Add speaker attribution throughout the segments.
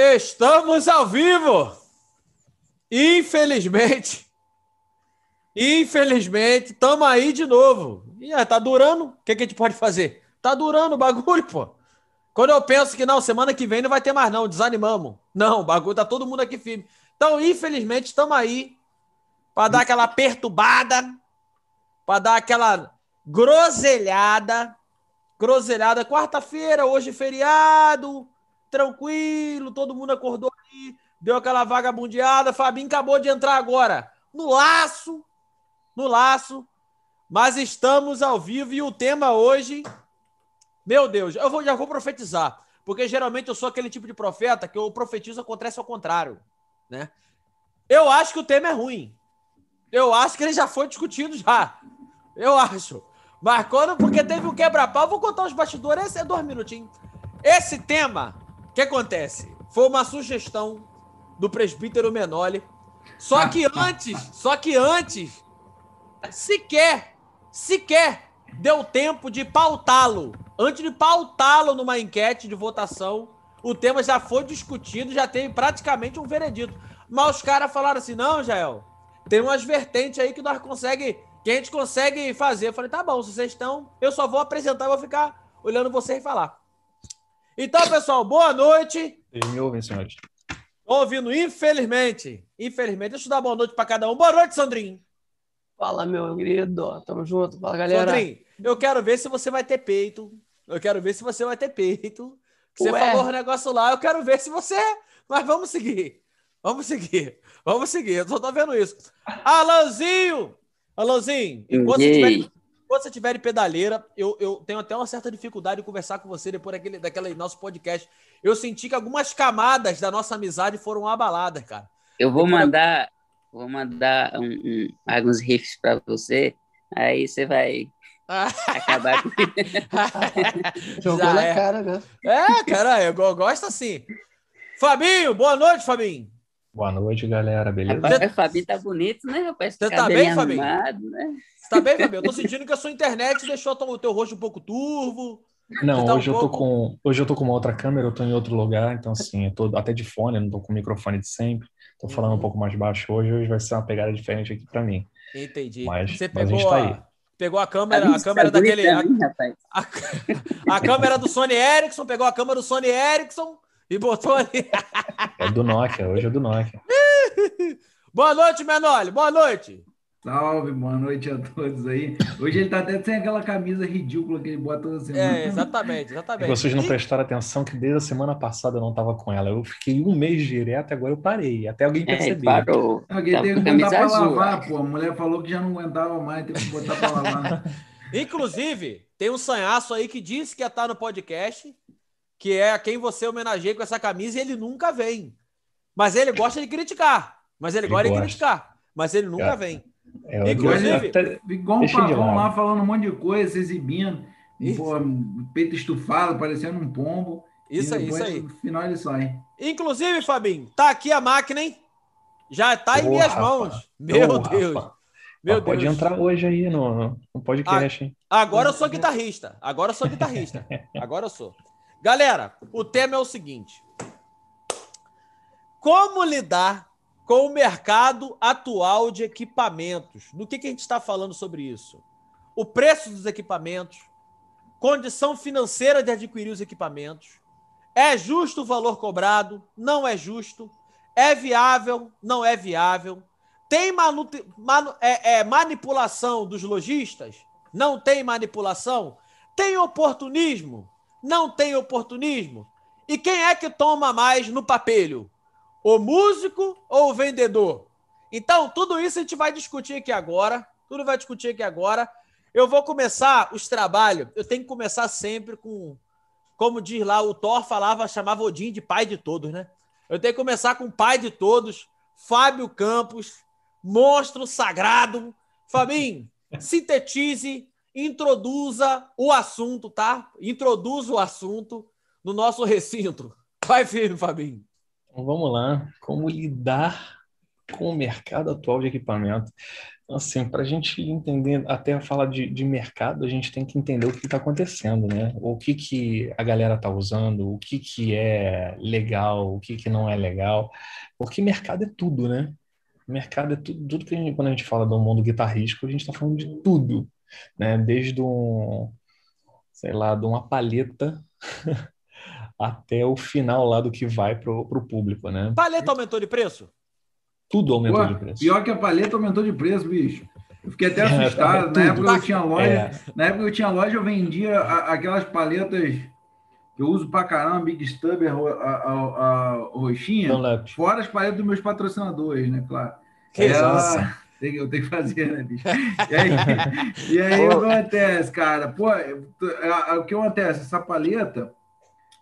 Speaker 1: Estamos ao vivo! Infelizmente, infelizmente, estamos aí de novo. E é, tá durando. O que, que a gente pode fazer? Tá durando o bagulho, pô. Quando eu penso que não, semana que vem não vai ter mais, não, desanimamos. Não, o bagulho tá todo mundo aqui firme. Então, infelizmente, estamos aí para dar aquela perturbada, para dar aquela groselhada. Groselhada, quarta-feira, hoje feriado, tranquilo, todo mundo acordou aí, deu aquela vagabundeada. Fabinho acabou de entrar agora no laço, no laço, mas estamos ao vivo e o tema hoje, meu Deus, eu vou, já vou profetizar, porque geralmente eu sou aquele tipo de profeta que eu profetizo acontece ao contrário, né? Eu acho que o tema é ruim. Eu acho que ele já foi discutido já. Eu acho. Mas quando, porque teve um quebra-pau, vou contar os bastidores, esse é dois minutinhos. Esse tema, que acontece? Foi uma sugestão do presbítero Menoli. Só que antes, só que antes, sequer, sequer deu tempo de pautá-lo. Antes de pautá-lo numa enquete de votação, o tema já foi discutido, já teve praticamente um veredito. Mas os caras falaram assim: não, Jael, tem umas vertentes aí que nós consegue, que a gente consegue fazer. Eu falei, tá bom, se vocês estão, eu só vou apresentar e vou ficar olhando vocês falar. Então, pessoal, boa noite.
Speaker 2: Eles me ouvem, senhores.
Speaker 1: Tô ouvindo, infelizmente. Infelizmente. Deixa eu dar boa noite para cada um. Boa noite, Sandrinho.
Speaker 3: Fala, meu querido. Tamo junto. Fala, galera.
Speaker 1: Sandrinho, eu quero ver se você vai ter peito. Eu quero ver se você vai ter peito. Você
Speaker 3: Ué.
Speaker 1: falou o negócio lá, eu quero ver se você. Mas vamos seguir. Vamos seguir. Vamos seguir. Eu só tô vendo isso. Alanzinho! Alanzinho, enquanto você tiver,
Speaker 3: aí?
Speaker 1: enquanto você tiver em pedaleira, eu, eu tenho até uma certa dificuldade de conversar com você depois daquele, daquele nosso podcast. Eu senti que algumas camadas da nossa amizade foram abaladas, cara.
Speaker 4: Eu vou
Speaker 1: Eu quero-
Speaker 4: mandar, vou mandar um- um- alguns riffs para você, aí você vai acabar com
Speaker 3: Jogou
Speaker 1: Já
Speaker 3: na
Speaker 1: é.
Speaker 3: cara, né?
Speaker 1: É, cara, eu go- gosto assim. Fabinho, boa noite, Fabinho.
Speaker 2: Boa noite, galera, beleza?
Speaker 4: Rapaz, o Fabinho tá bonito, né, rapaz?
Speaker 1: Você tá bem, Fabinho?
Speaker 4: né?
Speaker 1: Tá bem, Fabinho? Eu tô sentindo que a sua internet deixou o teu rosto um pouco turvo.
Speaker 2: Não,
Speaker 1: tá um
Speaker 2: hoje eu tô
Speaker 1: pouco-
Speaker 2: com, hoje eu tô com uma outra câmera, eu tô em outro lugar, então assim, eu tô até de fone, eu não tô com o microfone de sempre. Tô falando
Speaker 1: Uhum.
Speaker 2: um pouco mais baixo hoje, hoje vai ser uma pegada diferente aqui pra mim.
Speaker 1: Entendi.
Speaker 2: Mas-
Speaker 1: Você
Speaker 2: mas a gente
Speaker 1: pegou,
Speaker 2: tá
Speaker 1: a,
Speaker 2: aí.
Speaker 1: pegou a câmera,
Speaker 4: Fabinho
Speaker 1: a câmera
Speaker 4: tá bonito
Speaker 1: daquele. A, a- a câmera do Sony Ericsson, pegou a câmera do Sony Ericsson e botou ali.
Speaker 2: É do Nokia, hoje é do Nokia.
Speaker 1: Boa noite, Menoli. Boa noite.
Speaker 5: Salve, boa noite a todos aí. Hoje ele tá até sem aquela camisa ridícula que ele bota toda semana.
Speaker 1: É, exatamente,
Speaker 2: É
Speaker 1: exatamente.
Speaker 2: vocês não
Speaker 1: E-
Speaker 2: prestaram atenção que desde a semana passada eu não tava com ela. Eu fiquei um mês direto, agora eu parei. Até alguém
Speaker 4: É,
Speaker 2: percebeu.
Speaker 4: parou.
Speaker 5: Alguém
Speaker 4: Tava
Speaker 5: teve que botar
Speaker 4: camisa
Speaker 5: pra
Speaker 4: azul,
Speaker 5: lavar, pô. A mulher falou que já não aguentava mais, teve que botar pra lavar.
Speaker 1: Inclusive, tem um sanhaço aí que disse que ia estar no podcast, que é a quem você homenageia com essa camisa e ele nunca vem. Mas ele gosta de criticar. Mas ele,
Speaker 2: Ele
Speaker 1: gosta de criticar. Mas ele nunca
Speaker 2: Cara,
Speaker 1: vem.
Speaker 2: É, eu-
Speaker 1: Inclusive-
Speaker 2: até-
Speaker 5: Igual um pavão lá falando um monte de coisa, se exibindo.
Speaker 1: Isso.
Speaker 5: Pô, peito estufado, parecendo um pombo.
Speaker 1: Isso
Speaker 5: e
Speaker 1: aí, isso
Speaker 5: depois,
Speaker 1: aí.
Speaker 5: No final ele sai.
Speaker 1: Inclusive, Fabinho, tá aqui a máquina, hein? Já tá em minhas
Speaker 2: Rafa.
Speaker 1: mãos. Meu
Speaker 2: Ô,
Speaker 1: Deus.
Speaker 2: Rafa,
Speaker 1: Meu
Speaker 2: pode
Speaker 1: Deus.
Speaker 2: entrar hoje aí no, no podcast, hein?
Speaker 1: Agora eu sou guitarrista. Agora eu sou guitarrista. Agora eu sou. Galera, o tema é o seguinte: Como lidar com o mercado atual de equipamentos? Do que, que a gente está falando sobre isso? O preço dos equipamentos, condição financeira de adquirir os equipamentos. É justo o valor cobrado? Não é justo? É viável? Não é viável? Tem manu- é- é manipulação dos lojistas? Não tem manipulação? Tem oportunismo? Não tem oportunismo? E quem é que toma mais no papelho? O músico ou o vendedor? Então, tudo isso a gente vai discutir aqui agora. Tudo vai discutir aqui agora. Eu vou começar os trabalhos. Eu tenho que começar sempre com, como diz lá, o Thor falava, chamava Odin de pai de todos, né? Eu tenho que começar com o pai de todos, Fábio Campos, monstro sagrado. Fabinho, sintetize, introduza o assunto, tá? Introduza o assunto no nosso recinto. Vai firme, Fabinho.
Speaker 2: Então vamos lá. Como lidar com o mercado atual de equipamento? assim, para a gente entender, até falar de, de mercado, a gente tem que entender o que está acontecendo, né? O que, que a galera está usando, o que, que é legal, o que, que não é legal. Porque mercado é tudo, né? Mercado é tudo, tudo que a gente, quando a gente fala do mundo guitarrístico, a gente está falando de tudo, né? Desde um, sei lá, de uma palheta até o final lá do que vai pro, pro público, né?
Speaker 1: Paleta aumentou de preço?
Speaker 2: Tudo aumentou
Speaker 6: Pô,
Speaker 2: de preço.
Speaker 6: Pior que a paleta aumentou de preço, bicho. Eu fiquei até
Speaker 2: É,
Speaker 6: assustado.
Speaker 2: tudo.
Speaker 6: na época eu tinha loja,
Speaker 2: É.
Speaker 6: na época eu tinha loja, eu vendia a- aquelas paletas que eu uso pra caramba, Big Stubber, a, a, a roxinha, fora as paletas dos meus patrocinadores, né, claro.
Speaker 1: Que
Speaker 6: Ela- tem que- eu tenho que fazer, né, bicho? E aí, e aí o que acontece, cara? Pô, a- a- o que acontece? Essa paleta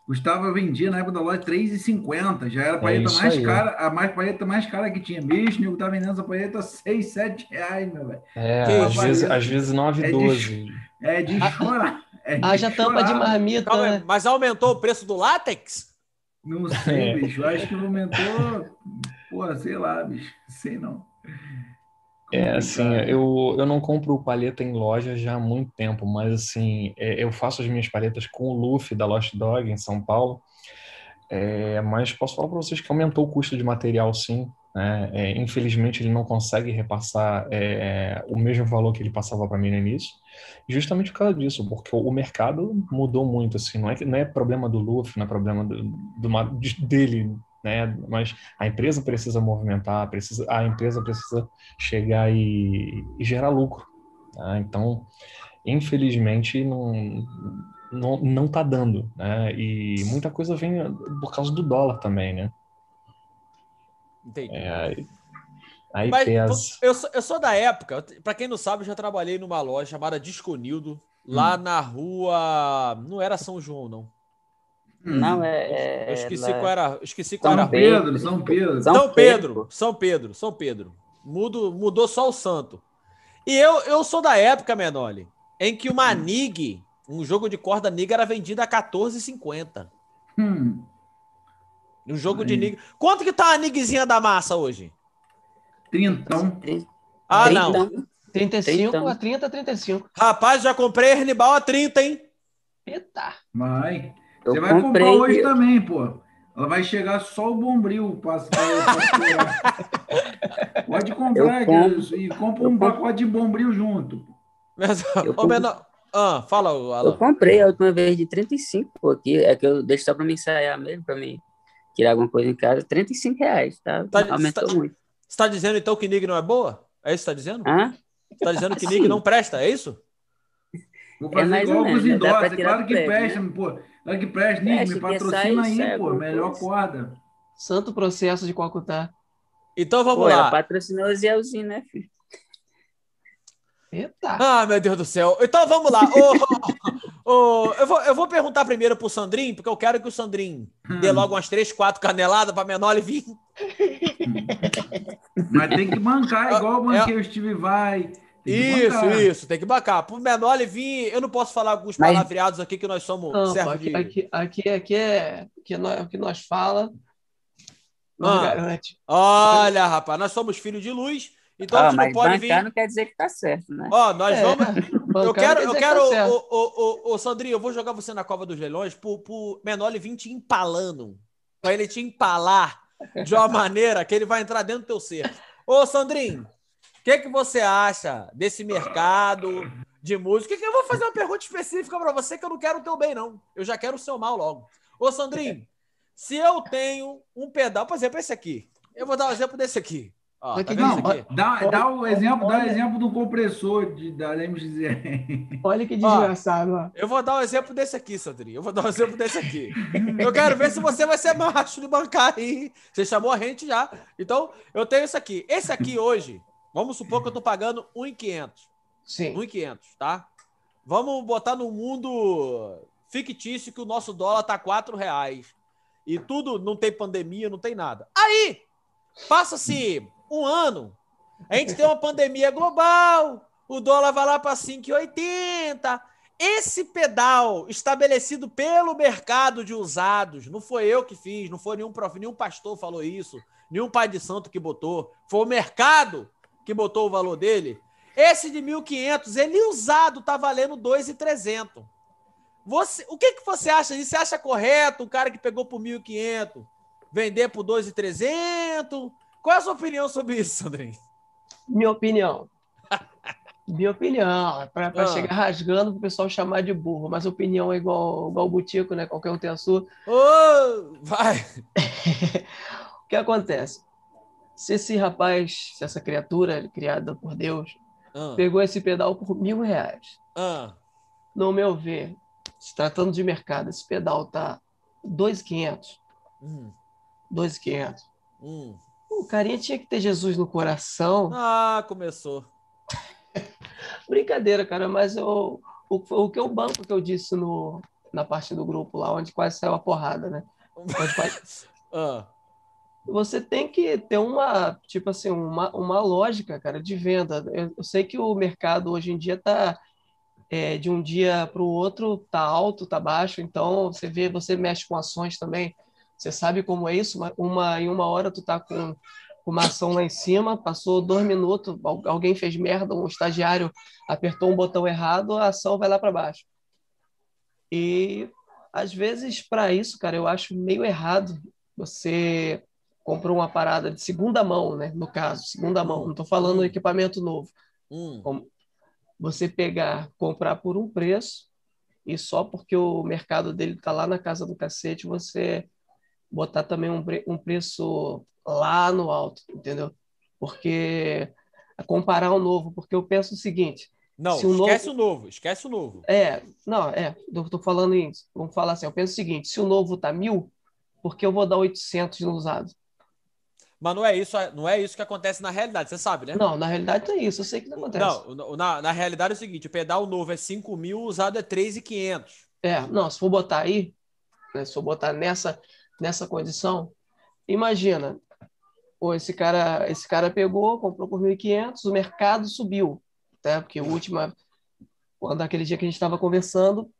Speaker 6: custava, vendia na época da loja R$3,50. Já era a paleta
Speaker 2: É isso
Speaker 6: mais
Speaker 2: aí.
Speaker 6: cara, a mais paleta mais cara que tinha. Bicho, nego tá vendendo essa paleta a 6, 7 reais, meu velho.
Speaker 2: É,
Speaker 1: Que
Speaker 2: às vezes, às vezes 9,
Speaker 6: É de
Speaker 2: 12.
Speaker 6: É de chorar. É de
Speaker 3: Haja tampa de marmita,
Speaker 1: Calma
Speaker 3: né?
Speaker 1: mas aumentou o preço do látex?
Speaker 6: Não sei,
Speaker 2: É.
Speaker 6: bicho. Eu acho que aumentou. Pô, sei lá, bicho. Sei não.
Speaker 2: É, assim, eu, eu não compro paleta em loja já há muito tempo, mas assim, é, eu faço as minhas paletas com o Luffy da Lost Dog em São Paulo, é, mas posso falar para vocês que aumentou o custo de material sim, né? É, infelizmente ele não consegue repassar é, o mesmo valor que ele passava para mim no início, justamente por causa disso, porque o, o mercado mudou muito, assim, não é, não é problema do Luffy, não é problema do, do de- dele, né? Mas a empresa precisa movimentar, precisa, a empresa precisa chegar e, e gerar lucro. tá? Então, infelizmente, não, não, não tá dando, né? E muita coisa vem por causa do dólar também, né?
Speaker 1: Entendi.
Speaker 2: É, aí
Speaker 1: Mas eu sou, eu sou da época, pra quem não sabe, eu já trabalhei numa loja chamada Disconildo, lá
Speaker 2: Hum.
Speaker 1: na rua. Não era São João, não.
Speaker 4: Não, é. é
Speaker 1: Eu esqueci
Speaker 4: lá-
Speaker 1: qual era. eu esqueci qual
Speaker 6: São
Speaker 1: era.
Speaker 6: Pedro, São Pedro.
Speaker 4: São
Speaker 1: São Pedro,
Speaker 4: Pedro.
Speaker 1: São Pedro, São Pedro. Mudo, mudou só o santo. E eu, eu sou da época, Menoli, em que uma NIG, um jogo de corda NIG, era vendido a R$14,50.
Speaker 6: Hum,
Speaker 1: Um jogo de
Speaker 6: Aí.
Speaker 1: NIG. Quanto que tá a NIGzinha da massa hoje?
Speaker 6: trintão.
Speaker 1: Ah, não.
Speaker 4: Trinta-
Speaker 3: 35
Speaker 4: Trinta.
Speaker 3: a 30, 35.
Speaker 1: Rapaz, já comprei Hernibal a 30, hein?
Speaker 3: Eita!
Speaker 6: Vai.
Speaker 4: Eu
Speaker 6: Você vai comprar hoje também, pô. Ela vai chegar só o bombril Pode comprar
Speaker 4: Eu compro.
Speaker 6: e compra
Speaker 4: Eu
Speaker 6: um
Speaker 4: compro.
Speaker 6: pacote de bombril junto.
Speaker 1: Mas,
Speaker 4: Eu
Speaker 1: ô,
Speaker 4: compro-
Speaker 1: menor... Ah, fala,
Speaker 4: Eu
Speaker 1: Alan.
Speaker 4: comprei a última vez de 35, pô, aqui. É que eu deixo só pra me ensaiar mesmo, pra mim tirar alguma coisa em casa. 35 reais, tá?
Speaker 1: Tá-
Speaker 4: Aumentou
Speaker 1: tá-
Speaker 4: muito.
Speaker 1: Você tá dizendo então que NIG não é boa? É isso que você tá dizendo?
Speaker 4: Hã?
Speaker 1: Você tá dizendo que. NIG não presta, é isso?
Speaker 6: Vou
Speaker 4: É
Speaker 6: fazer
Speaker 4: mais
Speaker 6: igual
Speaker 4: ou
Speaker 6: com os
Speaker 4: menos, né?
Speaker 6: Endossos. É claro que
Speaker 4: prédio,
Speaker 6: presta, pô. Claro que presta, Nick, me patrocina
Speaker 4: sai-
Speaker 6: aí,
Speaker 4: sai
Speaker 6: pô. Melhor
Speaker 4: coisa.
Speaker 6: corda.
Speaker 3: Santo processo de Calcutá.
Speaker 1: Então vamos
Speaker 4: Pô,
Speaker 1: lá.
Speaker 4: patrocinou o Zelzinho, né, filho?
Speaker 3: Eita!
Speaker 1: Ah, meu Deus do céu. Então vamos lá. Ô, ô, eu, vou, eu vou perguntar primeiro pro Sandrinho, porque eu quero que o Sandrinho dê logo umas três, quatro caneladas pra Menor vir.
Speaker 6: Mas tem que bancar, igual eu
Speaker 1: É-
Speaker 6: banquei o Steve Vai.
Speaker 1: Isso, isso, tem que bancar. Pro Menor vir, eu não posso falar alguns
Speaker 4: Mas-
Speaker 1: palavreados aqui que nós somos
Speaker 3: Não,
Speaker 1: servos
Speaker 3: aqui,
Speaker 1: de.
Speaker 3: aqui, aqui, aqui é que nós, o que nós fala, nos
Speaker 1: Ah.
Speaker 3: garante.
Speaker 1: Olha, rapaz, nós somos filhos de luz, então a
Speaker 4: Ah,
Speaker 1: gente não
Speaker 4: mas
Speaker 1: pode vir.
Speaker 4: não quer dizer que tá certo, né?
Speaker 1: Ó, nós
Speaker 3: É,
Speaker 1: vamos. Eu quero,
Speaker 3: quer
Speaker 1: eu
Speaker 3: que
Speaker 1: quero,
Speaker 3: tá certo.
Speaker 1: ô, ô, Sandrinho, eu vou jogar você na cova dos leilões pro, pro Menor vir te empalando. Pra ele te empalar de uma maneira que ele vai entrar dentro do teu ser. Ô, Sandrinho, o que, que você acha desse mercado de música? Que eu vou fazer uma pergunta específica pra você que eu não quero o teu bem, não. Eu já quero o seu mal logo. Ô, Sandrinho, se eu tenho um pedal, por exemplo, esse aqui. Eu vou dar um exemplo desse aqui. Ó,
Speaker 3: Olha
Speaker 1: tá
Speaker 6: Não, dá, dá o exemplo, dá o
Speaker 3: Olha-
Speaker 6: exemplo do compressor de, da MXZ.
Speaker 3: Olha que desgraçado, ó.
Speaker 1: Eu vou dar um exemplo desse aqui, Sandrinho. Eu vou dar um exemplo desse aqui. Eu quero ver se você vai ser macho de bancar aí. Você chamou a gente já. Então, eu tenho esse aqui. Esse aqui hoje, vamos supor que eu tô pagando 1,500.
Speaker 3: Sim.
Speaker 1: 1,500, tá? Vamos botar no mundo fictício que o nosso dólar tá 4 reais. E tudo, não tem pandemia, não tem nada. Aí, passa-se um ano, a gente tem uma pandemia global, o dólar vai lá para 5,80. Esse pedal estabelecido pelo mercado de usados, não foi eu que fiz, não foi nenhum prof, nenhum pastor falou isso, nenhum pai de santo que botou, foi o mercado que botou o valor dele. Esse de 1.500, ele usado tá valendo 2.300. Você, o que, que você acha disso? Você acha correto o cara que pegou por 1.500 vender por 2.300? Qual é a sua opinião sobre isso, Sandrinho?
Speaker 3: Minha opinião. Minha opinião. É para ah. chegar rasgando para o pessoal chamar de burro. Mas opinião é igual, igual o Butico, né? Qualquer um tem a sua.
Speaker 1: Oh, vai!
Speaker 3: o que acontece? Se esse rapaz, se essa criatura criada por Deus, ah. pegou esse pedal por mil reais,
Speaker 1: ah.
Speaker 3: no meu ver, se tratando de mercado, esse pedal tá 2,500. Hum. 2,500.
Speaker 1: Hum.
Speaker 3: O carinha tinha que ter Jesus no coração.
Speaker 1: Ah, começou.
Speaker 3: Brincadeira, cara, mas eu, o, o que eu banco que eu disse no, na parte do grupo lá, onde quase saiu a porrada, né? Quase...
Speaker 1: ah.
Speaker 3: Você tem que ter uma, tipo assim, uma, uma lógica, cara, de venda. Eu, eu sei que o mercado hoje em dia tá é, de um dia para o outro, tá alto, tá baixo, então você vê, você mexe com ações também. Você sabe como é isso? Uma, uma em uma hora tu tá com uma ação lá em cima, passou dois minutos, alguém fez merda, um estagiário apertou um botão errado, a ação vai lá para baixo. E às vezes para isso, cara, eu acho meio errado você comprou uma parada de segunda mão, né? No caso, segunda mão. Não estou falando hum. equipamento novo.
Speaker 1: Hum.
Speaker 3: Você pegar, comprar por um preço e só porque o mercado dele está lá na casa do cacete, você botar também um, um preço lá no alto, entendeu? Porque comparar o novo, porque eu penso o seguinte.
Speaker 1: Não, esquece novo... o novo, esquece o novo.
Speaker 3: É, não, é, eu tô falando isso. Vamos falar assim, eu penso o seguinte, se o novo tá mil, por que eu vou dar 800 no usado?
Speaker 1: Mas não é isso, não é isso que acontece na realidade, você sabe, né?
Speaker 3: Não, na realidade é isso, eu sei que não acontece.
Speaker 1: Não, na, na realidade é o seguinte, o pedal novo é 5 mil, o usado é 3,500.
Speaker 3: É, não, se for botar aí, né, se for botar nessa, nessa condição, imagina, Pô, esse cara, esse cara pegou, comprou por 1.500, o mercado subiu, tá? Porque o último, quando aquele dia que a gente estava conversando,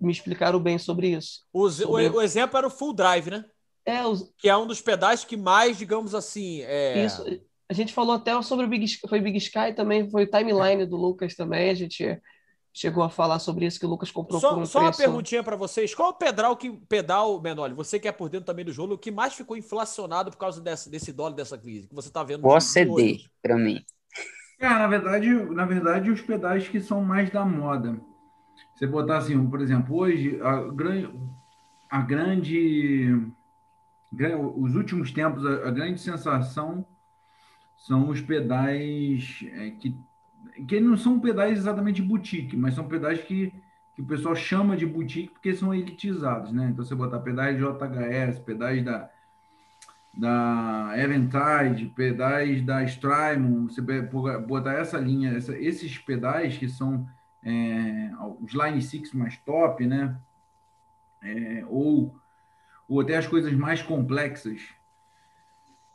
Speaker 3: me explicaram bem sobre isso.
Speaker 1: O,
Speaker 3: sobre...
Speaker 1: o, o exemplo era o full drive, né?
Speaker 3: É, os...
Speaker 1: que é um dos pedais que mais, digamos assim, é...
Speaker 3: Isso. A gente falou até sobre o Big Sky, foi Big Sky também, foi o timeline do Lucas também, a gente chegou a falar sobre isso que o Lucas comprou
Speaker 1: só,
Speaker 3: por um
Speaker 1: Só
Speaker 3: preço...
Speaker 1: uma perguntinha para vocês. Qual o pedal que pedal, Menoli, você que é por dentro também do jogo, o que mais ficou inflacionado por causa desse, desse dólar dessa crise que você está vendo?
Speaker 4: O CD para mim.
Speaker 6: Cara, na verdade, na verdade, os pedais que são mais da moda. Você botar assim, por exemplo, hoje a grande, a grande, os últimos tempos, a, grande sensação são os pedais é, que que não são pedais exatamente boutique, mas são pedais que, que o pessoal chama de boutique porque são elitizados, né? Então você botar pedais JHS, pedais da da Eventide, pedais da Strymon, você botar essa linha, essa, esses pedais que são é, os Line 6 mais top, né? É, ou, ou até as coisas mais complexas,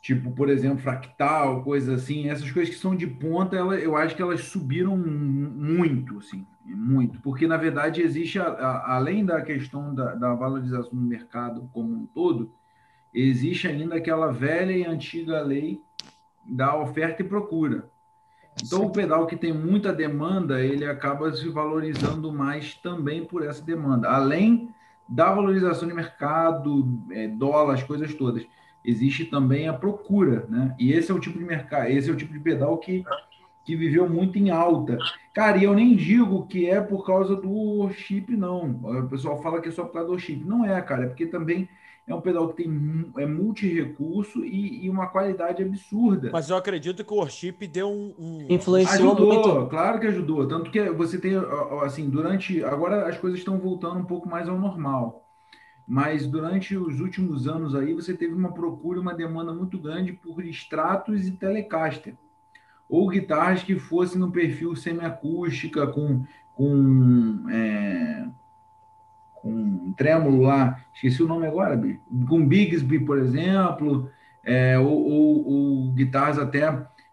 Speaker 6: tipo, por exemplo, fractal, coisas assim, essas coisas que são de ponta, ela, eu acho que elas subiram muito, assim, muito, porque na verdade existe, a, a, além da questão da, da, valorização do mercado como um todo, existe ainda aquela velha e antiga lei da oferta e procura. Então, o pedal que tem muita demanda, ele acaba se valorizando mais também por essa demanda, além da valorização de mercado, é, dólar, as coisas todas existe também a procura, né? E esse é o tipo de mercado, esse é o tipo de pedal que, que viveu muito em alta. Cara, e eu nem digo que é por causa do chip, não. O pessoal fala que é só por causa do chip. Não é, cara, é porque também é um pedal que tem é multi-recurso e, e, uma qualidade absurda.
Speaker 1: Mas eu acredito que o chip deu um. um...
Speaker 3: Influenciou
Speaker 6: ajudou,
Speaker 3: muito.
Speaker 6: Claro que ajudou. Tanto que você tem, assim, durante. Agora as coisas estão voltando um pouco mais ao normal mas durante os últimos anos aí você teve uma procura, uma demanda muito grande por extratos e telecaster, ou guitarras que fossem no perfil semiacústica com com é, com trêmulo lá, esqueci o nome agora, com Bigsby, por exemplo, é, ou, ou, ou, guitarras até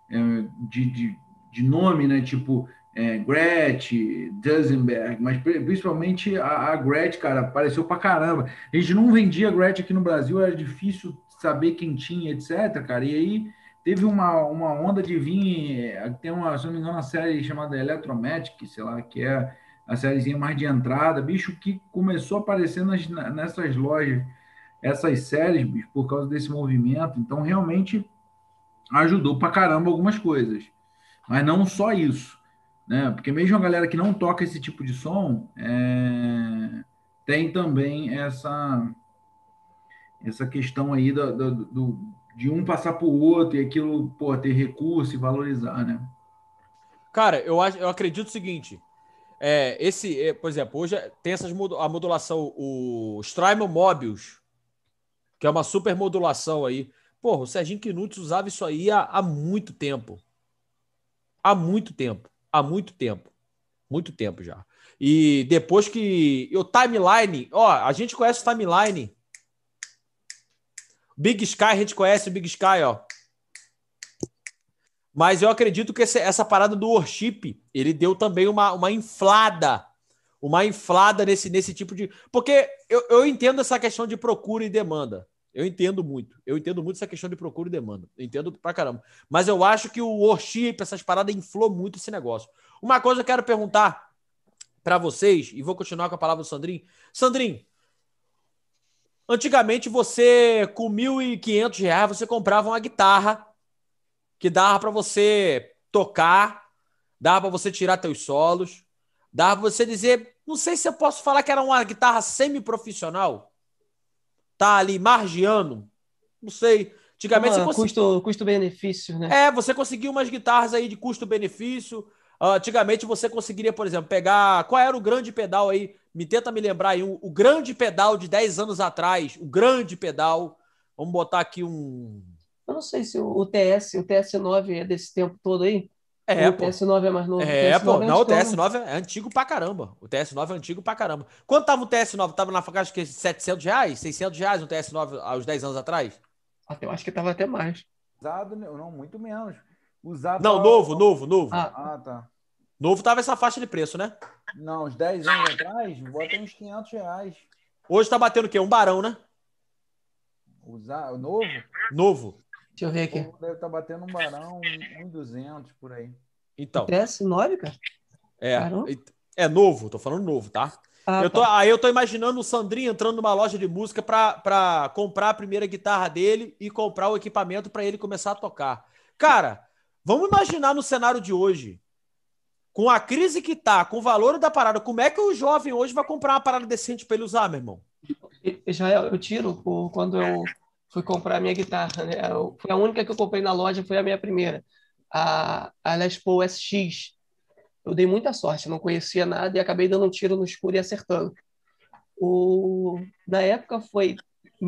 Speaker 6: é, de, de, de nome, né, tipo é, Gretsch, Duesenberg, mas principalmente a, a cara, apareceu pra caramba. A gente não vendia Gretsch aqui no Brasil, era difícil saber quem tinha, etc, cara. E aí
Speaker 5: teve uma, uma onda de vir. Tem uma, se não me engano, uma série chamada Electromatic, sei lá, que é a sériezinha mais de entrada, bicho, que começou a aparecer nas, nessas lojas, essas séries, bicho, por causa desse movimento. Então, realmente ajudou pra caramba algumas coisas. Mas não só isso, né? Porque mesmo a galera que não toca esse tipo de som é... tem também essa essa questão aí do, do, do de um passar para o outro e aquilo pô, ter recurso e valorizar, né?
Speaker 1: Cara, eu, acho, eu acredito o seguinte. É, esse, é, por exemplo, hoje tem essas a modulação, o Strymon Mobius, que é uma super modulação aí. Porra, o Serginho Knutz usava isso aí há, há muito tempo. Há muito tempo. Há muito tempo. Muito tempo já. E depois que. O timeline. Ó, a gente conhece o timeline. Big Sky, a gente conhece o Big Sky, ó. Mas eu acredito que essa parada do worship, ele deu também uma, uma inflada. Uma inflada nesse, nesse tipo de. Porque eu, eu entendo essa questão de procura e demanda. Eu entendo muito. Eu entendo muito essa questão de procura e demanda. Eu entendo pra caramba. Mas eu acho que o worship, essas paradas, inflou muito esse negócio. Uma coisa eu quero perguntar para vocês, e vou continuar com a palavra do Sandrinho. Sandrinho, antigamente você, com R$ 1.500, você comprava uma guitarra que dava para você tocar, dava para você tirar teus solos, dava para você dizer, não sei se eu posso falar que era uma guitarra semi-profissional, tá ali margiando, não sei. Antigamente
Speaker 3: Uma, você custo, custo-benefício, né?
Speaker 1: É, você conseguia umas guitarras aí de custo-benefício. Uh, antigamente você conseguiria, por exemplo, pegar. Qual era o grande pedal aí? Me tenta me lembrar aí. O, o grande pedal de 10 anos atrás. O grande pedal. Vamos botar aqui um.
Speaker 3: Eu não sei se o, o TS, o TS9 é desse tempo todo aí.
Speaker 1: É,
Speaker 3: o TS9 é mais novo.
Speaker 1: É, o pô. É não, o TS9 é antigo pra caramba. O TS9 é antigo pra caramba. Quanto tava o TS9? Tava na faixa de 700 reais? 600 reais o TS9 aos 10 anos atrás?
Speaker 3: Até, eu acho que tava até mais.
Speaker 5: Usado, não, muito menos. Usado
Speaker 1: não, novo, novo, novo.
Speaker 5: Ah. ah, tá.
Speaker 1: Novo tava essa faixa de preço, né?
Speaker 5: Não, uns 10 anos atrás, bota uns 500 reais.
Speaker 1: Hoje tá batendo o quê? Um barão, né?
Speaker 5: Usar, novo?
Speaker 1: Novo.
Speaker 3: Deixa eu ver aqui.
Speaker 5: Deve estar tá batendo um barão, um 200 por aí.
Speaker 1: Então.
Speaker 3: TS9, cara?
Speaker 1: É. É novo, tô falando novo, tá? Ah, eu tô, tá. Aí eu tô imaginando o Sandrinho entrando numa loja de música para comprar a primeira guitarra dele e comprar o equipamento para ele começar a tocar. Cara, vamos imaginar no cenário de hoje, com a crise que tá, com o valor da parada, como é que o jovem hoje vai comprar uma parada decente para ele usar, meu irmão?
Speaker 3: Já eu tiro quando eu fui comprar a minha guitarra, né? Foi a única que eu comprei na loja, foi a minha primeira a, a Les Paul SX. Eu dei muita sorte, não conhecia nada e acabei dando um tiro no escuro e acertando. O, na época foi R$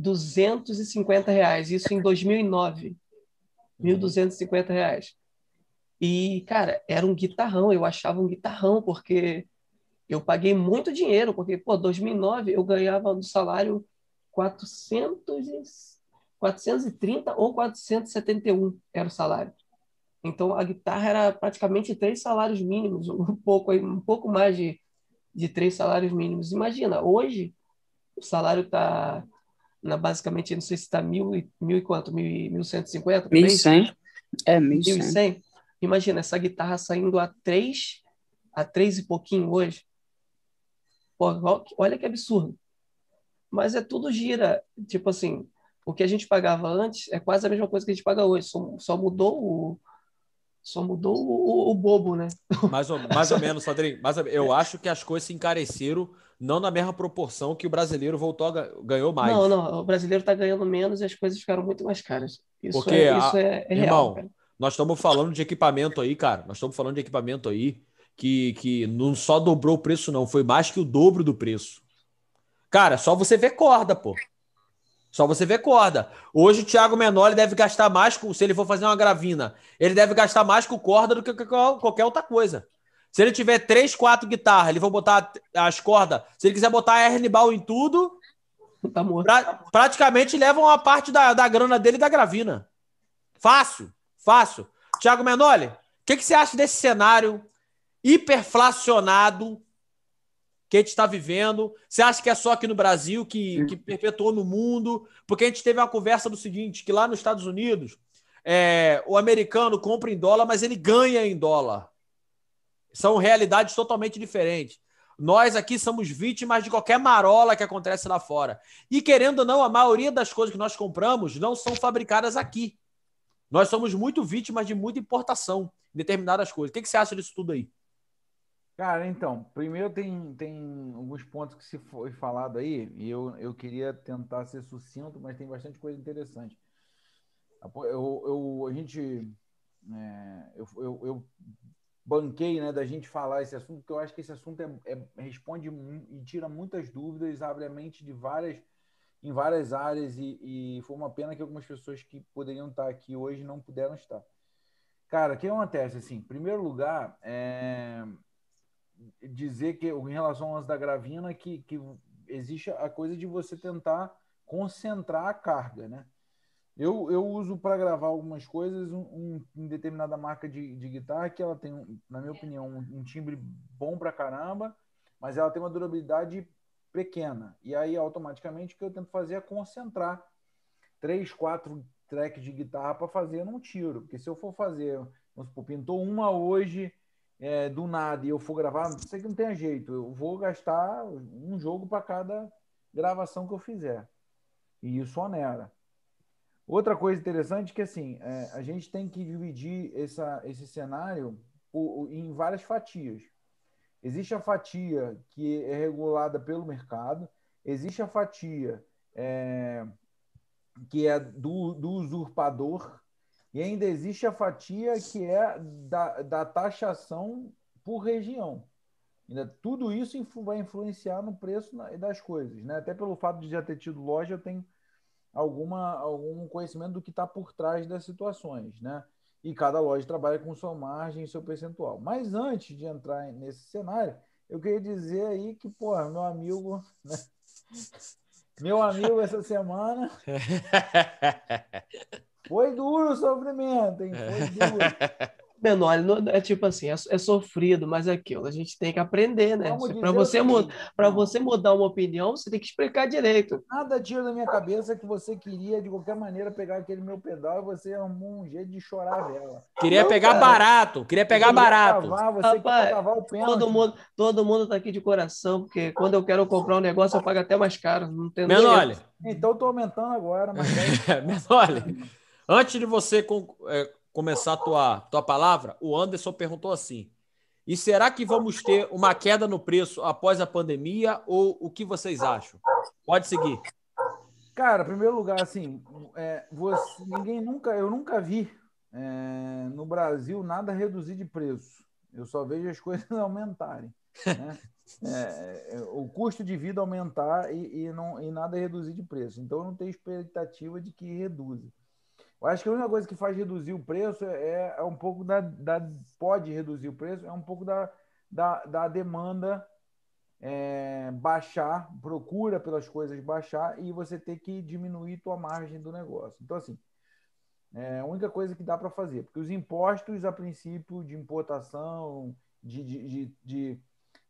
Speaker 3: 1.250, isso em 2009. R$ 1.250. E, cara, era um guitarrão, eu achava um guitarrão, porque eu paguei muito dinheiro, porque, pô, 2009 eu ganhava do salário 400 430 ou 471 era o salário. Então a guitarra era praticamente três salários mínimos, um pouco, um pouco mais de, de três salários mínimos. Imagina, hoje o salário está basicamente, não sei se está mil, mil e quanto? Mil, e cinquenta?
Speaker 4: Mil e cem. É, mil e
Speaker 3: cem. Imagina, essa guitarra saindo a três, a três e pouquinho hoje. Pô, olha que absurdo. Mas é tudo gira. Tipo assim, o que a gente pagava antes é quase a mesma coisa que a gente paga hoje, só, só mudou o só mudou o, o, bobo, né?
Speaker 1: Mais ou, mais ou menos, Sandrinho. Mas eu acho que as coisas se encareceram não na mesma proporção que o brasileiro voltou a, ganhou mais.
Speaker 3: Não, não, o brasileiro está ganhando menos e as coisas ficaram muito mais caras. Isso Porque, é, isso é, é
Speaker 1: irmão,
Speaker 3: real,
Speaker 1: nós estamos falando de equipamento aí, cara. Nós estamos falando de equipamento aí que, que não só dobrou o preço, não, foi mais que o dobro do preço. Cara, só você ver corda, pô. Só você vê corda. Hoje o Thiago Menor deve gastar mais, com, se ele for fazer uma gravina, ele deve gastar mais com corda do que qualquer outra coisa. Se ele tiver três, quatro guitarras, ele vai botar as cordas. Se ele quiser botar Ernibal em tudo,
Speaker 3: tá
Speaker 1: pra, praticamente leva uma parte da, da grana dele da gravina. Fácil, fácil. Thiago Menoli, o que, que você acha desse cenário hiperflacionado que a gente está vivendo? Você acha que é só aqui no Brasil que, que perpetuou no mundo? Porque a gente teve uma conversa do seguinte: que lá nos Estados Unidos, é, o americano compra em dólar, mas ele ganha em dólar. São realidades totalmente diferentes. Nós aqui somos vítimas de qualquer marola que acontece lá fora. E querendo ou não, a maioria das coisas que nós compramos não são fabricadas aqui. Nós somos muito vítimas de muita importação em determinadas coisas. O que, que você acha disso tudo aí?
Speaker 6: Cara, então, primeiro tem, tem alguns pontos que se foi falado aí, e eu, eu queria tentar ser sucinto, mas tem bastante coisa interessante. Eu, eu, a gente. É, eu, eu, eu, banquei né, da gente falar esse assunto, porque eu acho que esse assunto é, é, responde e tira muitas dúvidas, abre a mente de várias, em várias áreas, e, e foi uma pena que algumas pessoas que poderiam estar aqui hoje não puderam estar. Cara, o que acontece? Assim, em primeiro lugar, é, dizer que em relação ao lance da gravina que, que existe a coisa de você tentar concentrar a carga, né? Eu, eu uso para gravar algumas coisas um, um, determinada marca de, de guitarra que ela tem, na minha opinião, um, um timbre bom para caramba, mas ela tem uma durabilidade pequena. E aí, automaticamente, o que eu tento fazer é concentrar três, quatro tracks de guitarra para fazer num tiro. Porque se eu for fazer, vamos supor, pintou uma hoje, é, do nada e eu for gravar, não sei que não tem jeito, eu vou gastar um jogo para cada gravação que eu fizer. E isso onera. Outra coisa interessante é que assim, é, a gente tem que dividir essa, esse cenário em várias fatias. Existe a fatia que é regulada pelo mercado, existe a fatia é, que é do, do usurpador, e ainda existe a fatia que é da, da taxação por região. Ainda, tudo isso vai influenciar no preço das coisas. Né? Até pelo fato de já ter tido loja, eu tenho alguma, algum conhecimento do que está por trás das situações. Né? E cada loja trabalha com sua margem e seu percentual. Mas antes de entrar nesse cenário, eu queria dizer aí que, pô, meu amigo. Né? Meu amigo, essa semana. Foi duro o sofrimento, hein? Foi duro.
Speaker 3: Menor, é tipo assim, é, é, sofrido, mas é aquilo, a gente tem que aprender, né? Para você, você mudar uma opinião, você tem que explicar direito.
Speaker 6: Nada tira da minha cabeça que você queria, de qualquer maneira, pegar aquele meu pedal e você arrumou um jeito de chorar a vela.
Speaker 1: Queria Não, pegar cara. barato, queria pegar barato. Cavar,
Speaker 3: você Rapaz, cavar o todo mundo, todo mundo tá aqui de coração, porque quando eu quero comprar um negócio, eu pago até mais caro. Não tem
Speaker 1: Menor.
Speaker 6: Então, eu tô aumentando agora, mas...
Speaker 1: Menor. Antes de você é, começar a tua, tua palavra, o Anderson perguntou assim: e será que vamos ter uma queda no preço após a pandemia ou o que vocês acham? Pode seguir.
Speaker 6: Cara, em primeiro lugar, assim, é, você, ninguém nunca, eu nunca vi é, no Brasil nada reduzir de preço. Eu só vejo as coisas aumentarem. Né? É, é, o custo de vida aumentar e, e, não, e nada reduzir de preço. Então, eu não tenho expectativa de que reduza. Eu acho que a única coisa que faz reduzir o preço é, é um pouco da, da, Pode reduzir o preço, é um pouco da, da, da demanda é, baixar, procura pelas coisas baixar e você ter que diminuir tua margem do negócio. Então, assim, é a única coisa que dá para fazer, porque os impostos, a princípio, de importação, de, de, de, de,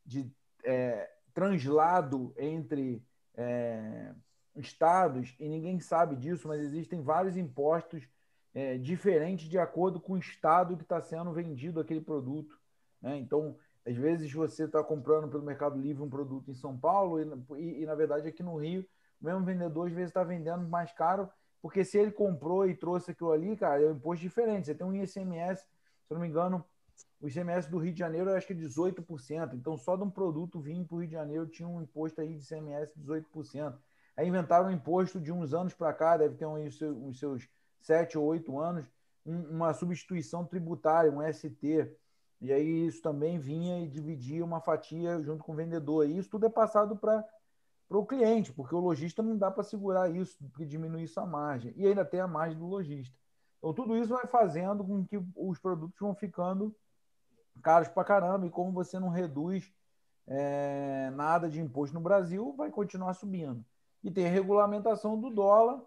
Speaker 6: de é, translado entre. É, estados, e ninguém sabe disso, mas existem vários impostos é, diferentes de acordo com o estado que está sendo vendido aquele produto. Né? Então, às vezes você está comprando pelo Mercado Livre um produto em São Paulo e, e, e, na verdade aqui no Rio, o mesmo vendedor às vezes está vendendo mais caro, porque se ele comprou e trouxe aquilo ali, cara, é um imposto diferente. Você tem um ICMS, se não me engano, o ICMS do Rio de Janeiro eu acho que é 18%. Então, só de um produto vir para o Rio de Janeiro tinha um imposto aí de ICMS de 18%. Aí inventaram um imposto de uns anos para cá, deve ter uns seus sete ou oito anos, uma substituição tributária, um ST. E aí isso também vinha e dividia uma fatia junto com o vendedor. E isso tudo é passado para o cliente, porque o lojista não dá para segurar isso, porque diminui essa margem. E ainda tem a margem do lojista. Então, tudo isso vai fazendo com que os produtos vão ficando caros para caramba. E como você não reduz é, nada de imposto no Brasil, vai continuar subindo e tem a regulamentação do dólar,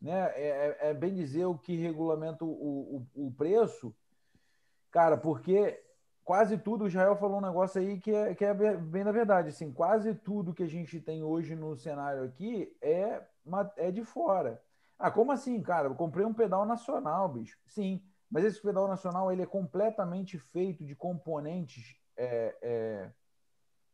Speaker 6: né? É, é, é bem dizer o que regulamenta o, o, o, preço, cara, porque quase tudo, o Israel falou um negócio aí que é, que é bem na verdade, assim, quase tudo que a gente tem hoje no cenário aqui é, é de fora. Ah, como assim, cara? Eu comprei um pedal nacional, bicho. Sim, mas esse pedal nacional ele é completamente feito de componentes é, é,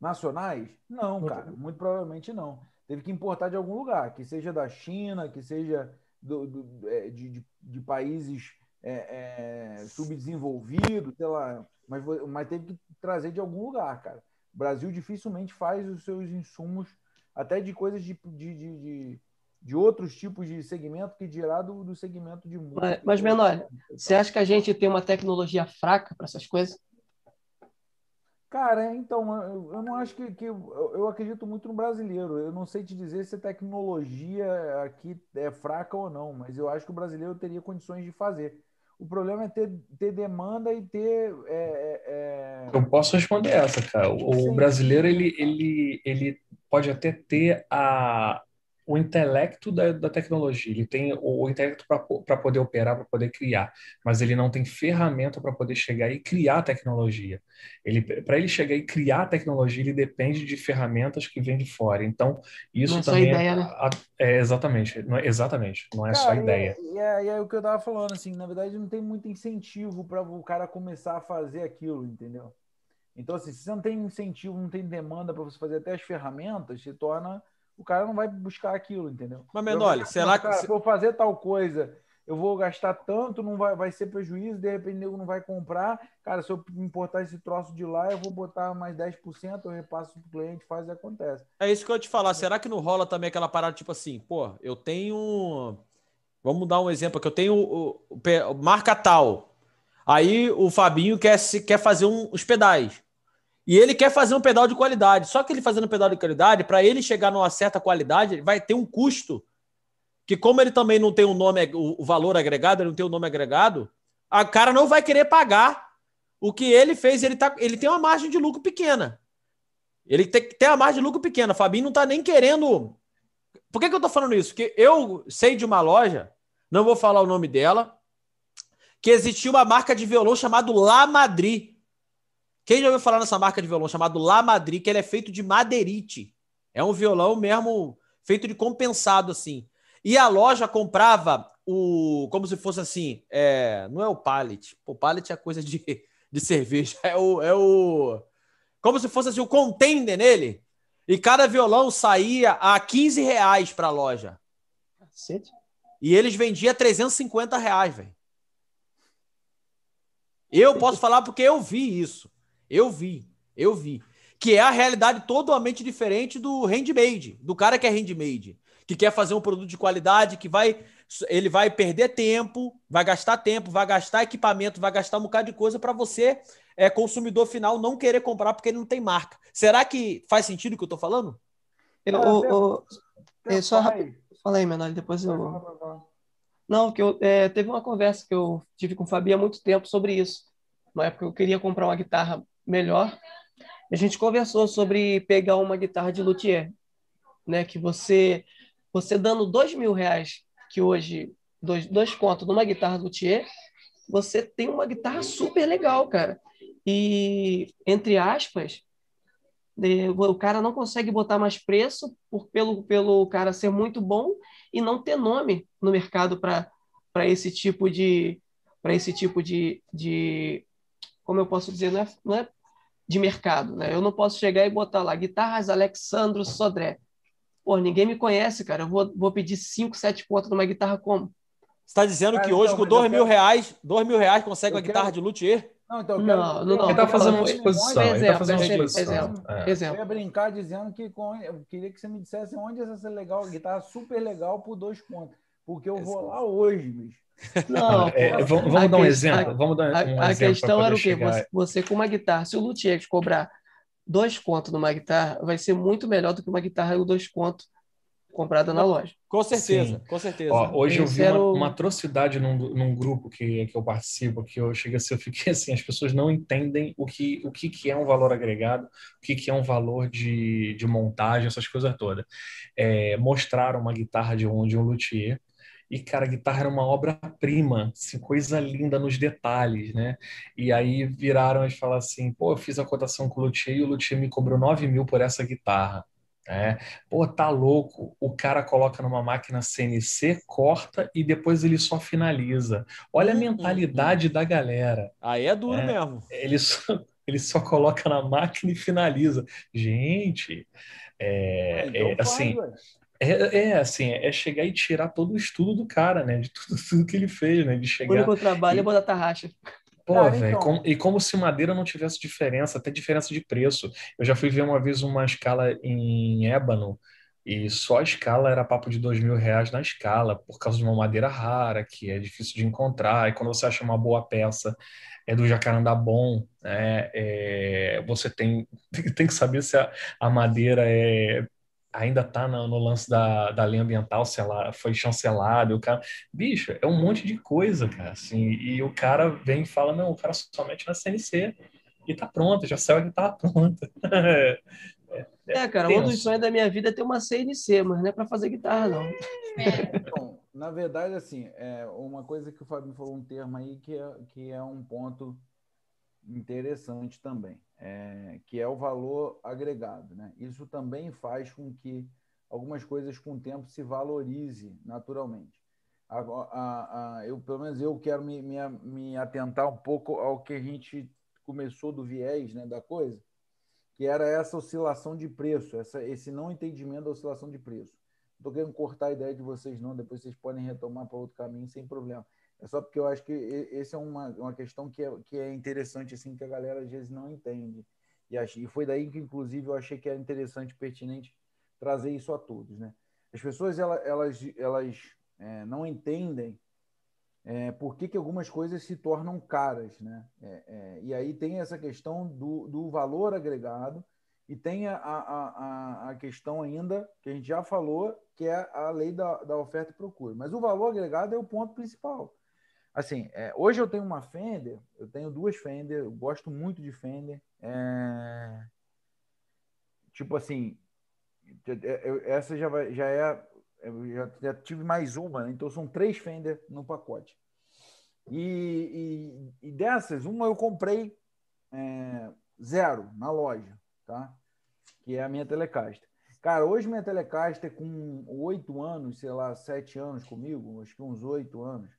Speaker 6: nacionais? Não, cara, muito provavelmente não. Teve que importar de algum lugar, que seja da China, que seja do, do, é, de, de, de, países é, é, subdesenvolvidos, sei lá, mas, mas teve que trazer de algum lugar, cara. O Brasil dificilmente faz os seus insumos, até de coisas de, de, de, de outros tipos de segmento que dirá do, do segmento de música.
Speaker 3: Mas, mas Menor, você acha que a gente tem uma tecnologia fraca para essas coisas?
Speaker 6: Cara, então, eu, eu não acho que, que eu, eu, acredito muito no brasileiro. Eu não sei te dizer se a tecnologia aqui é fraca ou não, mas eu acho que o brasileiro teria condições de fazer. O problema é ter, ter demanda e ter. É, é...
Speaker 2: é eu posso responder essa, cara. O, o brasileiro ele, ele, ele pode até ter a, o intelecto da, da tecnologia, ele tem o, o intelecto para poder operar, para poder criar, mas ele não tem ferramenta para poder chegar e criar tecnologia. Ele, para ele chegar e criar a tecnologia, ele depende de ferramentas que vêm de fora. Então, isso não é também
Speaker 3: ideia, é,
Speaker 2: né? é, exatamente, não é, exatamente, não é
Speaker 6: cara,
Speaker 2: só ideia.
Speaker 6: E é, e é, o que eu estava falando, assim, na verdade não tem muito incentivo para o cara começar a fazer aquilo, entendeu? Então, assim, se você não tem incentivo, não tem demanda para você fazer até as ferramentas, se torna o cara não vai buscar aquilo, entendeu?
Speaker 1: Mas, Menoli, será
Speaker 6: que. Se eu fazer tal coisa, eu vou gastar tanto, não vai, vai ser prejuízo, de repente o não vai comprar. Cara, se eu importar esse troço de lá, eu vou botar mais 10%, eu repasso para o cliente, faz e acontece.
Speaker 1: É isso que eu ia te falar. Será que não rola também aquela parada tipo assim, pô, eu tenho. Vamos dar um exemplo aqui. Eu tenho marca tal. Aí o Fabinho quer, quer fazer um, os pedais. E ele quer fazer um pedal de qualidade. Só que ele fazendo um pedal de qualidade, para ele chegar numa certa qualidade, vai ter um custo. Que, como ele também não tem um nome, o valor agregado, ele não tem o um nome agregado, a cara não vai querer pagar o que ele fez. Ele, tá, ele tem uma margem de lucro pequena. Ele tem, tem uma margem de lucro pequena. Fabinho não está nem querendo. Por que, que eu estou falando isso? Porque eu sei de uma loja, não vou falar o nome dela, que existia uma marca de violão chamado La Madrid. Quem já ouviu falar nessa marca de violão chamado La Madrid, que ele é feito de madeirite. É um violão mesmo feito de compensado, assim. E a loja comprava o. Como se fosse assim. É, não é o pallet. O pallet é coisa de, de cerveja. É o, é o. Como se fosse assim, o contender nele. E cada violão saía a 15 reais para a loja. Cacete. E eles vendiam 350 reais, velho. Eu posso falar porque eu vi isso. Eu vi, eu vi. Que é a realidade totalmente diferente do handmade, do cara que é handmade, que quer fazer um produto de qualidade, que vai ele vai perder tempo, vai gastar tempo, vai gastar equipamento, vai gastar um bocado de coisa para você, é, consumidor final, não querer comprar porque ele não tem marca. Será que faz sentido o que eu estou falando?
Speaker 3: Eu, o, o, é, só rápido. Fala aí, Menor, depois eu. Não, que eu é, teve uma conversa que eu tive com o Fabi há muito tempo sobre isso. Na época eu queria comprar uma guitarra melhor. A gente conversou sobre pegar uma guitarra de luthier, né? Que você, você dando dois mil reais, que hoje dois, dois contos numa guitarra luthier, você tem uma guitarra super legal, cara. E entre aspas, o cara não consegue botar mais preço por, pelo, pelo cara ser muito bom e não ter nome no mercado para esse tipo de para esse tipo de, de como eu posso dizer não é, não é de mercado, né? Eu não posso chegar e botar lá guitarras Alexandro Sodré. Pô, ninguém me conhece, cara. Eu vou, vou pedir 5, 7 pontos numa guitarra como?
Speaker 1: Você está dizendo cara, que hoje, então, com 2 mil quero... reais, 2 mil reais consegue uma quero... guitarra de luthier?
Speaker 3: Não, então, não, não, não,
Speaker 2: Ele está fazendo uma exposição. Ele está fazendo uma exposição.
Speaker 6: Exemplo, é. exemplo. Eu ia brincar dizendo que com... eu queria que você me dissesse onde essa legal, guitarra super legal por dois pontos. Porque eu vou lá hoje, bicho.
Speaker 3: Não,
Speaker 2: é, vamos, vamos dar um exemplo. A, vamos dar um
Speaker 3: a,
Speaker 2: a
Speaker 3: questão era o quê? Você, você, com uma guitarra, se o luthier te cobrar dois contos numa guitarra, vai ser muito melhor do que uma guitarra e dois contos comprada na loja.
Speaker 1: Com certeza, Sim. com certeza. Ó,
Speaker 2: hoje eu vi uma, uma, atrocidade num, num grupo que, que eu participo, que eu cheguei assim, eu fiquei assim, as pessoas não entendem o que, o que, que é um valor agregado, o que, que é um valor de, de montagem, essas coisas todas. É, mostraram uma guitarra de um, de um luthier, E, cara, a guitarra era uma obra-prima, assim, coisa linda nos detalhes, né? E aí viraram e falaram assim, pô, eu fiz a cotação com o Luthier e o Luthier me cobrou 9 mil por essa guitarra. É, pô, tá louco. O cara coloca numa máquina CNC, corta e depois ele só finaliza. Olha a hum, hum, mentalidade da galera.
Speaker 1: Aí é duro é, mesmo.
Speaker 2: Ele só, ele só coloca na máquina e finaliza. Gente, é, é assim. É, é, assim, é chegar e tirar todo o estudo do cara, né? De tudo, tudo que ele fez, né? De chegar. O
Speaker 3: único trabalho e... é botar tarraxa.
Speaker 2: Pô, velho, então... e como se madeira não tivesse diferença, até diferença de preço. Eu já fui ver uma vez uma escala em ébano, e só a escala era papo de dois mil reais na escala, por causa de uma madeira rara, que é difícil de encontrar, e quando você acha uma boa peça, é do jacarandá bom, né? É, você tem, tem que saber se a, a madeira é ainda tá no, no, lance da, da lei ambiental, se ela foi chancelada, o cara... Bicho, é um monte de coisa, cara, assim, e o cara vem e fala, não, o cara somente na CNC, e tá pronto, já saiu a guitarra pronta.
Speaker 3: é, é, é, cara, tenso. um dos sonhos da minha vida é ter uma CNC, mas não é para fazer guitarra, não.
Speaker 6: Bom, na verdade, assim, é uma coisa que o Fábio falou um termo aí que é, que é um ponto interessante também é, que é o valor agregado. Né? Isso também faz com que algumas coisas com o tempo se valorize naturalmente. A, a, a, eu, pelo menos eu quero me, me, me, atentar um pouco ao que a gente começou do viés né, da coisa, que era essa oscilação de preço, essa, esse não entendimento da oscilação de preço. Estou querendo cortar a ideia de vocês, não, depois vocês podem retomar para outro caminho sem problema. É só porque eu acho que essa é uma, uma questão que é, que é interessante, assim, que a galera às vezes não entende. E, achei, e foi daí que, inclusive, eu achei que era interessante, pertinente, trazer isso a todos, né? As pessoas, elas, elas, elas é, não entendem é, por que, que algumas coisas se tornam caras, né? É, é e aí tem essa questão do, do valor agregado e tem a, a, a, a, questão ainda, que a gente já falou, que é a lei da, da oferta e procura. Mas o valor agregado é o ponto principal. Assim, é, hoje eu tenho uma Fender, eu tenho duas Fender, eu gosto muito de Fender. É, tipo assim, essa já, já é. Eu já, já tive mais uma, né? então são três Fender no pacote. E, e, e dessas, uma eu comprei é, zero na loja, tá? Que é a minha Telecaster. Cara, hoje minha Telecaster com oito anos, sei lá, sete anos comigo, acho que uns oito anos,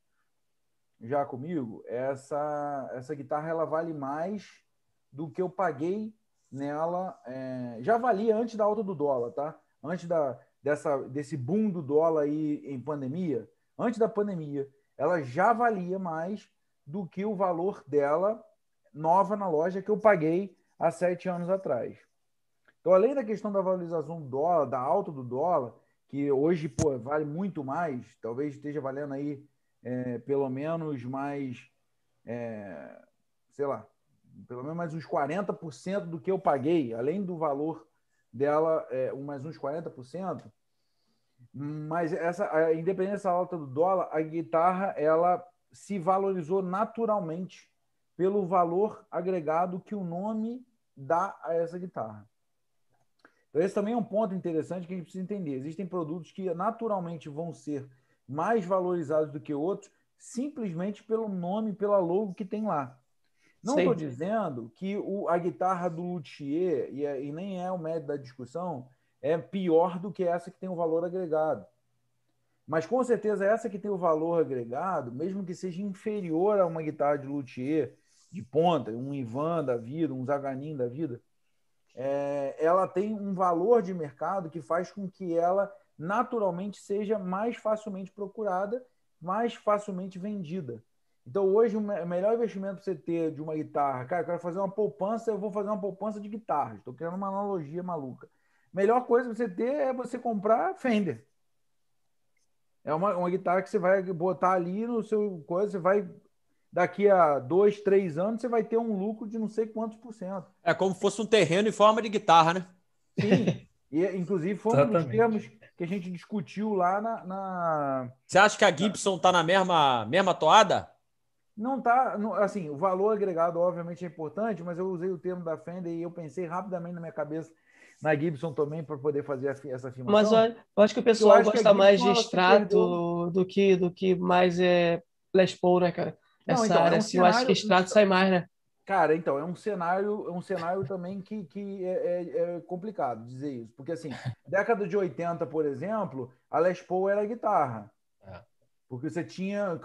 Speaker 6: já comigo, essa, essa guitarra ela vale mais do que eu paguei nela. É, já valia antes da alta do dólar, tá? Antes da, dessa, desse boom do dólar aí em pandemia, antes da pandemia, ela já valia mais do que o valor dela nova na loja que eu paguei há sete anos atrás. Então, além da questão da valorização do dólar, da alta do dólar, que hoje pô, vale muito mais, talvez esteja valendo aí é, pelo menos mais, é, sei lá, pelo menos mais uns 40% do que eu paguei, além do valor dela, é, mais uns 40%. Mas essa, a independência alta do dólar, a guitarra ela se valorizou naturalmente pelo valor agregado que o nome dá a essa guitarra. Então, esse também é um ponto interessante que a gente precisa entender. Existem produtos que naturalmente vão ser mais valorizados do que outros, simplesmente pelo nome, pela logo que tem lá. Não estou dizendo que o, a guitarra do luthier, e, é, e nem é o médio da discussão, é pior do que essa que tem o valor agregado. Mas com certeza essa que tem o valor agregado, mesmo que seja inferior a uma guitarra de luthier de ponta, um Ivan da vida, um Zaganin da vida, é, ela tem um valor de mercado que faz com que ela naturalmente seja mais facilmente procurada, mais facilmente vendida. Então, hoje, o melhor investimento para você ter de uma guitarra, cara, eu quero fazer uma poupança, eu vou fazer uma poupança de guitarras. Estou criando uma analogia maluca. Melhor coisa para você ter é você comprar Fender. É uma, uma guitarra que você vai botar ali no seu coisa, você vai daqui a dois, três anos, você vai ter um lucro de não sei quantos por cento.
Speaker 1: É como se fosse um terreno em forma de guitarra, né?
Speaker 6: Sim. E, inclusive, foi um dos termos que a gente discutiu lá na. na...
Speaker 1: Você acha que a Gibson está na mesma, mesma toada?
Speaker 6: Não está. Assim, o valor agregado, obviamente, é importante, mas eu usei o termo da Fender e eu pensei rapidamente na minha cabeça na Gibson também para poder fazer essa afirmação.
Speaker 3: Mas eu, eu acho que o pessoal gosta mais de extrato do que, do que mais é Les Paul, né, cara? Essa então, área, é um assim, cenário, eu acho que extrato sai mais, né?
Speaker 6: Cara, então, é um cenário, é um cenário também que, que é, é, é, complicado dizer isso. Porque, assim, década de 80, por exemplo, a Les Paul era guitarra. É. Porque você tinha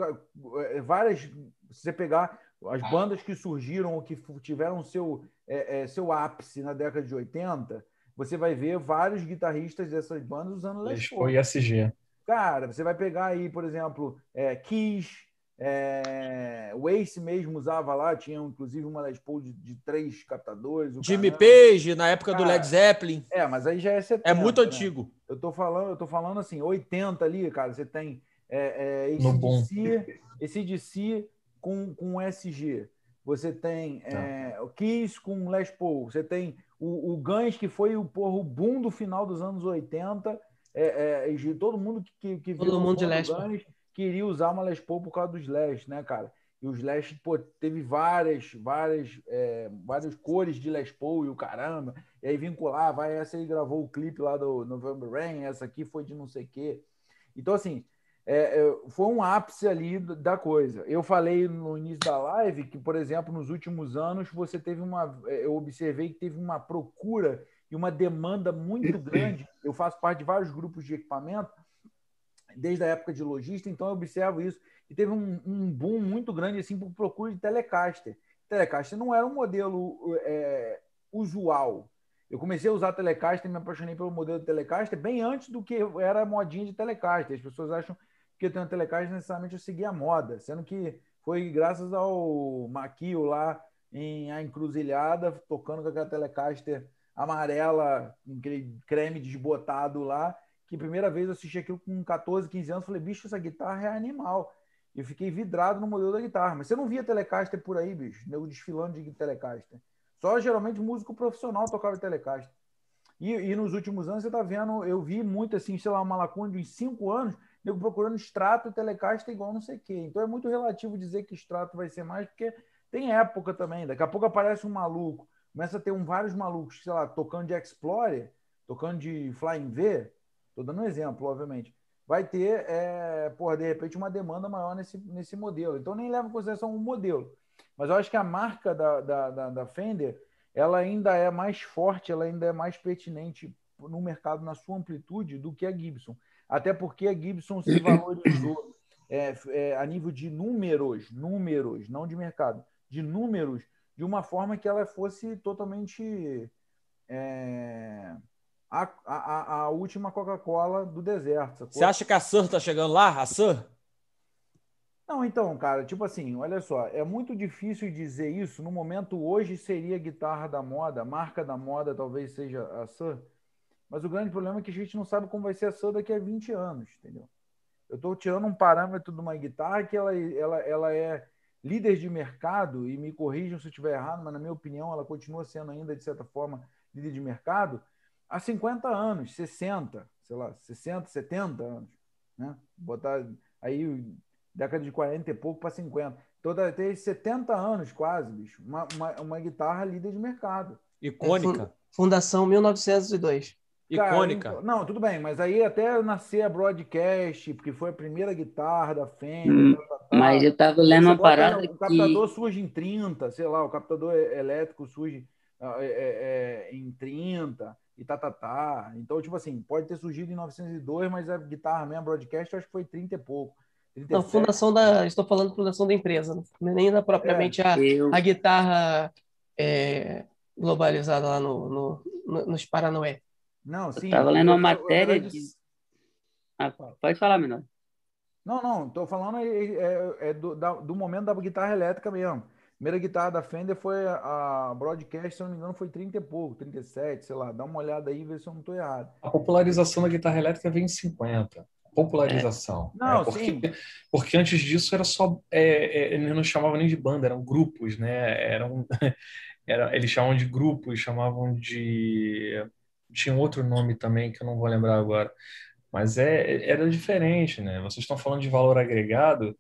Speaker 6: é, várias. Se você pegar as bandas que surgiram ou que tiveram seu, é, é, seu ápice na década de 80, você vai ver vários guitarristas dessas bandas usando Les Paul.
Speaker 2: Les Paul e SG.
Speaker 6: Cara, você vai pegar aí, por exemplo, Kiss, é, o Ace mesmo usava lá, tinha inclusive uma Les Paul de, de três captadores.
Speaker 1: Jimmy Page, na época cara, do Led Zeppelin.
Speaker 6: É, mas aí já é 70.
Speaker 1: É muito né? antigo.
Speaker 6: Eu tô falando, eu tô falando assim, 80 ali, cara, você tem é, é, esse, DC, esse DC com, com SG. Você tem é, o Kiss com Les Paul. Você tem o, o Guns, que foi o, porra, o boom do final dos anos 80. É, é, todo mundo que, que
Speaker 3: viu todo mundo de Les Paul
Speaker 6: queria usar uma Les Paul por causa do Slash, né, cara? E o Slash, pô, teve várias, várias, é, várias cores de Les Paul e o caramba. E aí vincular, vai, essa aí gravou o clipe lá do November Rain, essa aqui foi de não sei o quê. Então, assim, é, é, foi um ápice ali da coisa. Eu falei no início da live que, por exemplo, nos últimos anos você teve uma. É, eu observei que teve uma procura e uma demanda muito grande. Eu faço parte de vários grupos de equipamento desde a época de lojista, então eu observo isso. E teve um, um boom muito grande assim por procura de Telecaster. Telecaster não era um modelo é, usual. Eu comecei a usar Telecaster e me apaixonei pelo modelo de Telecaster bem antes do que era modinha de Telecaster. As pessoas acham que eu tenho Telecaster necessariamente eu segui a moda, sendo que foi graças ao Maquio lá em A Encruzilhada, tocando com aquela Telecaster amarela, aquele creme desbotado lá, que primeira vez eu assisti aquilo com 14, 15 anos, falei, bicho, essa guitarra é animal. E eu fiquei vidrado no modelo da guitarra. Mas você não via Telecaster por aí, bicho, nego desfilando de Telecaster. Só geralmente músico profissional tocava Telecaster. E, e nos últimos anos você tá vendo, eu vi muito assim, sei lá, uma lacuna de uns 5 anos, nego procurando extrato Telecaster igual não sei o quê. Então é muito relativo dizer que extrato vai ser mais, porque tem época também. Daqui a pouco aparece um maluco, começa a ter um, vários malucos, sei lá, tocando de Explorer, tocando de Flying V, Estou dando um exemplo, obviamente. Vai ter, é, por de repente, uma demanda maior nesse, nesse modelo. Então, nem leva em consideração o modelo. Mas eu acho que a marca da, da, da, da Fender ela ainda é mais forte, ela ainda é mais pertinente no mercado, na sua amplitude, do que a Gibson. Até porque a Gibson se valorizou é, é, a nível de números, números, não de mercado, de números, de uma forma que ela fosse totalmente. É, a, a, a última Coca-Cola do deserto.
Speaker 1: Sacou? Você acha que a Sur tá chegando lá? A Sur?
Speaker 6: Não, então, cara, tipo assim, olha só, é muito difícil dizer isso. No momento, hoje seria a guitarra da moda, a marca da moda talvez seja a Sur. Mas o grande problema é que a gente não sabe como vai ser a Sur daqui a 20 anos, entendeu? Eu estou tirando um parâmetro de uma guitarra que ela, ela, ela é líder de mercado, e me corrijam se eu estiver errado, mas na minha opinião ela continua sendo ainda, de certa forma, líder de mercado, há 50 anos, 60, sei lá, 60, 70 anos. Né? Botar aí década de 40 e pouco para 50. Então deve ter 70 anos quase, bicho. Uma, uma, uma guitarra líder de mercado.
Speaker 1: Icônica. É,
Speaker 3: fundação 1902.
Speaker 1: Icônica.
Speaker 6: Cara, não, tudo bem, mas aí até nascer a Broadcast, porque foi a primeira guitarra da Fender. Hum,
Speaker 4: tá, tá, tá. Mas eu tava lendo uma parada. O
Speaker 6: captador surge em 30, sei lá, o captador elétrico surge é, é, é, em 30 e tá, tá, tá. Então, tipo assim, pode ter surgido em 902, mas a guitarra mesmo, broadcast, eu acho que foi 30 e pouco.
Speaker 3: 37. Não, fundação da. Estou falando fundação da empresa, não é nem da propriamente é, a, eu... a guitarra é, globalizada lá no, no, no, nos Paranoé.
Speaker 6: Não, sim.
Speaker 4: Estava lendo uma matéria de. Ah, pode falar, menor.
Speaker 6: Não, não, estou falando é, é, é do, da, do momento da guitarra elétrica mesmo primeira guitarra da Fender foi a Broadcast, se não me engano, foi 30 e pouco, 37, sei lá. Dá uma olhada aí e vê se eu não estou errado.
Speaker 2: A popularização da guitarra elétrica vem em 50. Popularização. É.
Speaker 6: Não,
Speaker 2: é, porque,
Speaker 6: sim.
Speaker 2: Porque antes disso era só. É, é, não chamavam nem de banda, eram grupos, né? Eram, era, eles chamavam de grupos, chamavam de. Tinha outro nome também que eu não vou lembrar agora. Mas é, era diferente, né? Vocês estão falando de valor agregado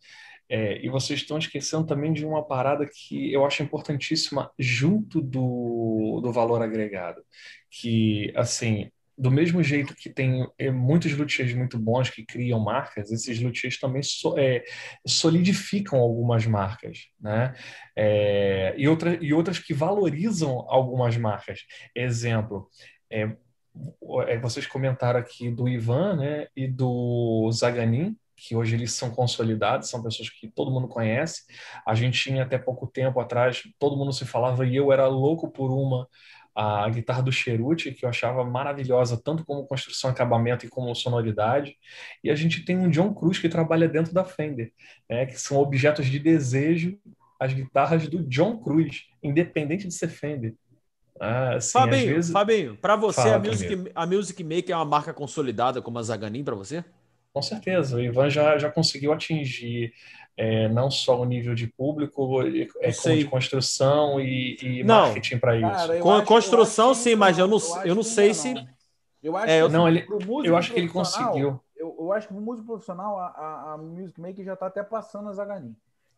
Speaker 2: É, e vocês estão esquecendo também de uma parada que eu acho importantíssima junto do, do valor agregado, que, assim, do mesmo jeito que tem é, muitos luthiers muito bons que criam marcas, esses luthiers também so, é, solidificam algumas marcas, né? É, e, outra, e outras que valorizam algumas marcas. Exemplo, é, é, vocês comentaram aqui do Ivan né, e do Zaganin, que hoje eles são consolidados, são pessoas que todo mundo conhece. A gente tinha até pouco tempo atrás, todo mundo se falava e eu era louco por uma, a guitarra do Cheruti, que eu achava maravilhosa, tanto como construção, acabamento e como sonoridade. E a gente tem um John Cruz que trabalha dentro da Fender, né, que são objetos de desejo, as guitarras do John Cruz, independente de ser Fender.
Speaker 1: Ah, assim, Fabinho, vezes... Fabinho, para você a Music, a Music Maker é uma marca consolidada como a Zaganin para você?
Speaker 2: Com certeza, o Ivan já, já conseguiu atingir é, não só o nível de público, é, como de construção e, e marketing para isso. Cara,
Speaker 1: Com a construção, sim, mas eu não, eu, eu não sei se.
Speaker 2: Eu acho, é, que, não, ele, eu acho que ele conseguiu.
Speaker 6: Eu, eu acho que no músico profissional, a, a, a Music Maker já está até passando a Zaganin.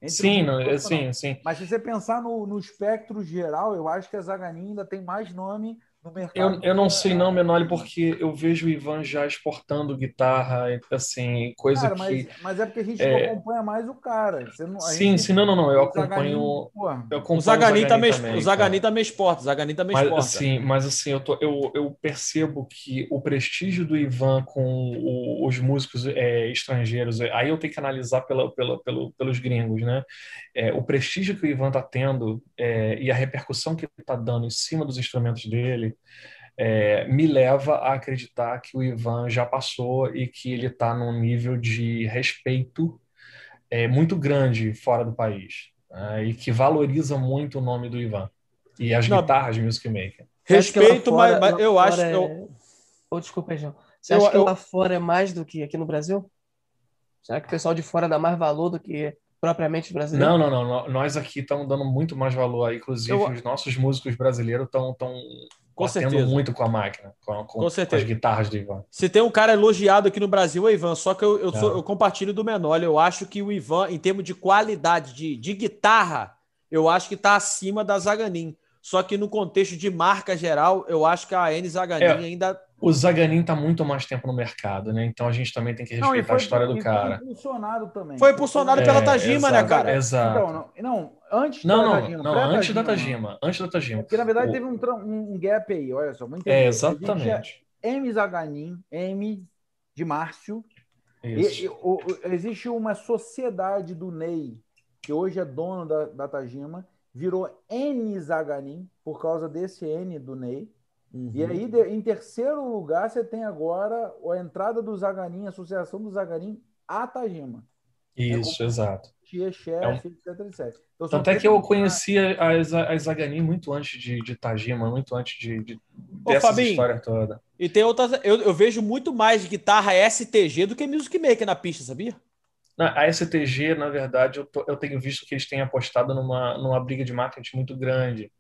Speaker 2: Sim, não, sim, sim.
Speaker 6: Mas se você pensar no, no espectro geral, eu acho que a Zaganin ainda tem mais nome no mercado.
Speaker 2: Eu, eu não sei não, Menoli, porque eu vejo o Ivan já exportando guitarra, assim, coisa cara,
Speaker 6: mas,
Speaker 2: que...
Speaker 6: Mas é porque a gente é... acompanha mais o cara.
Speaker 2: Não, sim, gente... sim, não, não, não, eu acompanho... eu acompanho
Speaker 1: o Zaganin, também, o Zaganin também exporta, o Zaganin também
Speaker 2: mas,
Speaker 1: exporta.
Speaker 2: Assim, mas assim, eu, tô, eu, eu percebo que o prestígio do Ivan com o, os músicos é, estrangeiros, aí eu tenho que analisar pela, pela, pelo, pelos gringos, né? É, o prestígio que o Ivan tá tendo é, e a repercussão que ele tá dando em cima dos instrumentos dele, é, me leva a acreditar que o Ivan já passou e que ele está num nível de respeito é, muito grande fora do país né, e que valoriza muito o nome do Ivan e as Não, guitarras Music Maker.
Speaker 1: Respeito, fora, mas, mas eu acho. É...
Speaker 3: Eu... Oh, desculpa, João. Você eu, acha que eu... lá fora é mais do que aqui no Brasil? Será que o pessoal de fora dá mais valor do que propriamente brasileiro?
Speaker 2: Não, não, não. Nós aqui estamos dando muito mais valor. Inclusive, eu... os nossos músicos brasileiros estão com certeza. muito com a máquina, com, com, com, certeza. com as guitarras do Ivan.
Speaker 1: Se tem um cara elogiado aqui no Brasil, é o Ivan. Só que eu, eu, sou, é. eu compartilho do Menor. Eu acho que o Ivan, em termos de qualidade de, de guitarra, eu acho que está acima da Zaganin. Só que no contexto de marca geral, eu acho que a N Zaganin é. ainda
Speaker 2: o Zaganin está muito mais tempo no mercado, né? Então a gente também tem que respeitar não, foi, a história do cara.
Speaker 6: Foi impulsionado também.
Speaker 1: Foi impulsionado é, pela Tajima, né, cara?
Speaker 2: Exato.
Speaker 6: Então, não, não, antes
Speaker 2: não, da não, Tajima. Não, antes da Tajima. Antes da Tajima.
Speaker 6: Porque, na verdade, o... teve um, um, gap aí, olha só.
Speaker 2: Muito é, exatamente.
Speaker 6: M Zaganin, M de Márcio. Isso. E, e, o, existe uma sociedade do Ney, que hoje é dono da, da Tajima, virou N Zaganin, por causa desse N do Ney. Uhum. E aí, em terceiro lugar, você tem agora a entrada do Zaganin, a associação do Zaganin à Tajima.
Speaker 2: Isso, é exato.
Speaker 6: Tia, chefe, é um... etc, etc.
Speaker 2: Então, Tanto é que eu conhecia a, Zaganin muito antes de, de Tajima, muito antes de, de dessa história toda.
Speaker 1: E tem outras. Eu, eu, vejo muito mais guitarra STG do que Music Maker na pista, sabia?
Speaker 2: a STG, na verdade, eu, tô, eu tenho visto que eles têm apostado numa, numa briga de marketing muito grande.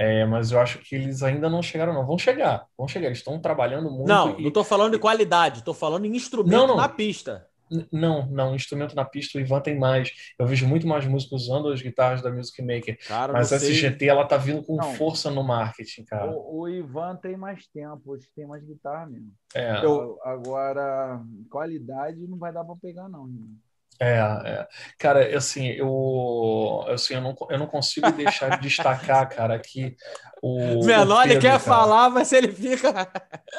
Speaker 2: É, mas eu acho que eles ainda não chegaram, não. Vão chegar, vão chegar. Eles estão trabalhando muito.
Speaker 1: Não, e... não estou falando de qualidade, estou falando em instrumento não, não. na pista.
Speaker 2: Não, não, instrumento na pista o Ivan tem mais. Eu vejo muito mais músicos usando as guitarras da Music Maker. Cara, mas a SGT ela tá vindo com não, força no marketing, cara.
Speaker 6: O, o, Ivan tem mais tempo, hoje tem mais guitarra mesmo.
Speaker 2: É.
Speaker 6: Eu, agora, qualidade não vai dar para pegar, não. Irmão.
Speaker 2: É, é. Cara, assim, eu, assim, eu, não, eu não consigo deixar de destacar, cara, que o.
Speaker 1: Ele quer cara, falar, mas ele fica.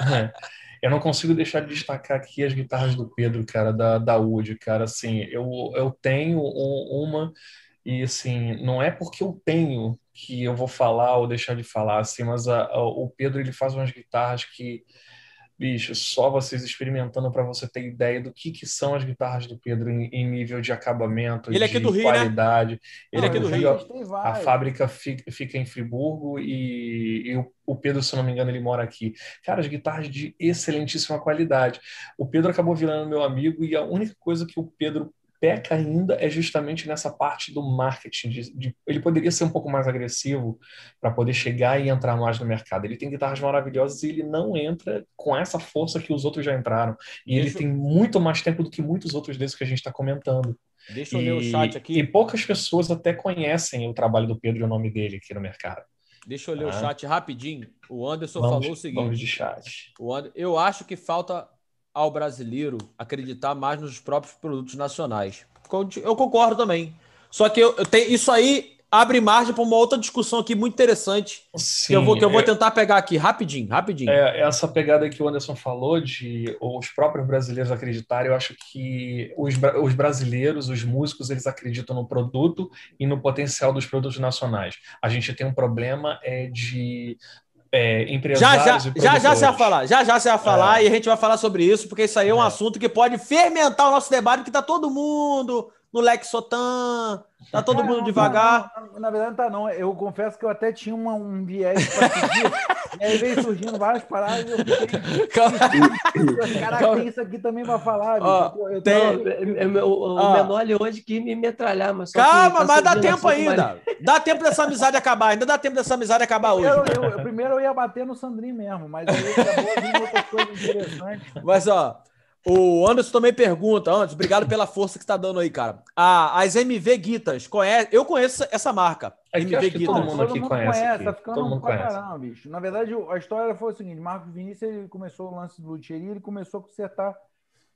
Speaker 2: É, eu não consigo deixar de destacar aqui as guitarras do Pedro, cara, da, da Wood, cara. Assim, eu, eu tenho um, uma, e assim, não é porque eu tenho que eu vou falar ou deixar de falar, assim, mas a, a, o Pedro ele faz umas guitarras que bicho, só vocês experimentando para você ter ideia do que, que são as guitarras do Pedro em, em nível de acabamento,
Speaker 1: Ele
Speaker 2: é de
Speaker 1: do Rio,
Speaker 2: qualidade. Né?
Speaker 1: Ele é aqui do Rio.
Speaker 2: A, a fábrica fica, fica, em Friburgo e, e o, o, Pedro, se não me engano, ele mora aqui. Cara, as guitarras de excelentíssima qualidade. O Pedro acabou virando meu amigo e a única coisa que o Pedro peca ainda é justamente nessa parte do marketing. De, de, ele poderia ser um pouco mais agressivo para poder chegar e entrar mais no mercado. Ele tem guitarras maravilhosas e ele não entra com essa força que os outros já entraram. E Deixa... ele tem muito mais tempo do que muitos outros desses que a gente está comentando.
Speaker 1: Deixa eu e, ler o chat aqui.
Speaker 2: E poucas pessoas até conhecem o trabalho do Pedro e o nome dele aqui no mercado.
Speaker 1: Deixa eu ler ah. o chat rapidinho. O Anderson vamos, falou o seguinte:
Speaker 2: vamos de chat.
Speaker 1: And... Eu acho que falta ao brasileiro acreditar mais nos próprios produtos nacionais. Eu concordo também. Só que eu, eu tenho, isso aí abre margem para uma outra discussão aqui muito interessante. Sim, que eu vou, que eu vou é, tentar pegar aqui rapidinho, rapidinho.
Speaker 2: É, essa pegada que o Anderson falou de os próprios brasileiros acreditarem, eu acho que os, os brasileiros, os músicos, eles acreditam no produto e no potencial dos produtos nacionais. A gente tem um problema é, de é, empresários
Speaker 1: já, já, já, já você vai falar, já já você vai falar é. e a gente vai falar sobre isso, porque isso aí é um é. assunto que pode fermentar o nosso debate, que está todo mundo no Lexotan, tá todo mundo devagar.
Speaker 6: Não, não, na verdade, tá não. Eu confesso que eu até tinha uma, um viés para seguir, e aí veio surgindo várias paradas e eu fiquei. Caraca, tem isso aqui também para falar.
Speaker 3: Ó, eu tem... o, o, o Menoli hoje quis me metralhar, mas.
Speaker 1: Calma, tá mas dá tempo ainda. Dá tempo dessa amizade acabar, ainda dá tempo dessa amizade acabar hoje.
Speaker 6: Eu, eu, primeiro eu ia bater no Sandrinho mesmo, mas aí acabou vindo outras coisas interessantes.
Speaker 1: Mas, ó. O Anderson também pergunta, Anderson, obrigado pela força que está dando aí, cara. Ah, as MV Guitas, conhece, eu conheço essa marca.
Speaker 2: É MV Guitas. Todo mundo aqui todo mundo conhece. conhece
Speaker 6: tá ficando todo mundo conhece. Caramba, bicho. Na verdade, a história foi o seguinte: Marcos Vinícius ele começou o lance do luthieria, ele começou a consertar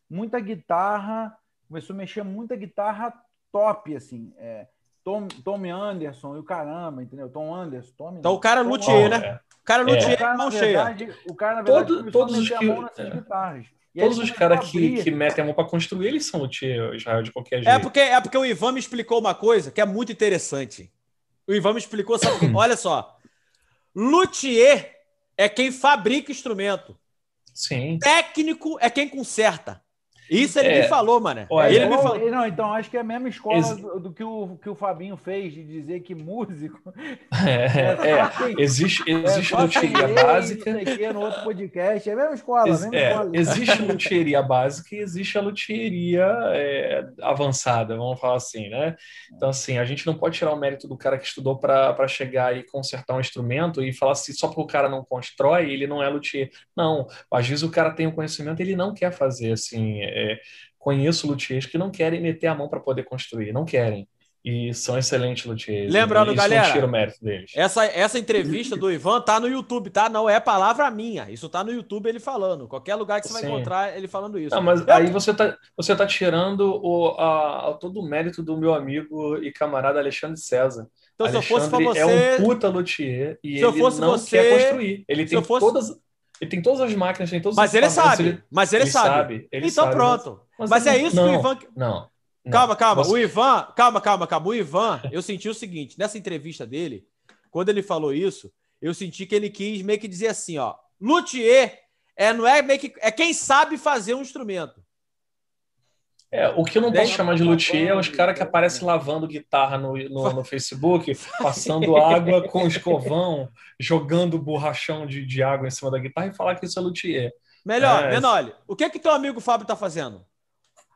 Speaker 6: muita guitarra, começou a mexer muita guitarra top, assim. É, Tom, Tommy Anderson e o caramba, entendeu? Tom Anderson. Tommy,
Speaker 1: então o cara é luthier, né? O cara é luthier, é. mão cheia.
Speaker 6: O cara, na verdade,
Speaker 2: Todo, todos os que... É. guitarras. E Todos os caras que, que metem a mão para construir, eles são luthier, Israel, de qualquer é jeito.
Speaker 1: É porque, é porque o Ivan me explicou uma coisa que é muito interessante. O Ivan me explicou, sabe? Olha só. Luthier é quem fabrica instrumento.
Speaker 2: Sim.
Speaker 1: Técnico é quem conserta. Isso ele é. me falou, mano.
Speaker 6: Olha,
Speaker 1: ele
Speaker 6: me falou. Não, então acho que é a mesma escola Ex do, que, o, que o Fabinho fez de dizer que músico.
Speaker 2: É, é, é existe, existe é, luthieria básica.
Speaker 6: Aqui, no outro podcast, é a mesma escola. Ex mesma
Speaker 2: é,
Speaker 6: escola.
Speaker 2: Existe luthieria básica e existe a luthieria é, avançada, vamos falar assim, né? Então, assim, a gente não pode tirar o mérito do cara que estudou para chegar e consertar um instrumento e falar assim, só porque o cara não constrói, ele não é luthier. Não, às vezes o cara tem o um conhecimento, ele não quer fazer assim é, conheço luthiers que não querem meter a mão para poder construir, não querem. E são excelentes luthiers.
Speaker 1: Lembrando, galera,
Speaker 2: tira o mérito deles.
Speaker 1: Essa, essa entrevista do Ivan tá no YouTube, tá? Não é palavra minha. Isso tá no YouTube ele falando. Qualquer lugar que você Sim. vai encontrar ele falando isso.
Speaker 2: Não, mas Eu... aí você tá, você tá tirando o, a, a, todo o mérito do meu amigo e camarada Alexandre César.
Speaker 1: Então, Alexandre se eu fosse pra você.
Speaker 2: É um puta luthier e se ele não você... quer construir. Ele tem fosse... todas ele tem todas as máquinas, tem todos
Speaker 1: mas os ele sabe, ele, mas ele, ele sabe. sabe.
Speaker 2: Ele
Speaker 1: então
Speaker 2: sabe,
Speaker 1: pronto. Mas, mas é isso
Speaker 2: não,
Speaker 1: que o Ivan.
Speaker 2: Não. não
Speaker 1: calma, calma. Você... O Ivan, calma, calma, calma. O Ivan, eu senti o seguinte: nessa entrevista dele, quando ele falou isso, eu senti que ele quis meio que dizer assim: ó, luthier é, não é meio que. É quem sabe fazer um instrumento.
Speaker 2: É, o que eu não posso chamar de luthier é os caras que aparecem lavando guitarra no, no, no Facebook, passando água com escovão, jogando borrachão de, de água em cima da guitarra e falar que isso é luthier.
Speaker 1: Melhor, é, Menoli, o que que teu amigo Fábio tá fazendo?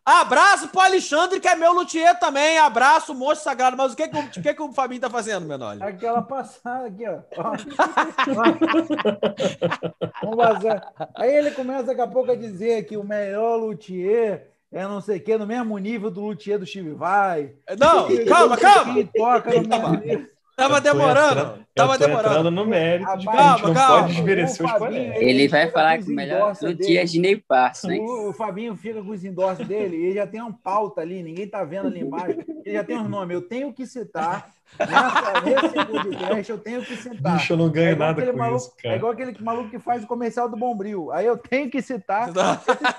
Speaker 1: Abraço pro Alexandre, que é meu luthier também. Abraço, moço sagrado. Mas o que que, o, que, que o Fabinho tá fazendo, Menoli?
Speaker 6: Aquela passada aqui, ó. Vamos vazar. Aí ele começa daqui a pouco a dizer que o melhor luthier é não sei o que, no mesmo nível do luthier do Steve Vai.
Speaker 1: Não, calma, calma. Toca no mesmo Tava demorando. Entrando, tava demorando.
Speaker 2: no mérito de calma, não calma. pode desmerecer os
Speaker 4: colegas. Ele vai falar que o melhor luthier é de Ney Passo, hein?
Speaker 6: O, o, Fabinho fica com os endossos dele e ele já tem uma pauta ali, ninguém tá vendo ali embaixo. Ele já tem os nomes. Eu tenho que citar Nessa, nesse podcast eu tenho que citar.
Speaker 2: Bicho, eu não ganho é nada com
Speaker 6: maluco,
Speaker 2: isso, cara.
Speaker 6: É igual aquele maluco que faz o comercial do Bombril. Aí eu tenho que citar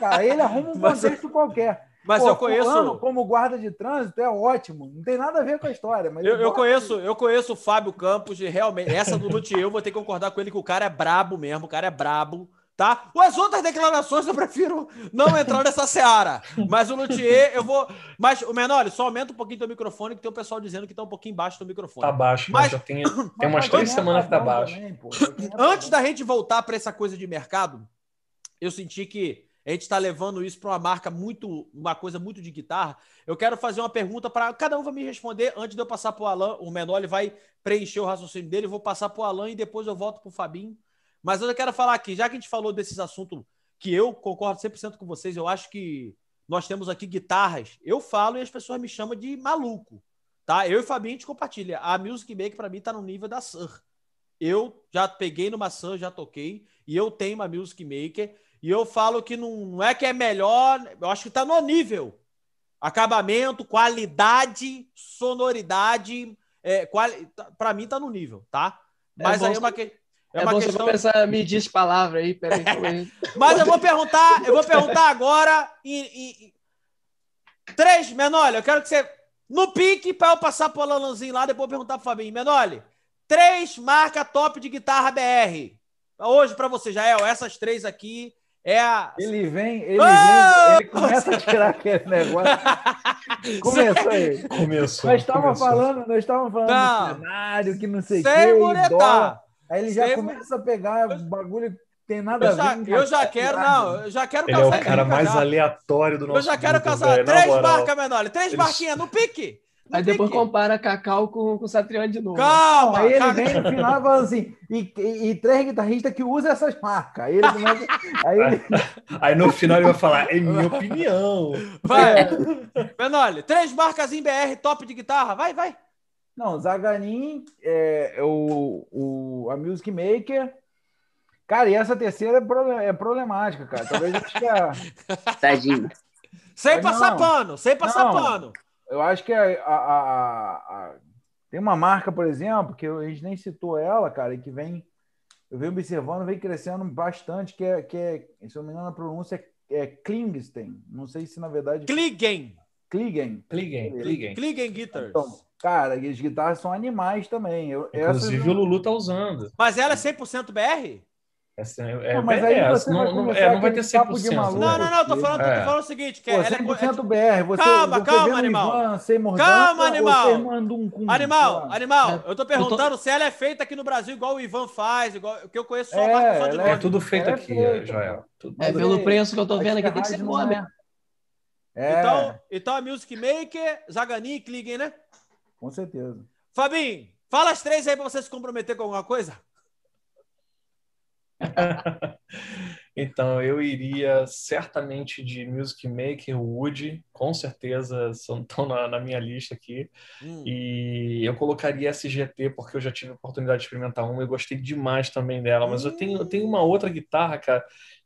Speaker 6: Aí ele arruma um contexto qualquer.
Speaker 1: Mas Pô, eu conheço.
Speaker 6: como guarda de trânsito é ótimo. Não tem nada a ver com a história. Mas
Speaker 1: eu, eu conheço, eu conheço o Fábio Campos e realmente. Essa do Luthier, eu vou ter que concordar com ele que o cara é brabo mesmo, o cara é brabo. Tá? As outras declarações eu prefiro não entrar nessa seara. Mas o Luthier, eu vou. Mas, o menor, só aumenta um pouquinho teu microfone, que tem o pessoal dizendo que tá um pouquinho baixo do microfone.
Speaker 2: Tá baixo, mas, mas já tem, tem umas três semanas que tá baixo. Também,
Speaker 1: Antes da gente voltar para essa coisa de mercado, eu senti que a gente está levando isso para uma marca muito, uma coisa muito de guitarra. Eu quero fazer uma pergunta para cada um vai me responder antes de eu passar para o Alan. O menor vai preencher o raciocínio dele. Vou passar para o Alan e depois eu volto para o Fabinho. Mas eu quero falar aqui, já que a gente falou desses assuntos que eu concordo 100% com vocês, eu acho que nós temos aqui guitarras. Eu falo e as pessoas me chamam de maluco. Tá? Eu e o Fabinho a gente compartilha. A Music Maker para mim tá no nível da Sur. Eu já peguei numa Sun, já toquei, e eu tenho uma Music Maker, e eu falo que não, não é que é melhor, eu acho que tá no nível. Acabamento, qualidade, sonoridade, é, quali... para mim tá no nível, tá?
Speaker 3: É
Speaker 1: Mas
Speaker 3: bom
Speaker 1: aí é uma, que...
Speaker 3: É,
Speaker 1: é uma
Speaker 3: bom
Speaker 1: questão.
Speaker 3: você começar a medir as palavras aí, peraí. aí.
Speaker 1: Mas eu vou perguntar, eu vou perguntar agora em- em- três, Menoli, eu quero que você no pique para eu passar pro Alanzinho lá, depois perguntar pro Fabinho. Menoli, três marca top de guitarra BR. Hoje para você, Jael, essas três aqui é a
Speaker 6: Ele vem, ele
Speaker 1: Ah!
Speaker 6: vem, ele começa a tirar aquele negócio. Começou aí.
Speaker 2: Começou.
Speaker 6: Nós estávamos falando, nós estávamos falando
Speaker 1: Não.
Speaker 6: do cenário, que não sei o
Speaker 1: sem
Speaker 6: quê, e dólar.
Speaker 1: muretar.
Speaker 6: Aí ele já
Speaker 1: Sem
Speaker 6: começa a pegar bagulho que tem nada
Speaker 1: Eu
Speaker 6: a ver.
Speaker 1: já, eu já quero, não, eu já quero
Speaker 2: Ele é
Speaker 1: casar.
Speaker 2: o cara mais
Speaker 1: já.
Speaker 2: aleatório do nosso
Speaker 1: Eu já quero casar. Três marcas, Menoli. Três
Speaker 2: Eles-
Speaker 1: marquinhas no pique.
Speaker 3: Aí depois compara Cacau com, com o Satriani de novo.
Speaker 1: Calma.
Speaker 6: Aí ele
Speaker 1: calma.
Speaker 6: vem no final e fala assim, e, e, e três guitarristas que usam essas marcas. Aí ele começa. Aí ele,
Speaker 2: Aí no final ele vai falar, é minha opinião.
Speaker 1: Vai.
Speaker 6: É.
Speaker 1: Menoli, três marcas em BR top de guitarra. Vai, vai.
Speaker 6: Não, Zaganin, é, é o, o, a Music Maker. Cara, e essa terceira é, é problemática, cara. Talvez eu acho que a,
Speaker 4: Tadinho.
Speaker 1: Sem
Speaker 6: Mas
Speaker 1: passar
Speaker 6: não.
Speaker 1: pano, sem passar
Speaker 6: Não.
Speaker 1: pano.
Speaker 6: Eu acho que a, a- a- a- tem uma marca, por exemplo, que a gente nem citou ela, cara, e que vem, eu venho observando, vem crescendo bastante, que é, que é se eu não me engano, a pronúncia é, é Klingstein. Não sei se na verdade.
Speaker 1: Kligen.
Speaker 6: Kligen.
Speaker 2: Liguem, liguem.
Speaker 1: Kligen Guitars.
Speaker 6: Então, cara, as guitarras são animais também. Eu, essas
Speaker 2: Inclusive
Speaker 6: não-
Speaker 2: o Lulu tá usando.
Speaker 1: Mas ela é 100% BR?
Speaker 2: Essa é,
Speaker 6: Não, mas
Speaker 2: é,
Speaker 6: aí
Speaker 2: é,
Speaker 6: você
Speaker 2: não,
Speaker 6: vai
Speaker 2: não,
Speaker 6: começar
Speaker 2: é, não vai ter
Speaker 6: aquele papo de
Speaker 2: 100%.
Speaker 6: maluco.
Speaker 1: Não, não, não, tô
Speaker 6: aqui.
Speaker 1: falando,
Speaker 2: É.
Speaker 1: tô falando o seguinte, que
Speaker 6: Pô,
Speaker 1: ela é,
Speaker 6: 100% BR. Você,
Speaker 1: Calma,
Speaker 6: você
Speaker 1: calma, animal.
Speaker 6: Ivan, sem mordança,
Speaker 1: Calma, animal.
Speaker 6: mandum-cum,
Speaker 1: Animal,
Speaker 6: lá.
Speaker 1: animal, eu tô perguntando se ela é feita aqui no Brasil igual o Ivan faz, igual que eu conheço só a
Speaker 6: É,
Speaker 1: marca só de
Speaker 2: É tudo feito
Speaker 6: É
Speaker 2: aqui,
Speaker 6: feito,
Speaker 2: Joel. Tudo-
Speaker 3: É, pelo preço que eu tô vendo aqui, tem que ser boa
Speaker 6: não
Speaker 3: mesmo.
Speaker 6: É,
Speaker 1: Então, então a Music Maker, Zaganin e Kligen, né?
Speaker 6: com certeza.
Speaker 1: Fabinho, fala as três aí pra você se comprometer com alguma coisa.
Speaker 2: Então, eu iria certamente de Music Maker, Wood, com certeza estão na, na minha lista aqui.
Speaker 1: Hum.
Speaker 2: E eu colocaria SGT, porque eu já tive a oportunidade de experimentar uma e gostei demais também dela. Mas eu tenho, eu tenho uma outra guitarra, cara,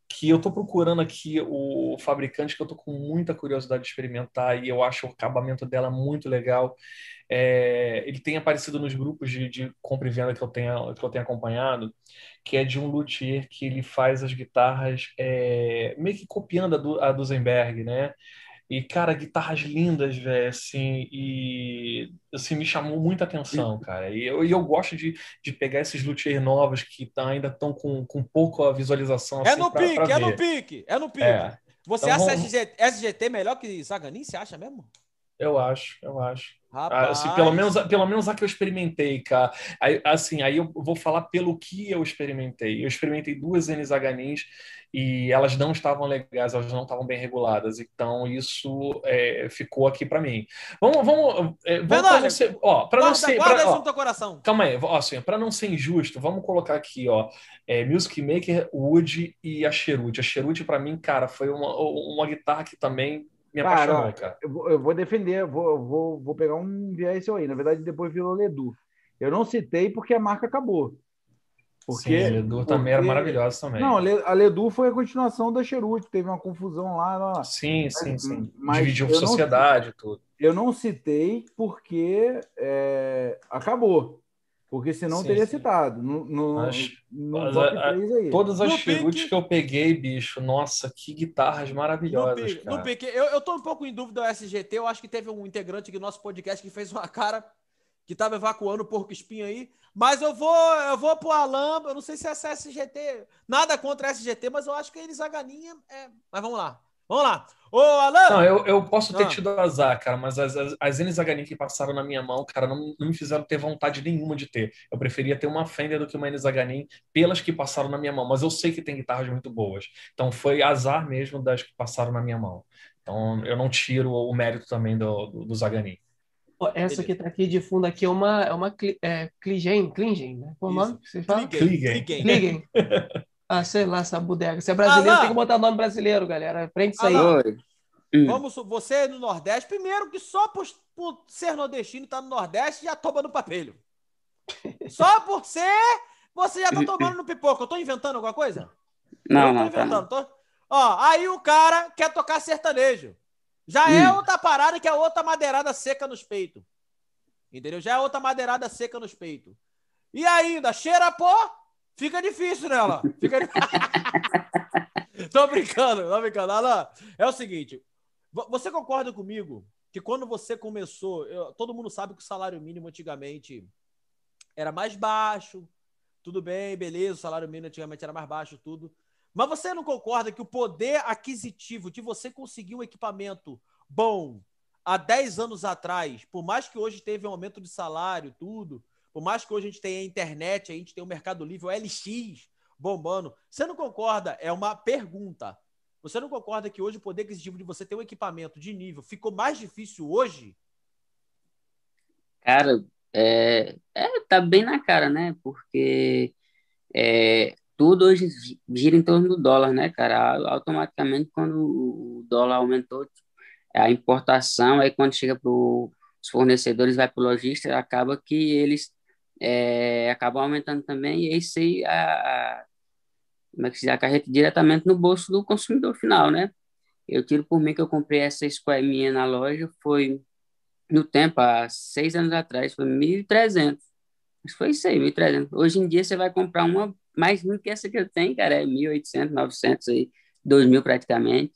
Speaker 2: que eu tô procurando aqui o fabricante, que eu tô com muita curiosidade de experimentar e eu acho o acabamento dela muito legal. É, ele tem aparecido nos grupos de, de compra e venda que eu tenho, que eu tenho acompanhado, que é de um luthier que ele faz as guitarras é, meio que copiando a, do, a né? E, cara, guitarras lindas, velho, assim, e assim, me chamou muita atenção, cara. E eu, e eu gosto de, de pegar esses luthiers novos que tá, ainda estão com, com pouca visualização,
Speaker 1: É
Speaker 2: assim,
Speaker 1: no
Speaker 2: pra-
Speaker 1: pique,
Speaker 2: pra
Speaker 1: é no pique, é no pique.
Speaker 2: É,
Speaker 1: Você
Speaker 2: Então
Speaker 1: acha
Speaker 2: vamos-
Speaker 1: SGT, SGT melhor que Zaganin? Você acha mesmo?
Speaker 2: eu acho, eu acho.
Speaker 1: Rapaz.
Speaker 2: assim, pelo menos, pelo menos a que eu experimentei, cara. Aí, assim, aí eu vou falar pelo que eu experimentei. Eu experimentei duas N-Zaganins e elas não estavam legais, elas não estavam bem reguladas. Então, isso é, ficou aqui para mim. Vamos, vamos, é, vamos
Speaker 1: Verdade.
Speaker 2: não ser, ó, para não ser,
Speaker 1: guarda
Speaker 2: pra- ó,
Speaker 1: teu coração.
Speaker 2: Calma aí, ó, assim, para não ser injusto, vamos colocar aqui, ó, é, Music Maker, Wood e a Cherute. A Cherute, para mim, cara, foi uma, uma guitarra que também me
Speaker 6: Cara,
Speaker 2: apaixonou,
Speaker 6: ó,
Speaker 2: cara.
Speaker 6: Eu vou, eu vou defender, vou, vou, vou pegar um viés seu aí. Na verdade, depois virou Ledu. Eu não citei porque a marca acabou. Porque,
Speaker 2: Sim, a Ledu também era
Speaker 6: porque-
Speaker 2: maravilhosa também.
Speaker 6: Não, a Le- a Ledu foi a continuação da Cherute, teve uma confusão lá.
Speaker 2: Sim, sim, sim.
Speaker 6: mas
Speaker 2: Dividiu
Speaker 6: não-
Speaker 2: sociedade e tudo.
Speaker 6: Eu não citei porque é, acabou. Porque senão
Speaker 2: Sim,
Speaker 6: teria
Speaker 2: sim.
Speaker 6: citado. No, no,
Speaker 2: Mas-
Speaker 6: no top
Speaker 2: a- a-
Speaker 6: 3 aí.
Speaker 2: Todas as
Speaker 1: No pique-
Speaker 2: que eu peguei, bicho, nossa, que guitarras
Speaker 1: No
Speaker 2: maravilhosas,
Speaker 1: no
Speaker 2: cara.
Speaker 1: pique. Eu, eu tô um pouco em dúvida do SGT. Eu acho que teve um integrante do nosso podcast que fez uma cara que tava evacuando o porco espinho aí. Mas eu vou, eu vou pro Alan. Eu não sei se essa SGT. Nada contra a SGT, mas eu acho que eles a galinha. É... Mas vamos lá. Vamos lá. Ô, Alan!
Speaker 2: Não, eu, eu posso ter
Speaker 1: Ah.
Speaker 2: tido azar, cara, mas as, as, as N-Zaganin que passaram na minha mão, cara, não, não me fizeram ter vontade nenhuma de ter. Eu preferia ter uma Fender do que uma N-Zaganin pelas que passaram na minha mão, mas eu sei que tem guitarras muito boas. Então foi azar mesmo das que passaram na minha mão. Então eu não tiro o mérito também do, do, do Zaganin.
Speaker 3: Essa que tá aqui de fundo aqui é uma, é uma é, Klingen, Klingen, né? Qual o
Speaker 1: Isso.
Speaker 3: nome que vocês falam?
Speaker 1: Kligen.
Speaker 2: Kligen.
Speaker 1: Kligen.
Speaker 3: Klingen. Ah, sei lá, essa bodega. Se é brasileiro,
Speaker 1: Alan!
Speaker 3: tem que botar nome brasileiro, galera. Aprende isso aí.
Speaker 1: Alan!
Speaker 4: Oi.
Speaker 1: Hum. Vamos, você no Nordeste, primeiro que só por, por ser nordestino e estar tá no Nordeste já toma no papelho. Só por ser, você já tá tomando no pipoca. Eu tô inventando alguma coisa?
Speaker 4: Não, não. Tá inventando.
Speaker 1: Tô... Ó, aí o cara quer tocar sertanejo. Já é hum. é outra parada que é outra madeirada seca nos peitos. Entendeu? Já é outra madeirada seca nos peitos. E ainda, cheira pó, fica difícil nela. Fica tô brincando, tô brincando. Alan, é o seguinte, você concorda comigo que quando você começou, eu, todo mundo sabe que o salário mínimo antigamente era mais baixo, tudo bem, beleza, o salário mínimo antigamente era mais baixo, tudo. Mas você não concorda que o poder aquisitivo de você conseguir um equipamento bom há 10 anos atrás, por mais que hoje teve um aumento de salário, tudo, por mais que hoje a gente tenha a internet, a gente tenha o Mercado Livre, o LX bombando, você não concorda? É uma pergunta. Você não concorda que hoje o poder aquisitivo de você ter um equipamento de nível ficou mais difícil hoje?
Speaker 4: Cara, é, é tá bem na cara, né? Porque é, tudo hoje gira em torno do dólar, né, cara? Automaticamente, quando o dólar aumentou, a importação, aí quando chega para os fornecedores, vai para o lojista, acaba que eles é, acabam aumentando também, e isso aí a, a como é que se acarreta diretamente no bolso do consumidor final, né? Eu tiro por mim que eu comprei essa Square minha na loja, foi no tempo, há seis anos atrás, foi 1.300. Mas foi isso aí, 1.300. Hoje em dia você vai comprar uma mais ruim que essa que eu tenho, cara, é 1.800, 900 aí, 2.000 praticamente.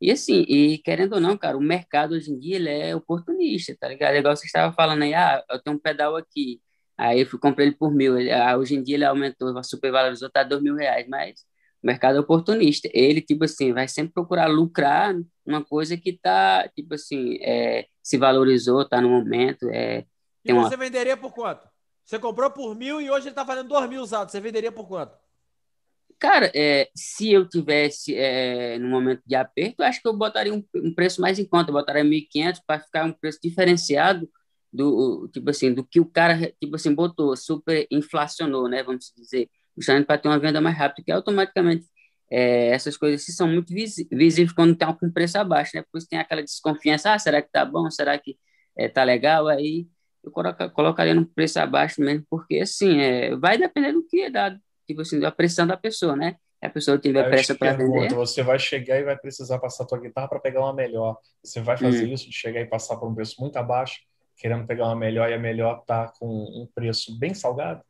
Speaker 4: E assim, e querendo ou não, cara, o mercado hoje em dia ele é oportunista, tá ligado? É igual você estava falando aí, ah, eu tenho um pedal aqui, Aí eu fui comprei ele por mil. Ele, ah, hoje em dia ele aumentou, supervalorizou, tá dois mil reais, mas o mercado é oportunista. Ele, tipo assim, vai sempre procurar lucrar uma coisa que tá, tipo assim, é, se valorizou, tá no momento. É,
Speaker 1: e você venderia por quanto? Você comprou por mil e hoje ele tá fazendo dois mil usados. Você venderia por quanto?
Speaker 4: Cara, é, se eu tivesse é, no momento de aperto, eu acho que eu botaria um, um preço mais em conta. Eu botaria 1.500 para ficar um preço diferenciado do tipo assim do que o cara tipo assim botou super inflacionou né vamos dizer justamente para ter uma venda mais rápida que automaticamente é, essas coisas assim, são muito visíveis quando tem algum preço abaixo né por isso tem aquela desconfiança ah será que tá bom será que é, tá legal aí eu coloca, colocaria no preço abaixo mesmo porque assim é, vai depender do que é da tipo assim da pressão da pessoa né a pessoa tiver pressa para vender.
Speaker 2: Você vai chegar e vai precisar passar a tua guitarra para pegar uma melhor. Você vai fazer hum. isso de chegar e passar por um preço muito abaixo querendo pegar uma melhor e a melhor tá com um preço bem salgado?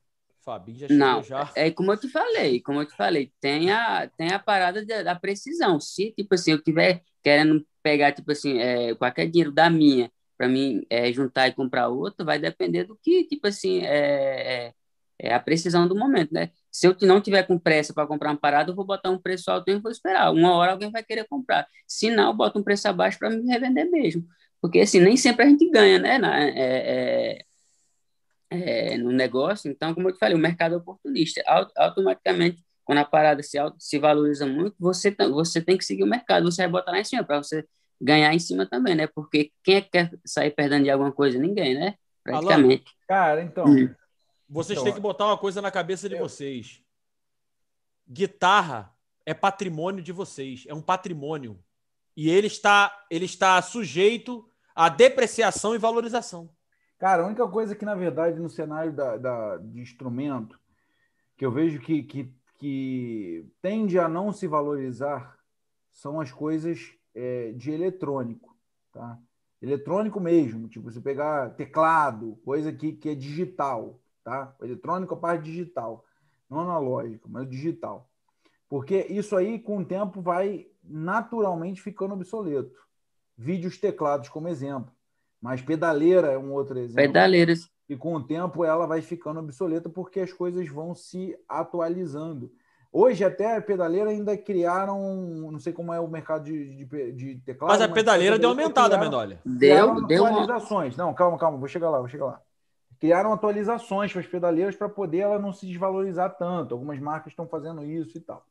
Speaker 4: Fabinho já Não, já. É como eu te falei, como eu te falei, tem a, tem a parada de, da precisão. Se, tipo assim, eu tiver querendo pegar, tipo assim, é, qualquer dinheiro da minha para mim é, juntar e comprar outro, vai depender do que, tipo assim, é, é, é a precisão do momento, né? Se eu não tiver com pressa para comprar uma parada, eu vou botar um preço alto e vou esperar. Uma hora alguém vai querer comprar. Se não, eu boto um preço abaixo para me revender mesmo. Porque, assim, nem sempre a gente ganha, né? Na, é, é, é, no negócio. Então, como eu te falei, o mercado é oportunista. Automaticamente, quando a parada se, se valoriza muito, você, você tem que seguir o mercado. Você vai botar lá em cima para você ganhar em cima também, né? Porque quem é que quer sair perdendo de alguma coisa? Ninguém, né? Praticamente. Alô?
Speaker 6: Cara, então... Hum.
Speaker 1: Vocês então, têm que botar uma coisa na cabeça de eu... vocês. Guitarra é patrimônio de vocês. É um patrimônio. E ele está, ele está sujeito a depreciação e valorização.
Speaker 6: Cara, a única coisa que, na verdade, no cenário da, da de instrumento, que eu vejo que, que, que tende a não se valorizar são as coisas é, de eletrônico, tá? Eletrônico mesmo, tipo, você pegar teclado, coisa que, que é digital, tá? O eletrônico é a parte digital, não analógico, mas digital. Porque isso aí, com o tempo, vai naturalmente ficando obsoleto vídeos teclados como exemplo. Mas pedaleira é um outro exemplo.
Speaker 4: Pedaleiras.
Speaker 6: E com o tempo ela vai ficando obsoleta porque as coisas vão se atualizando. Hoje até a pedaleira ainda criaram, não sei como é o mercado de, de, de teclado.
Speaker 1: Mas a pedaleira deu aumentada, Menolha.
Speaker 4: Deu, deu
Speaker 6: atualizações. Uma... Não, calma, calma, vou chegar lá, vou chegar lá. Criaram atualizações para as pedaleiras para poder ela não se desvalorizar tanto. Algumas marcas estão fazendo isso e tal.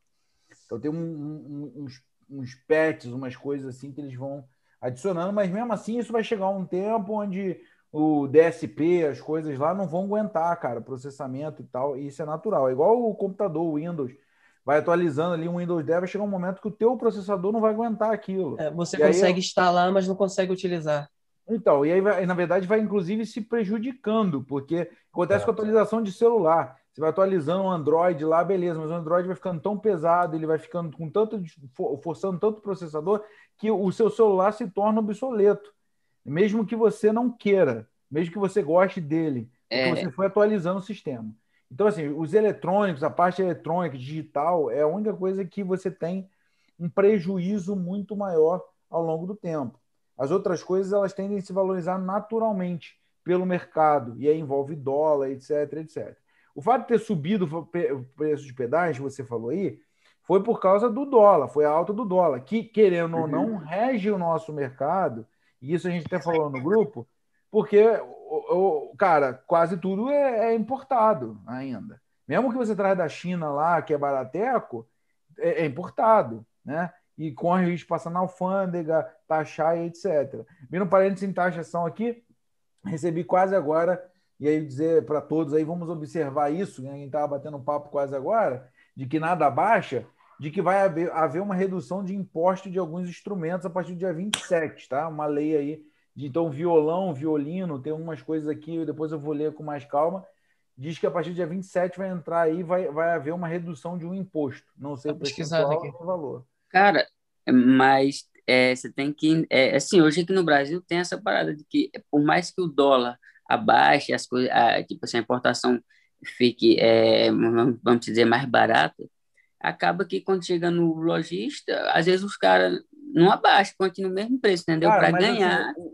Speaker 6: Então tem um, um, uns, uns patches, umas coisas assim que eles vão adicionando, mas mesmo assim isso vai chegar um tempo onde o DSP, as coisas lá não vão aguentar, cara, processamento e tal, e isso é natural. É igual o computador, o Windows. vai atualizando ali um Windows 10, vai chegar um momento que o teu processador não vai aguentar aquilo.
Speaker 3: É, você
Speaker 6: E aí
Speaker 3: consegue
Speaker 6: eu-
Speaker 3: instalar, mas não consegue utilizar.
Speaker 6: Então, e aí, vai- na verdade, vai inclusive se prejudicando, porque acontece
Speaker 2: É.
Speaker 6: com a atualização de celular. Você vai atualizando o Android lá, beleza, mas o Android vai ficando tão pesado, ele vai ficando com tanto, for- forçando tanto o processador, que o seu celular se torna obsoleto. Mesmo que você não queira, mesmo que você goste dele,
Speaker 4: É.
Speaker 6: você foi atualizando o sistema. Então, assim, os eletrônicos, a parte eletrônica, digital, é a única coisa que você tem um prejuízo muito maior ao longo do tempo. As outras coisas, elas tendem a se valorizar naturalmente pelo mercado, e aí envolve dólar, etc, etc. O fato de ter subido o pre- o preço de pedais, que você falou aí, foi por causa do dólar, foi a alta do dólar, que, querendo ou não, rege o nosso mercado, e isso a gente até falou no grupo, porque, cara, quase tudo é, é importado ainda. Mesmo que você traz da China lá, que é barateco, é, é importado, né? E corre o risco de passar na alfândega, taxar e etc. Vendo um parênteses em taxação aqui, recebi quase agora, e aí dizer para todos aí, vamos observar isso, né? a gente estava batendo um papo quase agora, de que nada baixa, de que vai haver, haver uma redução de imposto de alguns instrumentos a partir do dia 27, tá? Uma lei aí de então violão, violino, tem umas coisas aqui, depois eu vou ler com mais calma. Diz que a partir do dia 27 vai entrar aí, vai, vai haver uma redução de um imposto. Não sei o
Speaker 3: Tá pesquisado
Speaker 6: percentual
Speaker 3: aqui.
Speaker 6: o valor.
Speaker 4: Cara, mas é, você tem que. É, assim, hoje aqui no Brasil tem essa parada de que, por mais que o dólar abaixe, as coisas, a, tipo assim, a importação fique, é, vamos dizer, mais barata, acaba que quando chega no lojista, às vezes os caras não abaixam, continuam no mesmo preço, entendeu? Para
Speaker 6: mas,
Speaker 4: ganhar.
Speaker 6: assim,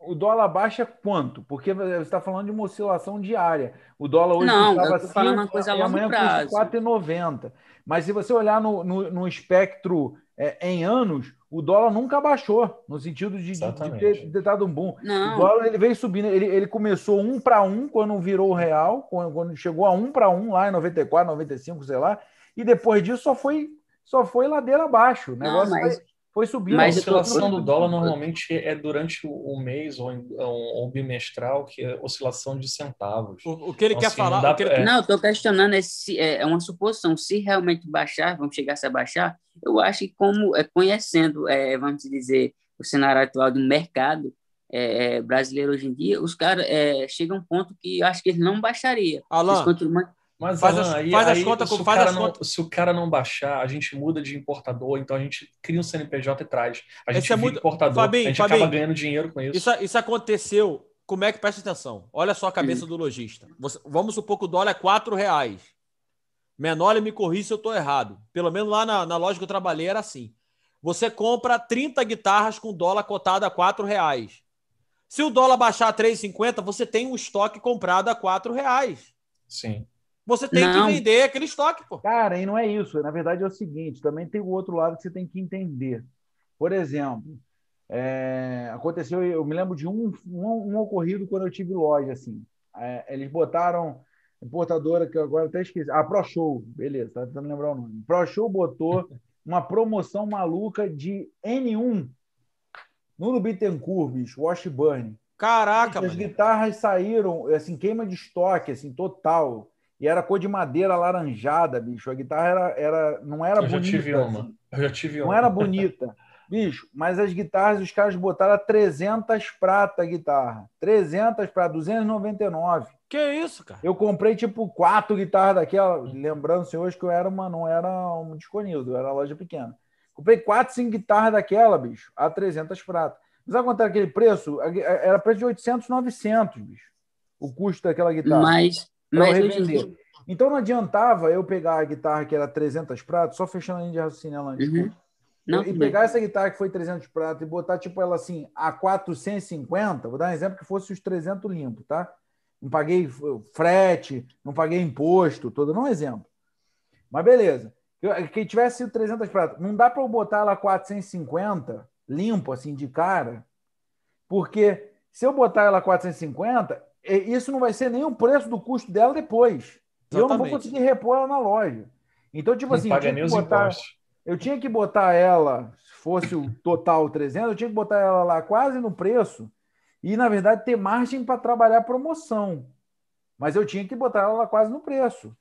Speaker 6: o, dólar baixa quanto? Porque você está falando de uma oscilação diária. O dólar hoje
Speaker 4: Não,
Speaker 6: custava
Speaker 4: eu tô falando uma
Speaker 6: cinco,
Speaker 4: coisa a
Speaker 6: e
Speaker 4: longo
Speaker 6: amanhã
Speaker 4: prazo.
Speaker 6: custa 4,90. Mas se você olhar no, no, no espectro é, em anos, o dólar nunca baixou, no sentido de, de- ter, de ter dado um boom. O
Speaker 4: Não,
Speaker 6: dólar ele veio subindo, ele, ele começou um para um quando virou o real, quando, quando chegou a um para um lá em 94, 95, sei lá, e depois disso só foi só foi ladeira abaixo. O
Speaker 4: Não,
Speaker 6: negócio
Speaker 4: mas-
Speaker 6: foi, subindo.
Speaker 2: A
Speaker 4: Mas tô-
Speaker 2: oscilação do dólar normalmente é durante o mês ou, ou- ou bimestral, que é oscilação de centavos.
Speaker 1: O, o que ele
Speaker 2: Então,
Speaker 1: quer
Speaker 2: assim,
Speaker 1: falar.
Speaker 2: não dá
Speaker 1: ele-
Speaker 2: É.
Speaker 4: Não, eu estou questionando esse, é, é uma suposição. Se realmente baixar, vamos chegar a baixar, eu acho que como é, conhecendo, é, vamos dizer, o cenário atual do mercado é, é, brasileiro hoje em dia, os caras é, chegam a um ponto que eu acho que eles não baixaria.
Speaker 1: Alan,
Speaker 4: Eles continuam-
Speaker 2: Mas
Speaker 1: Faz
Speaker 2: Alan,
Speaker 1: as-
Speaker 2: aí,
Speaker 1: faz as
Speaker 2: aí,
Speaker 1: contas
Speaker 2: se,
Speaker 1: com-
Speaker 2: o
Speaker 1: faz
Speaker 2: cara
Speaker 1: as
Speaker 2: não,
Speaker 1: contas-
Speaker 2: se o cara não baixar, a gente muda de importador, então a gente cria um CNPJ e traz. A gente
Speaker 1: é muito-
Speaker 2: importador,
Speaker 1: Fabinho,
Speaker 2: a gente
Speaker 1: Fabinho,
Speaker 2: acaba ganhando dinheiro com isso.
Speaker 1: Isso, isso aconteceu. Como é que presta atenção? Olha só a cabeça do lojista. Vamos supor que o dólar é 4 reais. Menor, me corrija se eu estou errado. Pelo menos lá na, na loja que eu trabalhei era assim. Você compra 30 guitarras com dólar cotado a 4 reais. Se o dólar baixar a 3,50, você tem um estoque comprado a 4 reais.
Speaker 2: Sim.
Speaker 1: Você tem
Speaker 4: Não.
Speaker 1: que vender aquele estoque, pô.
Speaker 6: Cara, e não é isso. Na verdade é o seguinte, também tem o outro lado que você tem que entender. Por exemplo, é, aconteceu, eu me lembro de um, um, um ocorrido quando eu tive loja, assim. É, eles botaram, importadora, que eu agora até esqueci, a ProShow, beleza, tá tentando lembrar o nome. ProShow botou uma promoção maluca de N1 no Bittencourt, bicho, Washburn.
Speaker 1: Caraca,
Speaker 6: As
Speaker 1: mano.
Speaker 6: guitarras saíram, assim, queima de estoque, assim, total. E era cor de madeira alaranjada, bicho. A guitarra era, era não era
Speaker 2: Eu já
Speaker 6: bonita.
Speaker 2: tive uma.
Speaker 6: assim.
Speaker 2: Eu já tive
Speaker 6: Não
Speaker 2: uma.
Speaker 6: era bonita. Bicho, mas as guitarras, os caras botaram a 300 prata a guitarra. 300 prata, 299.
Speaker 1: Que isso, cara?
Speaker 6: Eu comprei, tipo, quatro guitarras daquela. Lembrando, senhores, que eu era uma, não era um eu era uma loja pequena. Comprei quatro, cinco guitarras daquela, bicho, a 300 prata. Mas sabe quanto era aquele preço? Era preço de 800, 900, bicho. O custo daquela guitarra.
Speaker 4: Mas, mas hoje em
Speaker 6: revender. Então não adiantava eu pegar a guitarra que era 300 pratos, só fechando a linha de raciocínio lá,
Speaker 4: Uhum. Não,
Speaker 6: e pegar essa guitarra que foi 300 pratos e botar tipo ela assim a 450, vou dar um exemplo que fosse os 300 limpo, tá? Não paguei frete, não paguei imposto, todo, não é um exemplo. Mas beleza. Eu- Que tivesse sido 300 pratos, não dá para eu botar ela 450 limpo assim de cara, porque se eu botar ela 450, eh, isso não vai ser nem o preço do custo dela depois. E eu não vou
Speaker 1: Exatamente.
Speaker 6: conseguir repor ela na loja. Então, tipo
Speaker 2: Não
Speaker 6: assim, eu
Speaker 2: paga
Speaker 6: tinha
Speaker 2: nem
Speaker 6: que
Speaker 2: os
Speaker 6: botar,
Speaker 2: impostos.
Speaker 6: eu tinha que botar ela, se fosse o total 300, eu tinha que botar ela lá quase no preço e, na verdade, ter margem para trabalhar promoção. Mas eu tinha que botar ela lá quase no preço.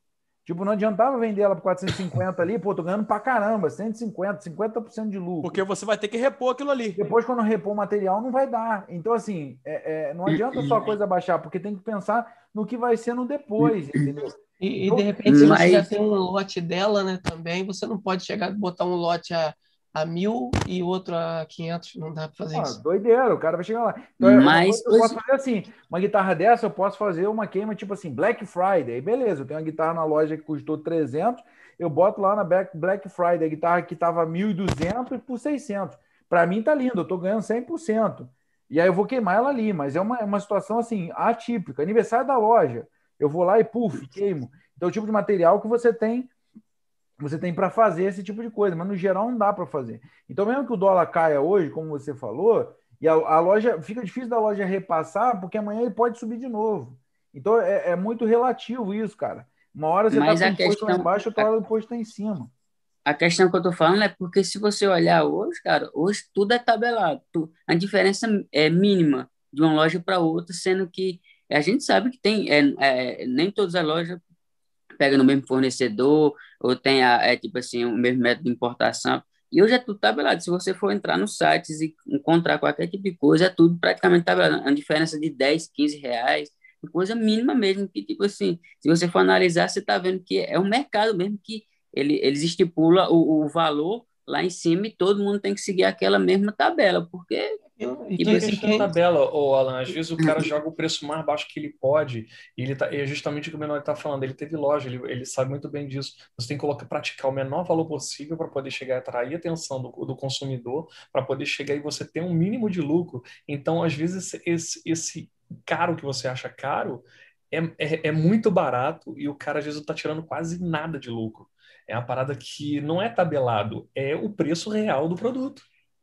Speaker 6: Tipo, não adiantava vender ela por 450 ali, pô, tô ganhando pra caramba, 150, 50% de lucro.
Speaker 1: Porque você vai ter que repor aquilo ali.
Speaker 6: Depois, quando repor o material, não vai dar. Então, assim, é, é, não adianta só a coisa baixar, porque tem que pensar no que vai ser no depois, entendeu?
Speaker 3: E, e de repente, se você já tem um lote dela, né, também, você não pode chegar e botar um lote a, a mil e outro a 500, não dá para fazer
Speaker 6: Ah,
Speaker 3: isso.
Speaker 6: doideira, o cara vai chegar lá. Então, eu-
Speaker 4: Mas
Speaker 6: eu, posso fazer assim, uma guitarra dessa, eu posso fazer uma queima tipo assim, Black Friday, beleza, eu tenho uma guitarra na loja que custou 300, eu boto lá na Black Black Friday, a guitarra que tava 1.200 por 600. Para mim tá lindo, eu tô ganhando 100%. E aí eu vou queimar ela ali, mas é uma, uma situação assim, atípica. Aniversário da loja, eu vou lá e puf, queimo. Então, é o tipo de material que você tem você tem para fazer esse tipo de coisa, mas no geral não dá para fazer. Então, mesmo que o dólar caia hoje, como você falou, e a, a loja fica difícil da loja repassar, porque amanhã ele pode subir de novo. Então, é, é muito relativo isso, cara. Uma hora você está com o imposto lá embaixo, outra hora o imposto está em cima.
Speaker 4: A questão que eu tô falando é porque se você olhar hoje, cara, hoje tudo é tabelado. Tu- a diferença é mínima de uma loja para outra, sendo que a gente sabe que tem, é, é, nem todas as lojas pegam no mesmo fornecedor, ou tem a, é, tipo assim, o mesmo método de importação. E hoje é tudo tabelado. Se você for entrar nos sites e encontrar qualquer tipo de coisa, é tudo praticamente tabelado. Uma diferença de 10, 15 reais, coisa mínima mesmo, que tipo assim, se você for analisar, você está vendo que é um mercado mesmo que ele, eles estipulam o, o valor lá em cima e todo mundo tem que seguir aquela mesma tabela, porque E
Speaker 3: e
Speaker 2: Não
Speaker 3: quem-
Speaker 2: existe
Speaker 3: e quem-
Speaker 2: na tabela, ô Alan. Às vezes o cara joga o preço mais baixo que ele pode, e ele tá, é justamente o que o menor está falando. Ele teve loja, ele, ele sabe muito bem disso. Você tem que colocar, praticar o menor valor possível para poder chegar a atrair a atenção do, do consumidor, para poder chegar e você ter um mínimo de lucro. Então, às vezes, esse, esse, esse caro que você acha caro é, é, é muito barato e o cara, às vezes, não está tirando quase nada de lucro. É uma parada que não é tabelado, é o preço real do produto.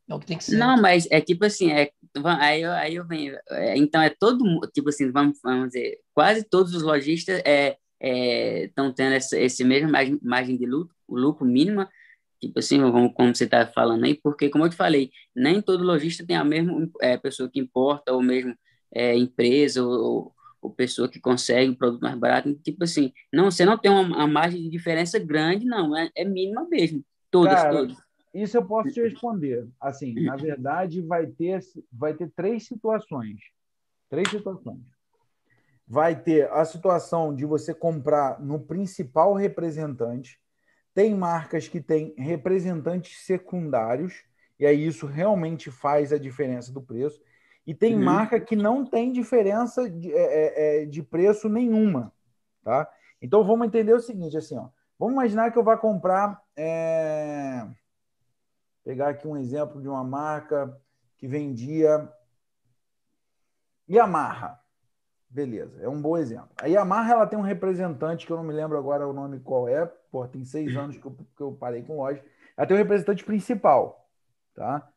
Speaker 3: É o que tem que ser.
Speaker 4: Não, mas é tipo assim, é, aí, eu, aí eu venho. é, então é todo mundo, tipo assim, vamos, vamos dizer, quase todos os lojistas é estão tendo essa, esse mesmo margem, margem de lucro, o lucro mínima, tipo assim, como, como você está falando aí, porque, como eu te falei, nem todo lojista tem a mesma é, pessoa que importa, ou mesmo é, empresa, ou, ou pessoa que consegue um produto mais barato. Tipo assim, não, você não tem uma, uma margem de diferença grande, não, é, é mínima mesmo. Todas,
Speaker 6: Cara,
Speaker 4: todas.
Speaker 6: Isso eu posso te responder. Assim, na verdade, vai ter, vai ter três situações. Três situações. Vai ter a situação de você comprar no principal representante. Tem marcas que têm representantes secundários, e aí isso realmente faz a diferença do preço. E tem
Speaker 4: Uhum.
Speaker 6: marca que não tem diferença de, é, é, é, de preço nenhuma. Tá? Então vamos entender o seguinte: assim, ó, vamos imaginar que eu vá comprar. é, pegar aqui um exemplo de uma marca que vendia Yamaha. Beleza, é um bom exemplo. A Yamaha ela tem um representante que eu não me lembro agora o nome qual é, pô, tem seis anos que eu, que eu parei com loja. Ela tem um representante principal, tá?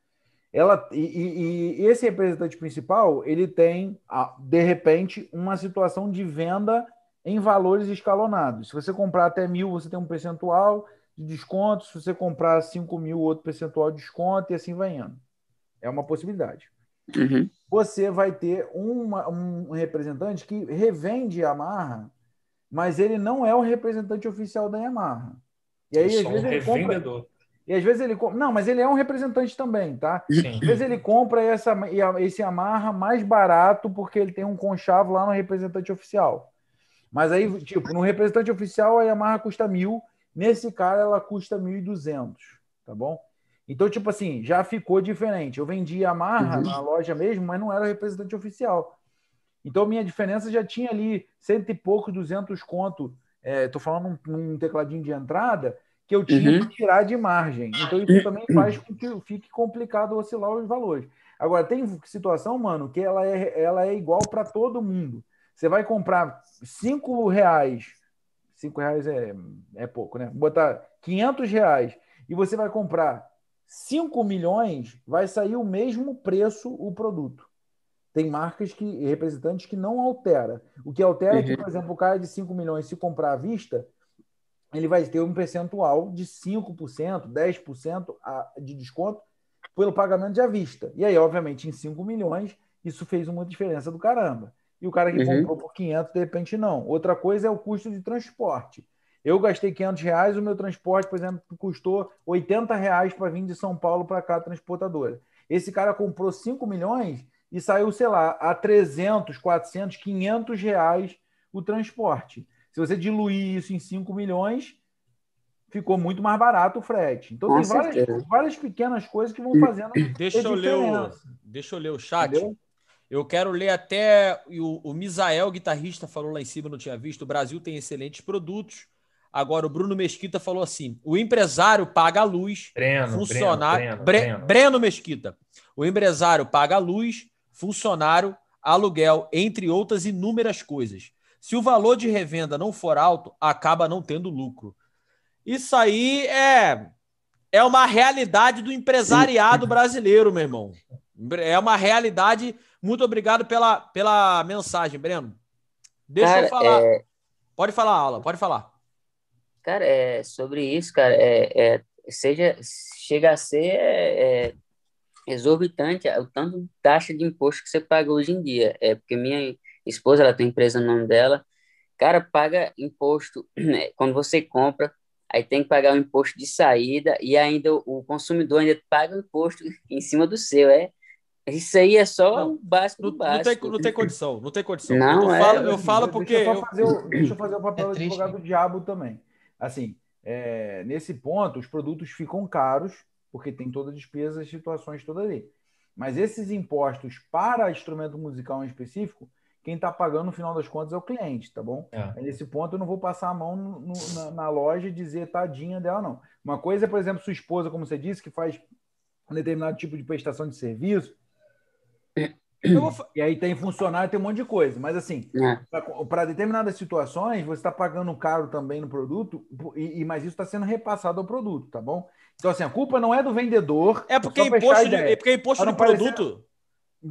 Speaker 6: Ela, e, e- e esse representante principal, ele tem, de repente, uma situação de venda em valores escalonados. Se você comprar até mil, você tem um percentual de desconto. Se você comprar 5 mil, outro percentual de desconto, e assim vai indo. É uma possibilidade.
Speaker 4: Uhum.
Speaker 6: Você vai ter uma- um representante que revende Yamaha, mas ele não é o representante oficial da Yamaha. E aí,
Speaker 2: É
Speaker 6: às
Speaker 2: só um
Speaker 6: vezes, ele compra. E às vezes ele compra. Não, mas ele é um representante também, tá?
Speaker 2: Sim.
Speaker 6: Às vezes ele compra essa, esse Yamaha mais barato porque ele tem um conchavo lá no representante oficial. Mas aí, tipo, no representante oficial a Yamaha custa mil, nesse cara ela custa 1.200, tá bom? Então, tipo assim, já ficou diferente. Eu vendi Yamaha
Speaker 4: Uhum.
Speaker 6: na loja mesmo, mas não era o representante oficial. Então, minha diferença já tinha ali cento e pouco, 200 conto. É, tô falando num, num tecladinho de entrada que eu tinha
Speaker 4: Uhum.
Speaker 6: que tirar de margem. Então, isso também faz com que fique complicado oscilar os valores. Agora, tem situação, mano, que ela é, ela é igual para todo mundo. Você vai comprar cinco reais, cinco reais é, é pouco, né? Botar 500 reais e você vai comprar 5 milhões, vai sair o mesmo preço o produto. Tem marcas que representantes que não altera. O que altera é que,
Speaker 4: Uhum.
Speaker 6: por exemplo, o cara de 5 milhões, se comprar à vista, ele vai ter um percentual de 5%, 10% a- de desconto pelo pagamento de à vista. E aí, obviamente, em 5 milhões, isso fez uma diferença do caramba. E o cara que
Speaker 4: Uhum.
Speaker 6: comprou por 500, de repente, não. Outra coisa é o custo de transporte. Eu gastei 500 reais, o meu transporte, por exemplo, custou 80 reais para vir de São Paulo para cá, transportadora. Esse cara comprou 5 milhões e saiu, sei lá, a 300, 400, 500 reais o transporte. Se você diluir isso em 5 milhões, ficou muito mais barato o frete. Então
Speaker 4: Com
Speaker 6: tem várias, várias pequenas coisas que vão fazendo.
Speaker 1: Deixa eu, ler o, deixa eu ler o chat.
Speaker 6: entendeu?
Speaker 1: Eu quero ler até. O, o Misael, guitarrista, falou lá em cima, não tinha visto. O Brasil tem excelentes produtos. Agora, o Bruno Mesquita falou assim: o empresário paga a luz,
Speaker 2: Breno,
Speaker 1: funcionário.
Speaker 2: Breno,
Speaker 1: Bre-
Speaker 2: Breno, Breno.
Speaker 1: Breno Mesquita. O empresário paga a luz, funcionário, aluguel, entre outras inúmeras coisas. Se o valor de revenda não for alto, acaba não tendo lucro. Isso aí é, é uma realidade do empresariado brasileiro, meu irmão. É uma realidade. Muito obrigado pela, pela mensagem, Breno. Deixa
Speaker 4: Cara,
Speaker 1: eu falar.
Speaker 4: é,
Speaker 1: Pode falar, aula, pode falar.
Speaker 4: Cara, é, sobre isso, cara, é, é, seja, chega a ser é, é, exorbitante o tanto de taxa de imposto que você paga hoje em dia. É porque minha esposa, ela tem empresa no nome dela, cara, paga imposto né, quando você compra, aí tem que pagar o imposto de saída e ainda o, consumidor ainda paga o imposto em cima do seu, é? Isso aí é só
Speaker 1: Não,
Speaker 4: o básico
Speaker 1: Não,
Speaker 4: do
Speaker 1: não tem,
Speaker 4: básico.
Speaker 1: não tem condição, não tem condição.
Speaker 4: Não,
Speaker 1: eu,
Speaker 4: é,
Speaker 1: falo, eu falo
Speaker 6: deixa
Speaker 1: porque.
Speaker 6: eu, só
Speaker 1: eu-
Speaker 6: fazer o, deixa eu fazer o papel
Speaker 3: É triste,
Speaker 6: advogado do diabo também. Assim, é, nesse ponto, os produtos ficam caros, porque tem toda a despesa e situações todas ali. Mas esses impostos para instrumento musical em específico, quem está pagando no final das contas é o cliente, tá bom?
Speaker 2: É.
Speaker 6: Nesse ponto, eu não vou passar a mão no- no- na, na loja e dizer tadinha dela, não. Uma coisa é, por exemplo, sua esposa, como você disse, que faz um determinado tipo de prestação de serviço,
Speaker 1: eu vou
Speaker 6: e aí tem funcionário, tem um monte de coisa. Mas assim,
Speaker 4: É.
Speaker 6: para determinadas situações, você está pagando caro também no produto, e, e- mas isso está sendo repassado ao produto, tá bom? Então, assim, a culpa não é do vendedor.
Speaker 1: É porque
Speaker 6: fechar
Speaker 1: imposto,
Speaker 6: a
Speaker 1: de, é porque imposto de
Speaker 6: parecer-
Speaker 1: produto.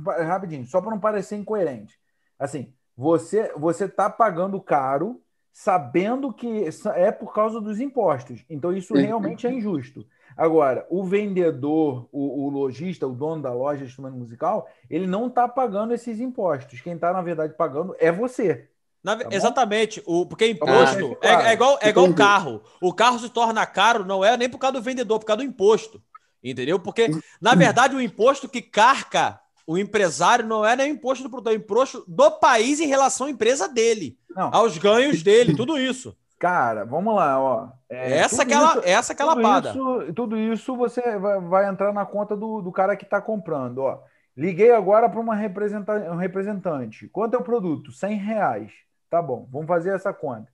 Speaker 6: Pa- Rapidinho, só para não parecer incoerente. Assim, você você está pagando caro, sabendo que é por causa dos impostos. Então, isso realmente é injusto. Agora, o vendedor, o, o lojista, o dono da loja de instrumento musical, ele não está pagando esses impostos. Quem está, na verdade, pagando é você.
Speaker 1: Na-
Speaker 6: Tá
Speaker 1: exatamente. O, porque
Speaker 6: Então,
Speaker 1: imposto
Speaker 6: vamos
Speaker 1: é,
Speaker 6: deixar
Speaker 1: é igual, é igual carro. O carro se torna caro, não é nem por causa do vendedor, por causa do imposto. Entendeu? Porque, na verdade, o imposto que carca o empresário não é nem o imposto do produtor, é o imposto do país em relação à empresa dele,
Speaker 6: Não,
Speaker 1: aos ganhos dele, tudo isso.
Speaker 6: cara, vamos lá, ó. É,
Speaker 1: essa aquela,
Speaker 6: isso-
Speaker 1: essa pada.
Speaker 6: Isso, tudo isso você vai, vai entrar na conta do, do cara que está comprando. Ó. Liguei agora para uma representa- um representante. Quanto é o produto? 100 reais. Tá bom, vamos fazer essa conta.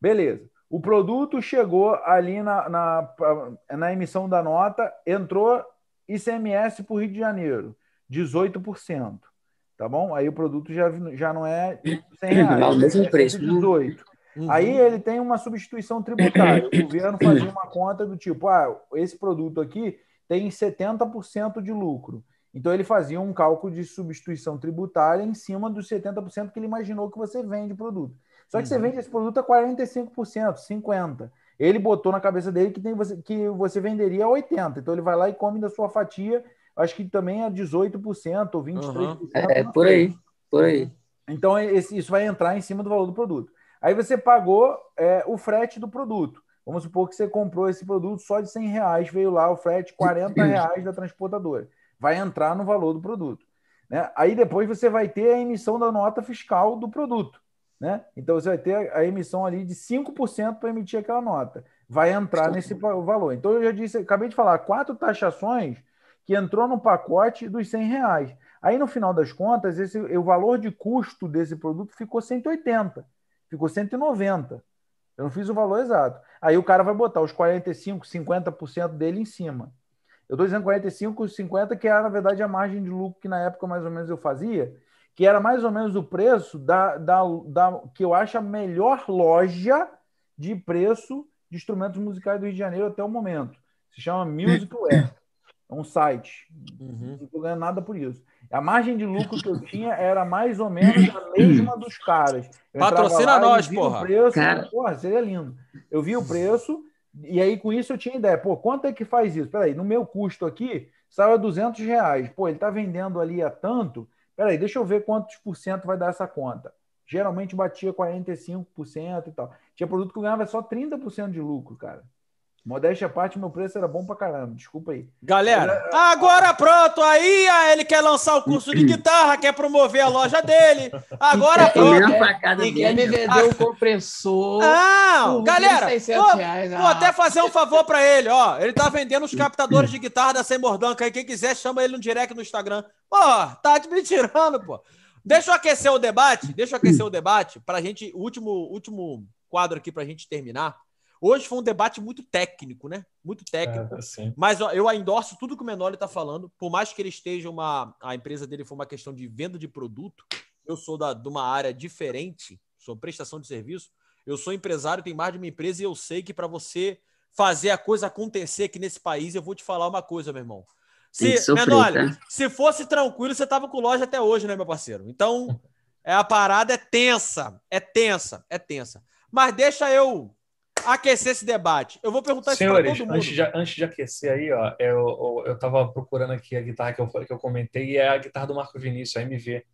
Speaker 6: Beleza. O produto chegou ali na, na, na emissão da nota, entrou ICMS para o Rio de Janeiro, 18%. Tá bom? Aí o produto já, já não é 100 reais.
Speaker 4: É o mesmo
Speaker 6: é
Speaker 4: preço, né?
Speaker 6: 118.
Speaker 1: Uhum.
Speaker 6: Aí ele tem uma substituição tributária. O governo fazia uma conta do tipo: ah, esse produto aqui tem 70% de lucro. Então ele fazia um cálculo de substituição tributária em cima dos 70% que ele imaginou que você vende o produto. Só que você
Speaker 1: Uhum.
Speaker 6: vende esse produto a 45%, 50%. Ele botou na cabeça dele que, tem você, que você venderia a 80%. Então ele vai lá e come da sua fatia, acho que também é 18% ou 23%.
Speaker 4: É,
Speaker 6: não
Speaker 4: por
Speaker 6: sei.
Speaker 4: aí, por aí.
Speaker 6: Então, esse- isso vai entrar em cima do valor do produto. Aí você pagou é, o frete do produto. Vamos supor que você comprou esse produto só de 100 reais, veio lá o frete 40 reais da transportadora. Vai entrar no valor do produto. Né? Aí depois você vai ter a emissão da nota fiscal do produto. Né? Então você vai ter a emissão ali de 5% para emitir aquela nota. Vai entrar nesse valor. Então eu já disse, acabei de falar, quatro taxações que entrou no pacote dos 100 reais. Aí no final das contas, esse, o valor de custo desse produto ficou 180, ficou 190. Eu não fiz o valor exato. Aí o cara vai botar os 45, 50% dele em cima. Eu estou dizendo 45, 50, que era, na verdade, a margem de lucro que na época mais ou menos eu fazia, que era mais ou menos o preço da, da, da que eu acho a melhor loja de preço de instrumentos musicais do Rio de Janeiro até o momento. Se chama Musicware. É um site.
Speaker 1: Uhum.
Speaker 6: Não estou ganhando nada por isso. A margem de lucro que eu tinha era mais ou menos a mesma dos caras. Eu
Speaker 1: Patrocina
Speaker 6: lá
Speaker 1: nós, porra.
Speaker 6: O preço,
Speaker 4: Cara.
Speaker 6: Porra, seria lindo. Eu vi o preço e aí com isso eu tinha ideia. Pô, quanto é que faz isso? Peraí, no meu custo aqui, saiu a 200 reais. Pô, ele está vendendo ali a tanto. Peraí, deixa eu ver quantos por cento vai dar essa conta. Geralmente batia 45% e tal. Tinha produto que eu ganhava só 30% de lucro, cara. Modéstia à parte, meu preço era bom pra caramba. Desculpa aí.
Speaker 1: Galera, agora pronto. Aí ah, ele quer lançar o curso de guitarra, quer promover a loja dele. Agora pronto.
Speaker 3: E quer me vender o compressor.
Speaker 1: Não, galera,
Speaker 3: 1.600
Speaker 1: vou,
Speaker 3: reais.
Speaker 1: vou
Speaker 3: Ah.
Speaker 1: até fazer um favor pra ele, ó. Ele tá vendendo os captadores de guitarra da Sem Mordanca aí. Quem quiser, chama ele no direct no Instagram. Pô, tá me tirando, pô. Deixa eu aquecer o debate. Deixa eu aquecer o debate pra gente. O último, último quadro aqui pra gente terminar. Hoje foi um debate muito técnico, né? Muito técnico.
Speaker 2: É.
Speaker 1: Mas ó, eu endorso tudo que o Menoli está falando. Por mais que ele esteja uma. A empresa dele for uma questão de venda de produto, eu sou da, de uma área diferente, sou prestação de serviço. Eu sou empresário, tenho mais de uma empresa e eu sei que para você fazer a coisa acontecer aqui nesse país, eu vou te falar uma coisa, meu irmão. Se,
Speaker 4: sofrer,
Speaker 1: Menoli,
Speaker 4: tá?
Speaker 1: se fosse tranquilo, você tava com loja até hoje, né, meu parceiro? Então, é, a parada é tensa, é tensa, é tensa. Mas deixa eu aquecer esse debate. Eu vou perguntar isso para
Speaker 2: Senhores,
Speaker 1: todo mundo.
Speaker 2: antes de, antes de aquecer aí, ó, eu, eu, eu tava procurando aqui a guitarra que eu, que eu comentei e é a guitarra do Marco Vinícius, a MV.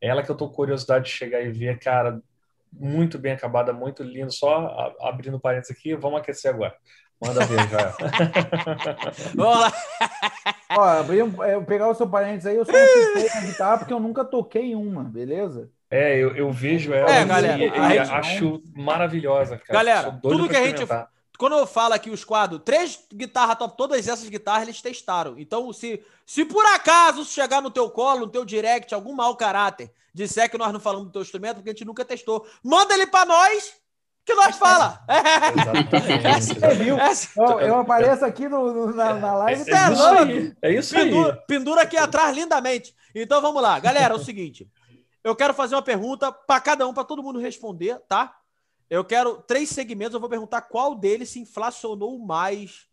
Speaker 2: É ela que eu tô com curiosidade de chegar e ver, cara, muito bem acabada, muito lindo. Só a- abrindo parênteses aqui, vamos aquecer agora. Manda ver, já.
Speaker 1: Vamos lá.
Speaker 6: Ó, abrir pegar o seu parênteses aí, eu só não na guitarra porque eu nunca toquei uma, beleza?
Speaker 2: É, eu, eu vejo ela
Speaker 1: É,
Speaker 2: e-
Speaker 1: galera,
Speaker 2: e, e
Speaker 1: gente-
Speaker 2: acho maravilhosa, cara.
Speaker 1: Galera, tudo que a gente-. Quando eu falo aqui os quadros, três guitarras top, todas essas guitarras eles testaram. Então, se, se por acaso chegar no teu colo, no teu direct, algum mau caráter, disser que nós não falamos do teu instrumento, porque a gente nunca testou, manda ele pra nós, que nós fala.
Speaker 2: Exatamente.
Speaker 6: Você viu?
Speaker 1: Essa-
Speaker 6: Eu, eu apareço aqui no, no- na, na live.
Speaker 2: É,
Speaker 1: é
Speaker 2: é isso aí. É isso aí.
Speaker 1: pendura, pendura aqui atrás lindamente. Então vamos lá, galera. É o seguinte, eu quero fazer uma pergunta para cada um, para todo mundo responder, tá? Eu quero três segmentos. Eu vou perguntar qual deles se inflacionou mais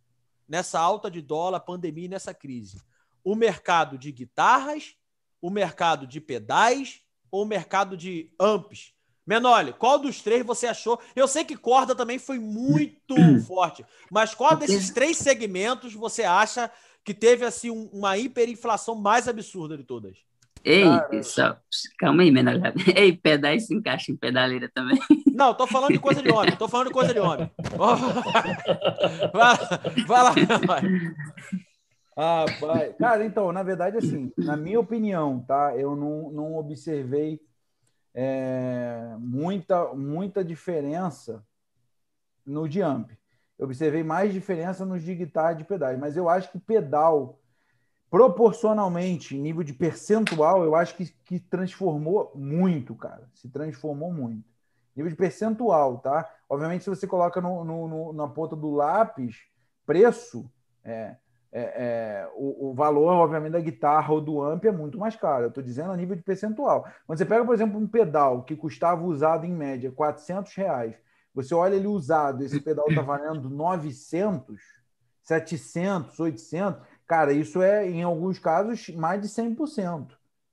Speaker 1: nessa alta de dólar, pandemia e nessa crise. O mercado de guitarras, o mercado de pedais ou o mercado de amps? Menoli, qual dos três você achou? Eu sei que corda também foi muito forte, mas qual desses três segmentos você acha que teve assim um- uma hiperinflação mais absurda de todas?
Speaker 4: Ei,
Speaker 6: Cara.
Speaker 4: só, calma aí, menor. Ei, pedais se encaixa em pedaleira também.
Speaker 1: Não, tô falando de coisa de homem, tô falando de coisa de homem. Vai, vai lá, Menoli.
Speaker 6: Ah, pai. Cara, então, na verdade, assim, na minha opinião, tá? Eu não, não observei é, muita, muita diferença no de amp. Eu observei mais diferença nos de guitarra e de pedais, mas eu acho que pedal, proporcionalmente, nível de percentual, eu acho que, que transformou muito, cara. Se transformou muito. Nível de percentual, tá? Obviamente, se você coloca no, no- no- na ponta do lápis, preço, é, é, é, o, o valor, obviamente, da guitarra ou do amp é muito mais caro. Eu estou dizendo a nível de percentual. Quando você pega, por exemplo, um pedal que custava usado em média 400 reais, você olha ele usado, esse pedal está valendo 900, 700, 800, cara, isso é, em alguns casos, mais de 100%,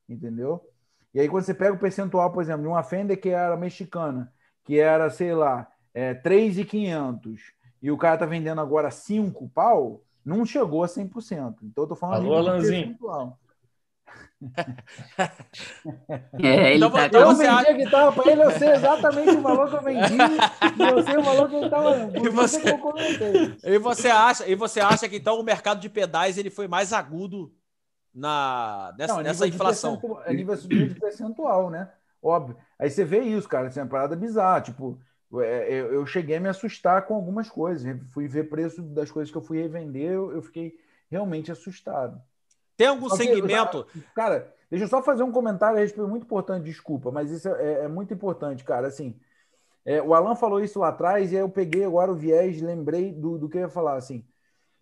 Speaker 6: entendeu? E aí, quando você pega o percentual, por exemplo, de uma Fender que era mexicana, que era, sei lá, é, 3,500, e o cara tá vendendo agora 5 pau, não chegou a 100%. Então, eu tô falando
Speaker 2: Alô,
Speaker 6: de
Speaker 2: Alanzinho.
Speaker 6: percentual.
Speaker 4: É,
Speaker 1: Então,
Speaker 4: tá
Speaker 6: Eu vendi a guitarra para ele, eu sei exatamente o valor que eu vendi, e eu sei o valor que ele estava.
Speaker 1: E
Speaker 6: isso
Speaker 1: você-. E você acha, e você acha que então o mercado de pedais ele foi mais agudo na nessa,
Speaker 6: Não, a
Speaker 1: nessa inflação?
Speaker 6: É nível de percentual, né? Óbvio. Aí você vê isso, cara, assim, é uma parada bizarra. Tipo, é, eu, eu cheguei a me assustar com algumas coisas. Fui ver preço das coisas que eu fui revender, eu fiquei realmente assustado.
Speaker 1: Tem algum segmento?
Speaker 6: Cara, deixa eu só fazer um comentário a respeito, muito importante, desculpa, mas isso é, é muito importante, cara. Assim, é, o Alan falou isso lá atrás e aí eu peguei agora o viés, lembrei do, do que eu ia falar. Assim,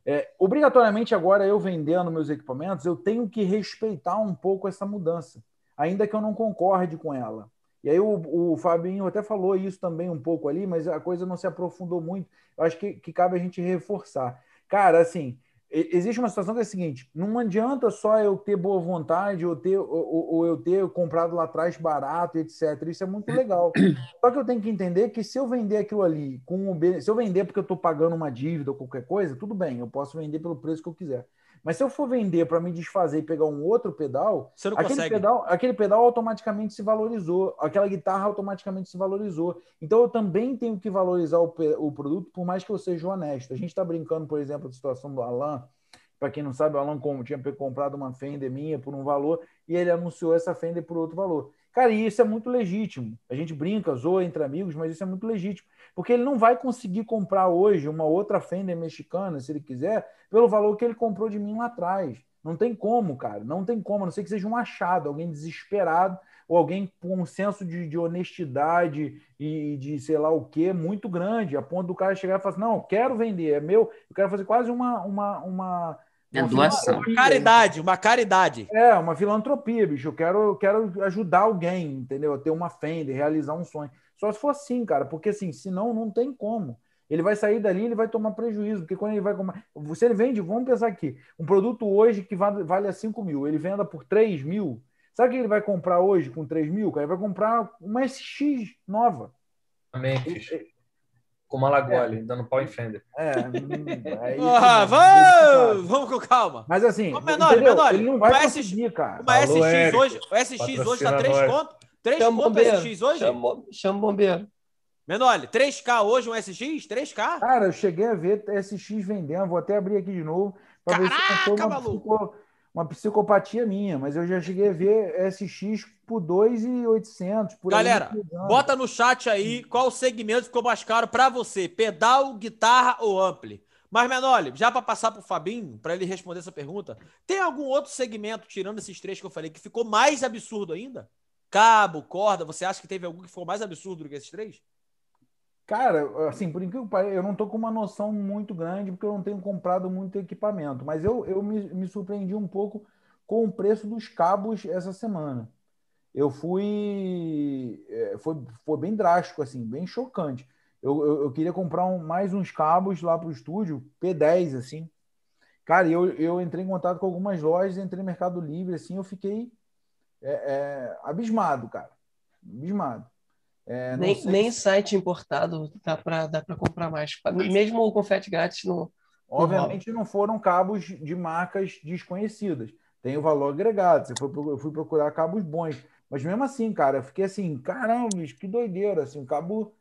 Speaker 6: é, obrigatoriamente agora eu vendendo meus equipamentos, eu tenho que respeitar um pouco essa mudança, ainda que eu não concorde com ela. E aí o, o Fabinho até falou isso também um pouco ali, mas a coisa não se aprofundou muito. Eu acho que, que cabe a gente reforçar. Cara, assim, existe uma situação que é a seguinte: não adianta só eu ter boa vontade ou, ter, ou, ou- eu ter comprado lá atrás barato, etc. Isso é muito legal. Só que eu tenho que entender que se eu vender aquilo ali, com o se eu vender porque eu estou pagando uma dívida ou qualquer coisa, tudo bem, eu posso vender pelo preço que eu quiser. Mas se eu for vender para me desfazer e pegar um outro pedal, aquele
Speaker 1: consegue.
Speaker 6: pedal, aquele pedal automaticamente se valorizou, aquela guitarra automaticamente se valorizou. Então eu também tenho que valorizar o, o produto, por mais que eu seja honesto. A gente está brincando, por exemplo, da situação do Alan. Para quem não sabe, o Alan tinha comprado uma Fender minha por um valor e ele anunciou essa Fender por outro valor. Cara, e isso é muito legítimo. A gente brinca, zoa entre amigos, mas isso é muito legítimo. Porque ele não vai conseguir comprar hoje uma outra Fender mexicana, se ele quiser, pelo valor que ele comprou de mim lá atrás. Não tem como, cara. Não tem como. A não sei que seja um achado, alguém desesperado ou alguém com um senso de, de honestidade e de sei lá o que muito grande, a ponto do cara chegar e falar assim, não, eu quero vender, é meu, eu quero fazer quase uma... uma, uma
Speaker 4: É
Speaker 6: uma
Speaker 4: doação.
Speaker 1: Caridade, uma caridade.
Speaker 6: É, uma filantropia, bicho. Eu quero, eu quero ajudar alguém, entendeu? A ter uma Fender, realizar um sonho. Só se for assim, cara, porque assim, senão não tem como. Ele vai sair dali, ele vai tomar prejuízo, porque quando ele vai comprar. Se ele vende, vamos pensar aqui, um produto hoje que vale, vale a 5 mil, ele venda por 3 mil. Sabe o que ele vai comprar hoje com 3 mil? Cara? Ele vai comprar uma SX nova.
Speaker 2: Memphis. Com uma Lagole, dando pau em Fender.
Speaker 6: É, hum, é isso
Speaker 1: Ah, vamos, vamos com calma.
Speaker 6: Mas assim,
Speaker 1: Ô, Menor,
Speaker 6: entendeu?
Speaker 1: Menor,
Speaker 6: ele não vai
Speaker 1: uma
Speaker 6: conseguir, cara.
Speaker 1: Uma
Speaker 2: Alô,
Speaker 1: SX hoje, o SX hoje tá
Speaker 2: Patrocina
Speaker 1: 3
Speaker 2: nós.
Speaker 1: conto? 3
Speaker 3: Chama o
Speaker 1: o
Speaker 3: bombeiro.
Speaker 1: SX hoje?
Speaker 3: Chama, chama o bombeiro.
Speaker 1: Menor, 3K hoje um SX? 3K?
Speaker 6: Cara, eu cheguei a ver SX vendendo, vou até abrir aqui de novo para ver se foi uma,
Speaker 1: maluco!
Speaker 6: psico- uma psicopatia minha, mas eu já cheguei a ver SX por 2,800 por aí,
Speaker 1: Galera. Bota no chat aí qual o segmento ficou mais caro pra você: pedal, guitarra ou ampli. Mas, Menoli, já pra passar pro Fabinho, pra ele responder essa pergunta, tem algum outro segmento, tirando esses três que eu falei, que ficou mais absurdo ainda? Cabo, corda, você acha que teve algum que ficou mais absurdo do que esses três?
Speaker 6: Cara, assim, por incrível que pareça, eu não tô com uma noção muito grande porque eu não tenho comprado muito equipamento, mas eu, eu me, me surpreendi um pouco com o preço dos cabos essa semana. Eu fui. é, Foi, foi bem drástico, assim, bem chocante. Eu, eu, eu queria comprar um- mais uns cabos lá para o estúdio, P10, assim. Cara, eu, eu entrei em contato com algumas lojas, entrei no Mercado Livre, assim, eu fiquei é, é, abismado, cara. Abismado. É,
Speaker 3: Nem,
Speaker 6: sei
Speaker 3: nem site importado dá para dá pra comprar mais. Mesmo o confete grátis no.
Speaker 6: Obviamente não foram cabos de marcas desconhecidas. Tem o valor agregado. Você foi, eu fui procurar cabos bons. Mas mesmo assim, cara, eu fiquei assim, caramba, bicho, que doideira. Assim, o cabo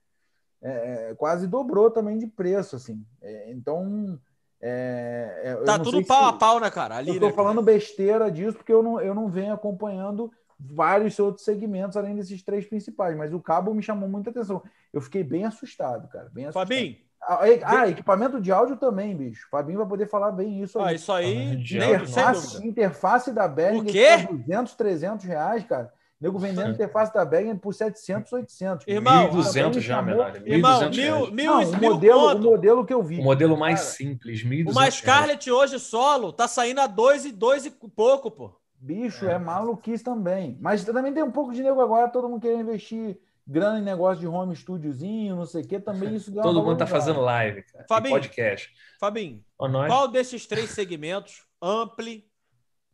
Speaker 6: é, é, quase dobrou também de preço. Assim. É, então. É, é, eu
Speaker 1: Tá
Speaker 6: não
Speaker 1: tudo
Speaker 6: sei
Speaker 1: pau
Speaker 6: se-
Speaker 1: a pau, né, cara? Ali,
Speaker 6: eu tô
Speaker 1: né?
Speaker 6: falando besteira disso porque eu não, eu não venho acompanhando vários outros segmentos além desses três principais. Mas o cabo me chamou muita atenção. Eu fiquei bem assustado, cara. Bem assustado.
Speaker 1: Fabinho,
Speaker 6: Ah, ah, equipamento de áudio também, bicho. Fabinho vai poder falar bem isso aí.
Speaker 1: isso aí,
Speaker 2: Ah,
Speaker 6: interface, interface da Behringer
Speaker 1: O quê?
Speaker 6: por 200, 300 reais, cara. Nego vendendo interface da Behringer por 700, 800.
Speaker 1: Irmão,
Speaker 2: 1.200 já, menor.
Speaker 1: Irmão,
Speaker 2: 1.200
Speaker 1: mil,
Speaker 2: reais.
Speaker 1: mil,
Speaker 6: Não, o modelo, o modelo que eu vi.
Speaker 2: O modelo mais
Speaker 6: Cara,
Speaker 2: simples, 1.200
Speaker 1: Uma
Speaker 2: reais.
Speaker 1: Scarlett hoje solo tá saindo a dois e dois e pouco, pô.
Speaker 6: Bicho, é maluquice também. Mas também tem um pouco de nego agora, todo mundo querendo investir grana em negócio de home studiozinho, não sei o quê. Também isso uma
Speaker 2: Todo mundo tá fazendo live, cara.
Speaker 1: Fabinho.
Speaker 2: podcast.
Speaker 1: Fabinho,
Speaker 2: nós,
Speaker 1: qual desses três segmentos, ampli,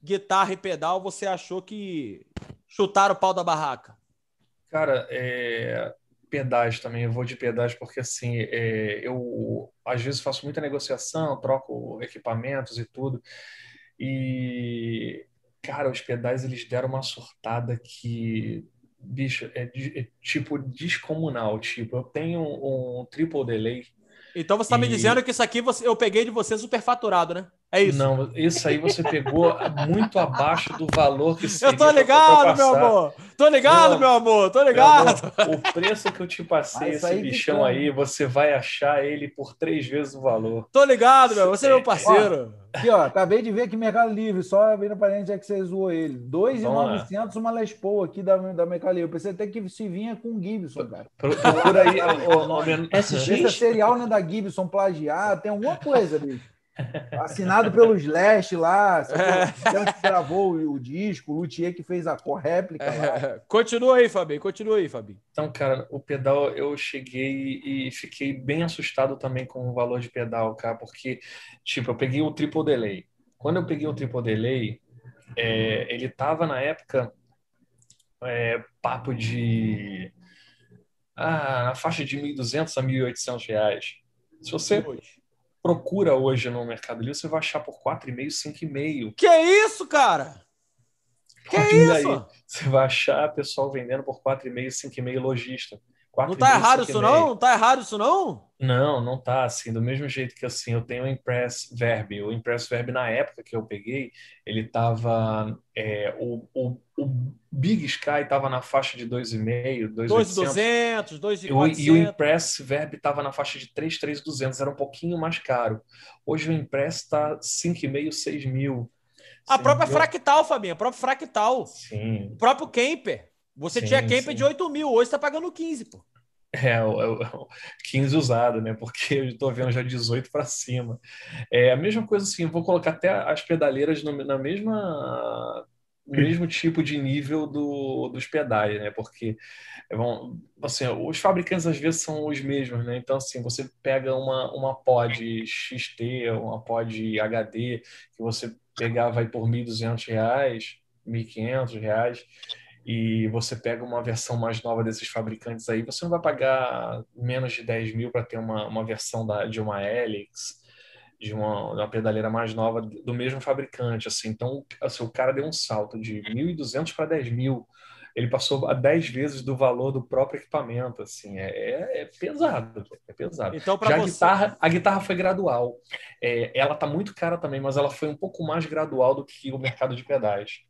Speaker 1: guitarra e pedal, você achou que chutaram o pau da barraca?
Speaker 2: Cara, é, pedais também, eu vou de pedais porque assim, é, eu às vezes faço muita negociação, troco equipamentos e tudo, e cara, os pedais eles deram uma surtada que, bicho, é, é tipo descomunal, tipo, eu tenho um triple delay,
Speaker 1: Então você tá me
Speaker 2: E-
Speaker 1: dizendo que isso aqui você- eu peguei de você superfaturado, né? É isso.
Speaker 2: não, isso aí você pegou muito abaixo do valor que
Speaker 1: eu
Speaker 2: seria
Speaker 1: tô
Speaker 2: pra- pra
Speaker 1: ligado, meu amor. Tô ligado,
Speaker 2: Meu-
Speaker 1: meu amor. Tô ligado.
Speaker 2: amor, o preço que eu te passei,
Speaker 6: Mas
Speaker 2: esse
Speaker 6: aí que
Speaker 2: bichão
Speaker 6: tá.
Speaker 2: aí, você vai achar ele por três vezes o valor.
Speaker 1: Tô ligado, meu. Você é meu parceiro.
Speaker 6: Aqui, ó, acabei de ver aqui Mercado Livre, só abrindo parênteses é que você zoou ele.
Speaker 2: Vamos
Speaker 6: 2,900 uma Les Paul aqui da, da Mercado Livre. Eu pensei até que se vinha com Gibson, cara.
Speaker 2: Pro- Procura aí. ô, men-
Speaker 6: Vê se é
Speaker 3: SX?
Speaker 6: serial né, da Gibson plagiado, tem alguma coisa, bicho. Assinado pelo Slash lá, cara que gravou o, disco, o Luthier que fez a cor réplica lá.
Speaker 1: É, continua aí, Fabinho. Continua aí, Fabinho.
Speaker 2: Então, cara, o pedal eu cheguei e fiquei bem assustado também com o valor de pedal, cara, porque, tipo, eu peguei o triple delay. Quando eu peguei o triple delay, é, ele tava na época é, papo de. Ah, na faixa de 1.200 a 1.800 reais. Se você
Speaker 1: Hoje.
Speaker 2: Procura hoje no Mercado Livre, você vai achar por 4,5, 5,5.
Speaker 1: Que isso, cara? Que
Speaker 2: Olha
Speaker 1: isso?
Speaker 2: aí, Você vai achar pessoal vendendo por 4,5, 5,5 lojista.
Speaker 1: Não tá
Speaker 2: 4,5,
Speaker 1: errado isso
Speaker 2: 5,5.
Speaker 1: não? Não tá errado isso não?
Speaker 2: Não, não tá assim. Do mesmo jeito que assim, eu tenho o Impress Verb. O Impress Verb, na época que eu peguei, ele tava. é, o, o, o Big Sky tava na faixa de 2,5, 2,800.
Speaker 1: 2,200,
Speaker 2: E o, e o
Speaker 1: 2,400.
Speaker 2: Impress Verb estava na faixa de 3, 3,200, era um pouquinho mais caro. Hoje o Impress está 5,5, 6 mil.
Speaker 1: A própria
Speaker 2: Eu-
Speaker 1: Fractal, Fabinho, a própria Fractal.
Speaker 2: Sim,
Speaker 1: O próprio Camper. Você
Speaker 2: Sim,
Speaker 1: tinha Camper
Speaker 2: sim.
Speaker 1: de 8 mil, hoje tá pagando 15, pô.
Speaker 2: é o, é o- é o 15 usado, né? Porque eu estou vendo já 18 para cima. É a mesma coisa assim, vou colocar até as pedaleiras no, na mesma mesmo tipo de nível do, dos pedais, né? Porque vão, assim, os fabricantes às vezes são os mesmos, né? Então, assim, você pega uma, uma pod XT, uma pod HD, que você pegar vai por R$ 1.200, 1.500 reais, e você pega uma versão mais nova desses fabricantes aí, você não vai pagar menos de 10 mil para ter uma, uma versão da, de uma Helix, de uma, uma pedaleira mais nova do mesmo fabricante, assim. Então, assim, o cara deu um salto de 1.200 para 10 mil. Ele passou a 10 vezes do valor do próprio equipamento, assim. É, é- é pesado, é pesado.
Speaker 1: Então,
Speaker 2: Já
Speaker 1: para
Speaker 2: a
Speaker 1: você.
Speaker 2: guitarra, a guitarra foi gradual. É, ela tá muito cara também, mas ela foi um pouco mais gradual do que o mercado de pedais.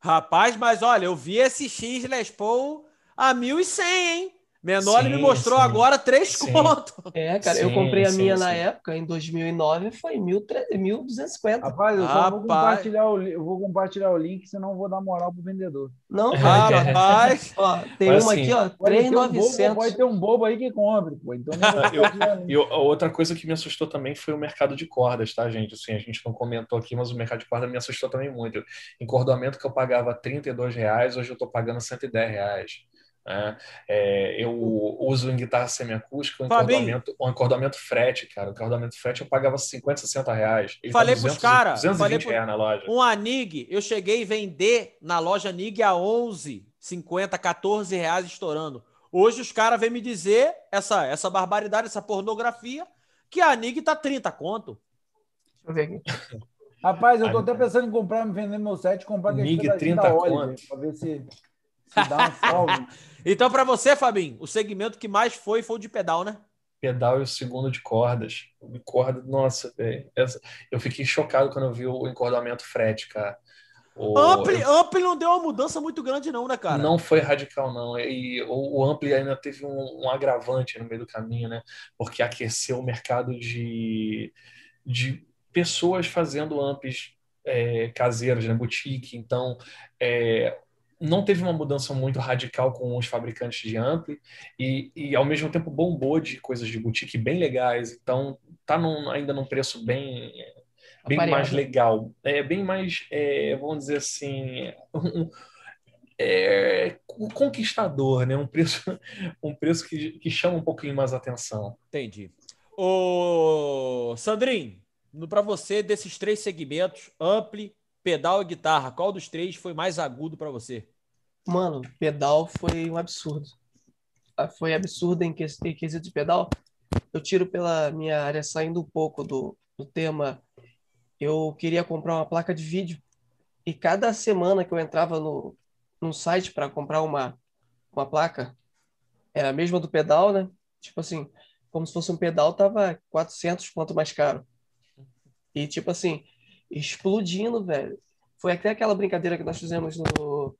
Speaker 1: Rapaz, mas olha, eu vi esse X Les Paul a 1.100, hein? Menor me
Speaker 2: Sim,
Speaker 1: mostrou
Speaker 2: sim.
Speaker 1: agora 3
Speaker 2: Sim.
Speaker 1: conto.
Speaker 3: É, cara, eu
Speaker 2: Sim,
Speaker 3: comprei a
Speaker 2: sim,
Speaker 3: minha na época, em 2009, foi 1.300 1.250.
Speaker 6: Rapaz, eu só
Speaker 1: Rapaz.
Speaker 6: vou compartilhar o, eu vou compartilhar o link, senão eu vou dar moral pro vendedor.
Speaker 3: Não, cara,
Speaker 1: Rapaz,
Speaker 3: ó, tem
Speaker 2: Mas
Speaker 3: uma
Speaker 2: assim,
Speaker 3: aqui, ó,
Speaker 6: Pode ter, um bobo,
Speaker 3: 3.900.
Speaker 6: pode ter um bobo aí que compre, pô. Então
Speaker 2: Eu-. E outra coisa que me assustou também foi o mercado de cordas, tá, gente? Assim, a gente não comentou aqui, mas o mercado de corda me assustou também muito. Encordamento que eu pagava 32 reais, hoje eu estou pagando 110 reais. Né? É, eu uso em guitarra semiacústica o
Speaker 1: Fabinho.
Speaker 2: encordamento, o encordamento frete, cara. O encordamento frete eu pagava 50, 60 reais. Ele
Speaker 1: Falei
Speaker 2: tá
Speaker 1: pros
Speaker 2: 200,
Speaker 1: cara,
Speaker 2: 220
Speaker 1: falei pro-
Speaker 2: reais na loja.
Speaker 1: um Anig, eu cheguei a vender na loja Anig a 11, 50, 14 reais estourando. Hoje os caras vêm me dizer essa, essa barbaridade, essa pornografia, que a Anig tá 30 conto.
Speaker 3: Deixa eu ver aqui.
Speaker 6: Rapaz, eu tô até pensando em comprar, vender meu set, comprar pedacinho
Speaker 2: 30
Speaker 6: da Oliver,
Speaker 2: conto.
Speaker 6: pra ver se, se dá um salve.
Speaker 1: Então, para você, Fabinho, o segmento que mais foi foi o de pedal, né?
Speaker 2: pedal e o segundo de cordas. O de corda, nossa, velho, essa- eu fiquei chocado quando eu vi o encordamento frete, cara. O-
Speaker 1: Ampli, Ampli não deu uma mudança muito grande, não, né, cara?
Speaker 2: Não foi radical, não. E o, o Ampli ainda teve um, um agravante no meio do caminho, né? Porque aqueceu o mercado de, de pessoas fazendo amplis é, caseiros, né? Boutique. Então, é, não teve uma mudança muito radical com os fabricantes de ampli e, e ao mesmo tempo bombou de coisas de boutique bem legais. Então, tá num- ainda num preço bem bem mais legal, é bem mais, é, vamos dizer assim, um, é, um conquistador, né? Um preço, um preço que, que chama um pouquinho mais atenção.
Speaker 1: Entendi. Ô, Sandrinho, para você, desses três segmentos, ampli, pedal e guitarra, qual dos três foi mais agudo para você?
Speaker 3: Mano, pedal foi um absurdo. Ah, Foi absurdo em, que, quesito de pedal. Eu tiro pela minha área, saindo um pouco do, do tema. Eu queria comprar uma placa de vídeo. E cada semana que eu entrava no, num site para comprar uma, uma placa, era a mesma do pedal, né? Tipo assim, como se fosse um pedal, tava 400 quanto mais caro. E tipo assim, explodindo, velho. Foi até aquela brincadeira que nós fizemos no,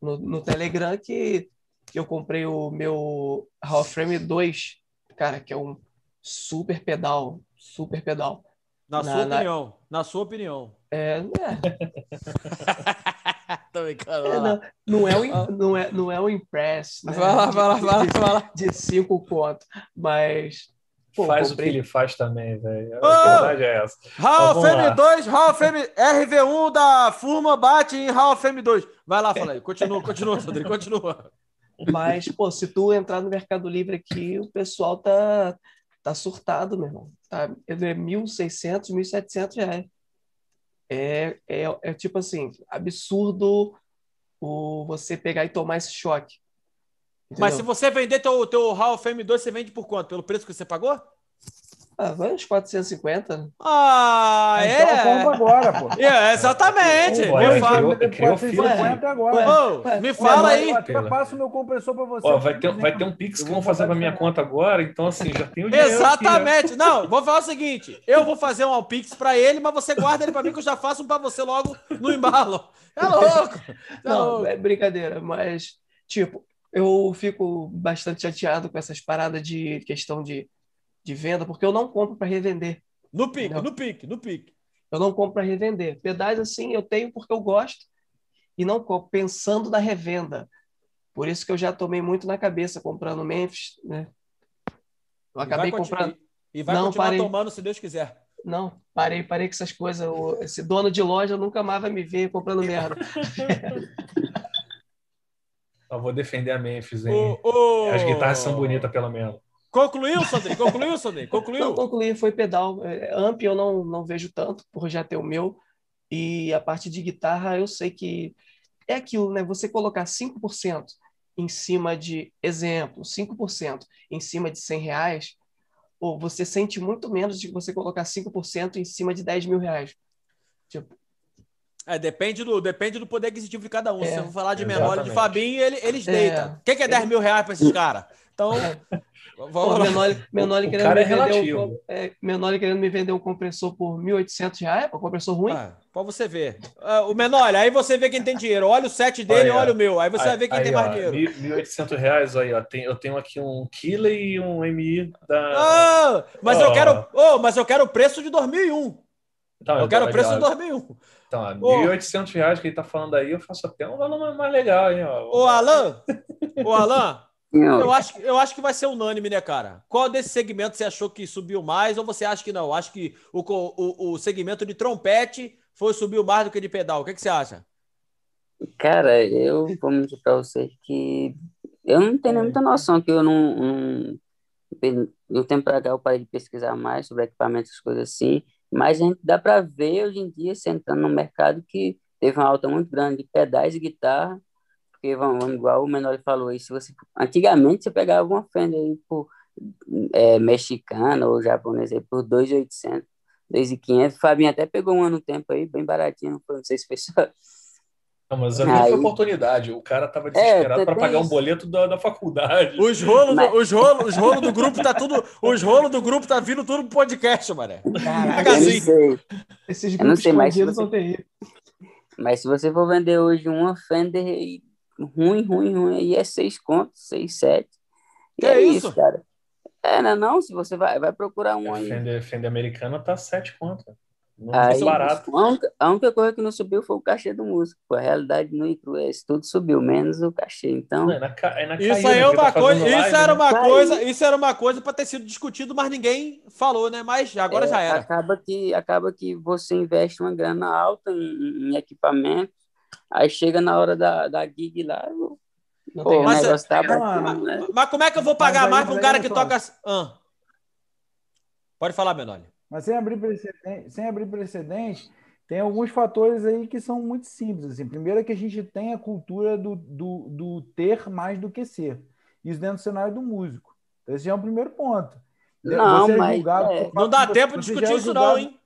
Speaker 3: no, no Telegram que, que eu comprei o meu Hall Frame 2, cara, que é um super pedal, super pedal.
Speaker 1: Na,
Speaker 3: Na-
Speaker 1: sua
Speaker 3: na-
Speaker 1: opinião. Na sua opinião.
Speaker 3: É, é,
Speaker 1: Tô brincando,
Speaker 3: é, não, não é o, não é, não é o Impress, né?
Speaker 1: Vai lá, vai lá, vai lá,
Speaker 3: De-
Speaker 1: vai lá.
Speaker 3: De 5 conto, mas pô,
Speaker 2: faz
Speaker 3: comprei-
Speaker 2: o que ele faz também, velho.
Speaker 1: Ô!
Speaker 2: A verdade é essa.
Speaker 1: Hall
Speaker 2: vamos
Speaker 1: Fame
Speaker 2: lá.
Speaker 1: 2, Hall Fame RV1 da Furma bate em Hall Fame 2. Vai lá, fala aí. Continua, continua, Sandrinho, continua.
Speaker 3: Mas, pô, se tu entrar no Mercado Livre aqui, o pessoal tá, tá surtado, meu irmão. Tá, é 1.600, 1.700 reais. É, é, é tipo assim, absurdo o, você pegar e tomar esse choque.
Speaker 1: Mas se você vender teu, teu Hall Fame 2, você vende por quanto? Pelo preço que você pagou?
Speaker 3: Ah, vai uns 450.
Speaker 1: Ah,
Speaker 6: Então
Speaker 1: é.
Speaker 6: compra agora, pô.
Speaker 1: É, exatamente.
Speaker 2: Pô,
Speaker 1: me fala,
Speaker 2: criou- criou fila,
Speaker 6: 450 agora.
Speaker 3: Ué,
Speaker 1: me fala aí.
Speaker 6: Eu passo o meu compressor pra você.
Speaker 2: Ó, vai, ter, vai ter um Pix que
Speaker 6: vou
Speaker 2: vão fazer pra minha
Speaker 6: de
Speaker 2: conta agora, então assim, já tem o dinheiro. aqui,
Speaker 1: Exatamente. Não, vou falar o seguinte: eu vou fazer um Alpix pra ele, mas você guarda ele pra mim que eu já faço um pra você logo no embalo. É louco. É
Speaker 3: Não,
Speaker 1: louco.
Speaker 3: é brincadeira, mas, tipo, eu fico bastante chateado com essas paradas de questão de, de venda, porque eu não compro para revender.
Speaker 1: No pique,
Speaker 3: Não.
Speaker 1: no pique, no pique.
Speaker 3: Eu não compro para revender. Pedais, assim, eu tenho porque eu gosto e não compro pensando na revenda. Por isso que eu já tomei muito na cabeça comprando Memphis, né? Eu
Speaker 1: E
Speaker 3: acabei comprando.
Speaker 1: E vai
Speaker 3: Não,
Speaker 1: continuar
Speaker 3: parei.
Speaker 1: tomando se Deus quiser.
Speaker 3: Não, parei, parei com essas coisas. Esse dono de loja nunca mais vai me ver comprando merda.
Speaker 2: Eu vou defender a Memphis, hein?
Speaker 1: O, o-
Speaker 2: As guitarras são bonitas, pelo menos.
Speaker 1: Concluiu, Sandri? Concluiu, Sandri?
Speaker 3: Não
Speaker 1: Concluiu?
Speaker 3: concluí, foi pedal. É, Amp eu não, não vejo tanto, por já ter o meu. E a parte de guitarra, eu sei que é aquilo, né? Você colocar 5% em cima de, exemplo, 5% em cima de 100 reais, ou você sente muito menos de você colocar 5% em cima de 10 mil reais. Tipo,
Speaker 1: É, depende do, depende do poder aquisitivo de cada um.
Speaker 3: É,
Speaker 1: Se eu for falar de menor e de. Fabinho, ele, eles
Speaker 3: É.
Speaker 1: deitam. O que, que é 10 mil reais pra esses caras? Então,
Speaker 3: Pô,
Speaker 1: vamos
Speaker 2: o
Speaker 3: querendo
Speaker 2: cara
Speaker 3: me
Speaker 2: é
Speaker 3: vender um, é, Menoli querendo me vender um compressor por 1.800 reais, um compressor ruim.
Speaker 1: Ah, pra você ver. Ah, o menor, aí você vê quem tem dinheiro. Olha o set dele,
Speaker 2: Olha,
Speaker 1: olha o meu. Aí você vai
Speaker 2: Aí-
Speaker 1: ver quem
Speaker 2: aí,
Speaker 1: tem mais
Speaker 2: ó,
Speaker 1: dinheiro.
Speaker 2: mil- 1.800 reais, aí, ó. Tem, eu tenho aqui um Killer e um MI da.
Speaker 1: Ah, mas eu
Speaker 2: Ó.
Speaker 1: quero, oh, mas eu quero o preço de 2001.
Speaker 2: Então,
Speaker 1: Eu quero o
Speaker 2: aí,
Speaker 1: preço de 2001.
Speaker 2: Então,
Speaker 1: Ô.
Speaker 2: 1.800 reais que ele tá falando aí, eu faço até um valor mais- legal, hein? Ó.
Speaker 1: Ô, Alan, ô, Alan, eu acho, eu acho que vai ser unânime, né, cara? Qual desse segmento você achou que subiu mais ou você acha que não? Acho que o, o, o segmento de trompete foi subiu mais do que de pedal. O que, que você acha?
Speaker 4: Cara, eu vou mentir pra vocês que eu não tenho nem muita noção, que eu não, não no tempo pra cá eu parei de pesquisar mais sobre equipamentos, essas coisas assim, mas a gente dá pra ver hoje em dia, você entrando no mercado, que teve uma alta muito grande de pedais e guitarra, porque vamos, igual o Menor falou se você, antigamente você pegava uma Fender aí por é, mexicana ou japonesa aí por 2.800, 2.500, o Fabinho até pegou um ano tempo aí, bem baratinho, não sei se foi só
Speaker 2: Não, mas a minha
Speaker 4: Aí-
Speaker 2: foi oportunidade. O cara tava desesperado
Speaker 4: tem-
Speaker 2: para pagar um
Speaker 4: isso.
Speaker 2: boleto da, da faculdade.
Speaker 1: Os rolos,
Speaker 4: Mas-
Speaker 1: do, os rolos, os rolos do grupo tá tudo, os rolos do grupo tá vindo tudo pro podcast, mané.
Speaker 3: Caraca,
Speaker 4: Eu não
Speaker 1: Assim.
Speaker 4: sei.
Speaker 3: esses
Speaker 4: Eu não
Speaker 3: grupos
Speaker 4: sei se
Speaker 3: escondidos
Speaker 4: você-
Speaker 3: são terríveis.
Speaker 4: Mas se você for vender hoje uma Fender ruim, ruim, ruim, aí é seis contos, seis, sete. E
Speaker 1: Que
Speaker 4: é
Speaker 1: isso?
Speaker 4: isso, cara. É, não, é não, se você vai, vai procurar um
Speaker 2: A
Speaker 4: aí.
Speaker 2: Fender, Fender americana tá 7 conto. Não
Speaker 4: Aí,
Speaker 2: é barato.
Speaker 4: a, única, a única coisa que não subiu foi o cachê do músico. A realidade no cru, esse tudo subiu, menos o cachê. Então,
Speaker 2: é na, é na
Speaker 1: Isso
Speaker 2: caída,
Speaker 1: aí é
Speaker 2: porque
Speaker 1: uma
Speaker 2: tá
Speaker 1: coisa, isso era
Speaker 2: né?
Speaker 1: uma
Speaker 4: Tá
Speaker 1: coisa, isso era uma coisa para ter sido discutido, mas ninguém falou, né? Mas agora
Speaker 4: é,
Speaker 1: já era.
Speaker 4: Acaba que, acaba que você investe uma grana alta em, em equipamento, aí chega na hora da, da gig lá,
Speaker 3: Não
Speaker 4: pô,
Speaker 1: Mas
Speaker 4: negócio tá batendo, né?
Speaker 1: Mas como é que eu vou pagar mais para um
Speaker 6: mas
Speaker 1: cara que toca. Ah. Pode falar, Menoli.
Speaker 6: Mas sem abrir precedente, sem abrir precedente, tem alguns fatores aí que são muito simples. Assim. Primeiro é que a gente tem a cultura do, do, do ter mais do que ser. Isso dentro do cenário do músico. Então, esse já é o primeiro ponto.
Speaker 4: Não,
Speaker 6: Você é
Speaker 4: mas,
Speaker 6: julgado
Speaker 4: é,
Speaker 1: Não dá tempo de discutir
Speaker 6: é
Speaker 1: isso, não, hein?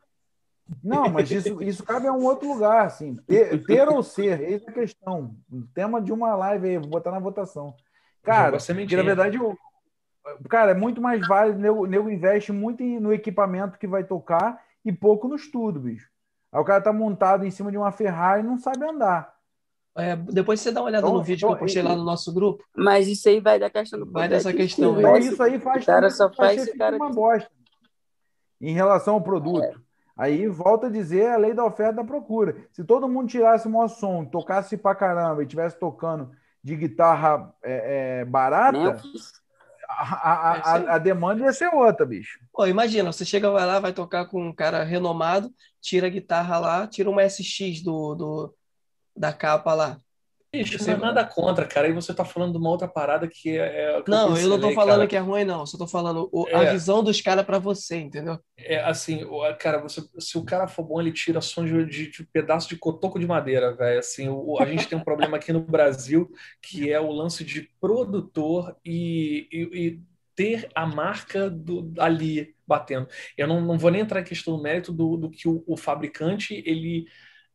Speaker 6: Não, mas isso, isso cabe a um outro lugar, assim. Ter, ter ou ser, eis a questão. O tema de uma live aí, vou botar na votação. Cara,
Speaker 2: sementinha.
Speaker 6: na verdade, o- cara, é muito mais válido, nego, nego investe muito no equipamento que vai tocar e pouco no estudo, bicho. Aí o cara tá montado em cima de uma Ferrari e não sabe andar.
Speaker 3: É, depois você dá uma olhada
Speaker 6: Então-
Speaker 3: no vídeo que eu
Speaker 6: então,
Speaker 3: postei lá no nosso grupo.
Speaker 4: Mas isso aí vai da questão do
Speaker 3: Vai dessa questão aí.
Speaker 6: Então
Speaker 4: né?
Speaker 6: isso aí faz
Speaker 4: O cara só
Speaker 6: que
Speaker 4: faz esse cara
Speaker 6: uma
Speaker 4: que-
Speaker 6: bosta em relação ao produto. Aí volta a dizer a lei da oferta e da procura. Se todo mundo tirasse o maior som, tocasse pra caramba e estivesse tocando de guitarra é, é, barata,
Speaker 4: Memphis,
Speaker 6: a, a-
Speaker 3: É,
Speaker 6: a- a demanda ia ser outra, bicho.
Speaker 3: Pô, imagina, você chega vai lá, vai tocar com um cara renomado, tira a guitarra lá, tira uma SX do, do, da capa lá.
Speaker 2: Ixi,
Speaker 3: Você-
Speaker 2: não é nada contra, cara. Aí você tá falando de uma outra parada que é. é que
Speaker 3: Não, eu não tô
Speaker 2: pincelei,
Speaker 3: falando
Speaker 2: cara.
Speaker 3: que é ruim, não. Só tô falando o- a
Speaker 2: É.
Speaker 3: visão dos caras pra você, entendeu?
Speaker 2: É assim, o- cara, você, se o cara for bom, ele tira som de, de, de pedaço de cotoco de madeira, velho. Assim, o, a gente tem um problema aqui no Brasil que é o lance de produtor e, e- e ter a marca do, ali batendo. Eu não, não vou nem entrar em questão do mérito do, do que o, o fabricante ele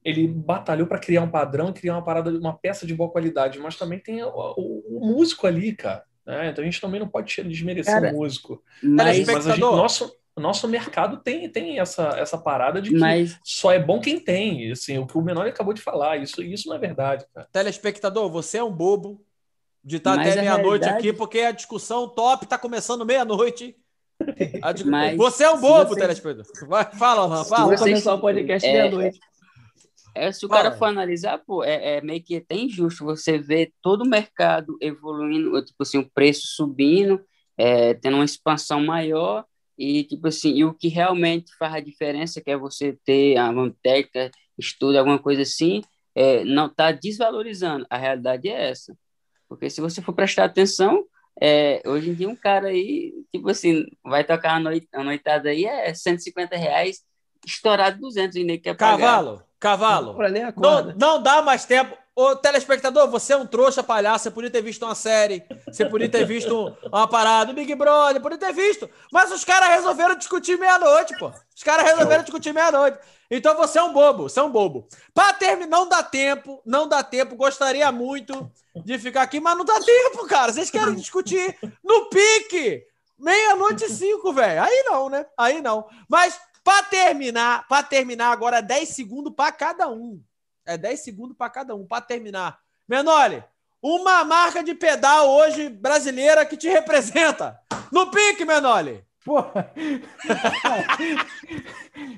Speaker 2: ele batalhou para criar um padrão, criar uma parada, uma peça de boa qualidade, mas também tem o, o, o músico ali, cara. Né? Então a gente também não pode desmerecer cara, o músico. Mas, mas a gente, nosso, nosso mercado tem, tem essa, essa parada de que mas... só é bom quem tem. Assim, o que o menor acabou de falar, isso, isso não é verdade, cara.
Speaker 1: Telespectador, você é um bobo de estar até meia-noite realidade... aqui, porque a discussão top está começando meia-noite. Mas, você é um bobo, você... telespectador. Vai, fala, Alain, fala.
Speaker 3: Vamos começar o podcast é... meia-noite.
Speaker 4: É, se o cara for analisar, pô, é, é, meio que até injusto você ver todo o mercado evoluindo, tipo assim, o preço subindo, é, tendo uma expansão maior, e tipo assim, e o que realmente faz a diferença, que é você ter uma técnica, estudo, alguma coisa assim, é, não está desvalorizando. A realidade é essa. Porque se você for prestar atenção, é, hoje em dia um cara aí, tipo assim, vai tocar a, noite, a noitada aí, é 150 reais, estourado 200 e nem quer
Speaker 1: pagar. Cavalo, cavalo. Não, não dá mais tempo. Ô, telespectador, você é um trouxa palhaço, você podia ter visto uma série, você podia ter visto uma parada, o Big Brother, podia ter visto. Mas os caras resolveram discutir meia-noite, pô. Os caras resolveram discutir meia-noite. Então você é um bobo, você é um bobo. Para terminar, não dá tempo, não dá tempo. Gostaria muito de ficar aqui, mas não dá tempo, cara. Vocês querem discutir no pique. Meia-noite e cinco, velho. Aí não, né? Aí não. Mas para terminar, para terminar agora 10 segundos para cada um. É 10 segundos para cada um, para terminar. Menole, uma marca de pedal hoje brasileira que te representa. No pique, Menole. Porra.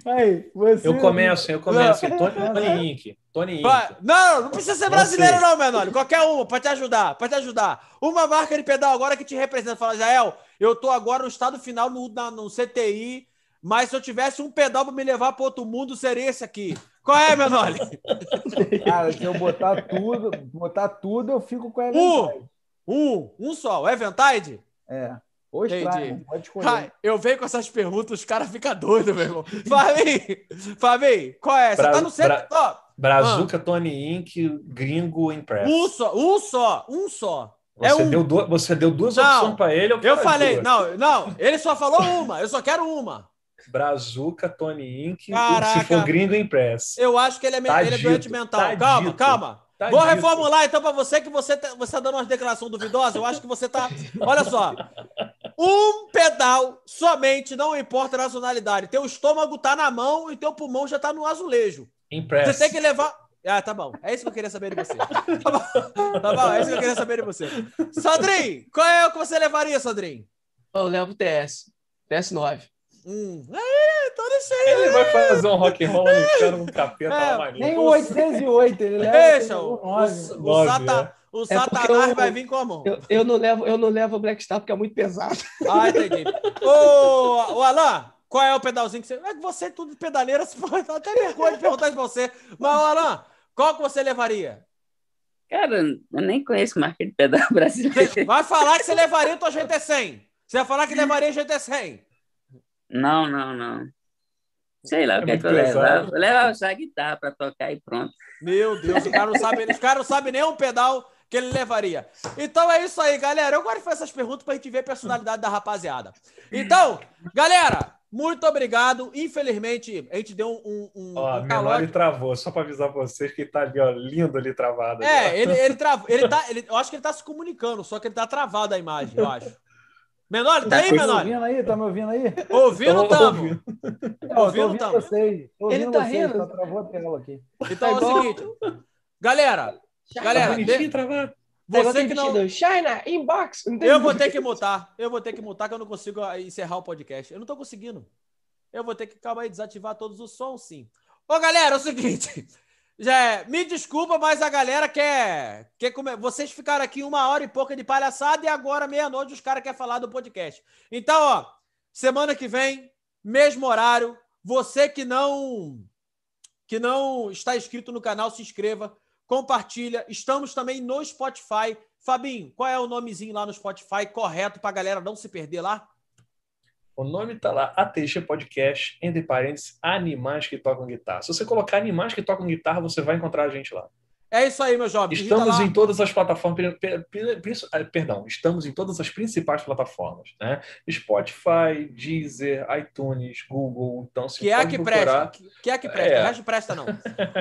Speaker 2: Aí, você... Eu começo, eu começo. Não. Tony Inc. Tony Inc.
Speaker 1: Não, não precisa ser brasileiro, não, Menole. Qualquer uma, para te ajudar, para te ajudar. Uma marca de pedal agora que te representa. Fala, Jael, eu tô agora no estado final no, na, no CTI, mas se eu tivesse um pedal para me levar para outro mundo, seria esse aqui. Qual é, Menoli?
Speaker 6: Cara, se eu botar tudo, botar tudo, eu fico com a
Speaker 1: Eventide. Um, um, um só, o Eventide?
Speaker 6: É. Ou Entendi. pode escolher.
Speaker 1: Ai, eu venho com essas perguntas, os caras ficam doidos, meu irmão. Fabinho, Fabinho, qual é? Você Bra tá no centro. Bra
Speaker 2: Brazuca, ah. Tony Inc., Gringo, Impress.
Speaker 1: Um só, um só, um só.
Speaker 2: É você, é um... deu, duas, você deu duas não, opções para ele.
Speaker 1: Eu, eu falei, duas. não, não, ele só falou uma, eu só quero uma.
Speaker 2: Brazuca, Tony Inc. Caraca, se for gringo, Impress.
Speaker 1: Eu acho que ele é, tá ele é doente mental. Tá calma, dito. calma. Tá Vou dito. reformular então para você que você tá, você tá dando uma declaração duvidosa. Eu acho que você tá. Olha só. Um pedal somente, não importa a nacionalidade. Teu estômago tá na mão e teu pulmão já tá no azulejo.
Speaker 2: Impress.
Speaker 1: Você tem que levar. Ah, tá bom. É isso que eu queria saber de você. Tá bom, tá bom é isso que eu queria saber de você. Sandrin, qual é o que você levaria, Sandrin?
Speaker 3: Eu levo o TS. TS9.
Speaker 1: Hum. É,
Speaker 2: aí. Ele vai fazer um rock and roll no um capeta é,
Speaker 6: Nem o 808, ele leva.
Speaker 1: Deixa, o, o, o, sata, o é Satanás eu, vai vir como?
Speaker 3: Eu, eu, não levo, eu não levo o Black Star porque é muito pesado.
Speaker 1: Ah, entendi. ô, ô, Alan, qual é o pedalzinho que você. É que você é tudo de pedaleira, você pode até vergonha de perguntar isso pra você. Mas, Alan, qual que você levaria?
Speaker 4: Cara, eu nem conheço marca de pedal brasileiro.
Speaker 1: Vai falar que você levaria o tua GT100. Você vai falar que levaria GT100.
Speaker 4: Não, não, não. Sei lá, é o que é que eu levo? Eu só a guitarra para tocar e pronto.
Speaker 1: Meu Deus, o cara não sabe, os caras não sabem nem um pedal que ele levaria. Então é isso aí, galera. Eu gosto de fazer essas perguntas para a gente ver a personalidade da rapaziada. Então, galera, muito obrigado. Infelizmente, a gente deu um. um,
Speaker 2: ó, um menor ele travou, só para avisar vocês que tá ali, ó, lindo ali travado.
Speaker 1: É, ele, ele travou. Ele tá, ele, eu acho que ele tá se comunicando, só que ele tá travado a imagem, eu acho. Menor, tá aí, Menor?
Speaker 6: Tá me ouvindo aí? Tá me ouvindo aí?
Speaker 1: Ouvindo, tamo.
Speaker 6: Ouvindo, ouvindo tamo. Vocês. Ele tá vocês, rindo. Tá travou a tela aqui.
Speaker 1: Então é o seguinte. Galera, galera. De... Você que não...
Speaker 3: China, inbox.
Speaker 1: Eu vou ter que mutar. Eu vou ter que mutar que eu não consigo encerrar o podcast. Eu não tô conseguindo. Eu vou ter que, calma aí, desativar todos os sons, sim. Ô, galera, é o seguinte. Já, me desculpa, mas a galera quer, quer comer. Vocês ficaram aqui uma hora e pouca de palhaçada e agora, meia-noite, os caras querem falar do podcast. Então, ó, semana que vem, mesmo horário. Você que não que não está inscrito no canal, se inscreva, compartilha. Estamos também no Spotify. Fabinho, qual é o nomezinho lá no Spotify correto para a galera não se perder lá?
Speaker 2: O nome está lá, ATG Podcast, entre parênteses, Animais que Tocam Guitarra. Se você colocar Animais que Tocam Guitarra, você vai encontrar a gente lá.
Speaker 1: É isso aí, meu jovem.
Speaker 2: Estamos em todas as plataformas. Ah, perdão, estamos em todas as principais plataformas, né? Spotify, Deezer, iTunes, Google. Então, se
Speaker 1: que é que presta, que é que presta, é. o resto presta não.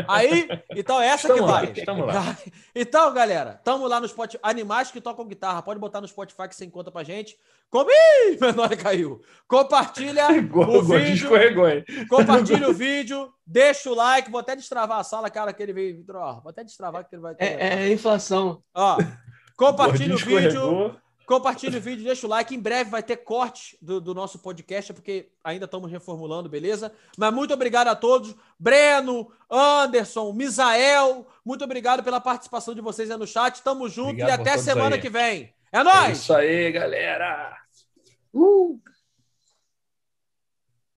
Speaker 1: Aí, então essa estamos que vale. Lá,
Speaker 2: estamos lá.
Speaker 1: Então, galera, estamos lá no Spotify. Animais que tocam guitarra, pode botar no Spotify que você encontra pra gente. Como... Ih, menor caiu. Compartilha o vídeo.
Speaker 2: Escorregou, hein?
Speaker 1: Compartilha o vídeo, deixa o like. Vou até destravar a sala, cara, que ele veio. Ó, vou até destravar que ele vai.
Speaker 3: É, é inflação.
Speaker 1: Ó, compartilha o vídeo. Compartilha o vídeo, deixa o like. Em breve vai ter corte do, do nosso podcast, porque ainda estamos reformulando, beleza? Mas muito obrigado a todos. Breno, Anderson, Misael, muito obrigado pela participação de vocês aí no chat. Tamo junto obrigado e até semana aí. que vem. É nóis! É
Speaker 2: isso aí, galera!
Speaker 1: Uh!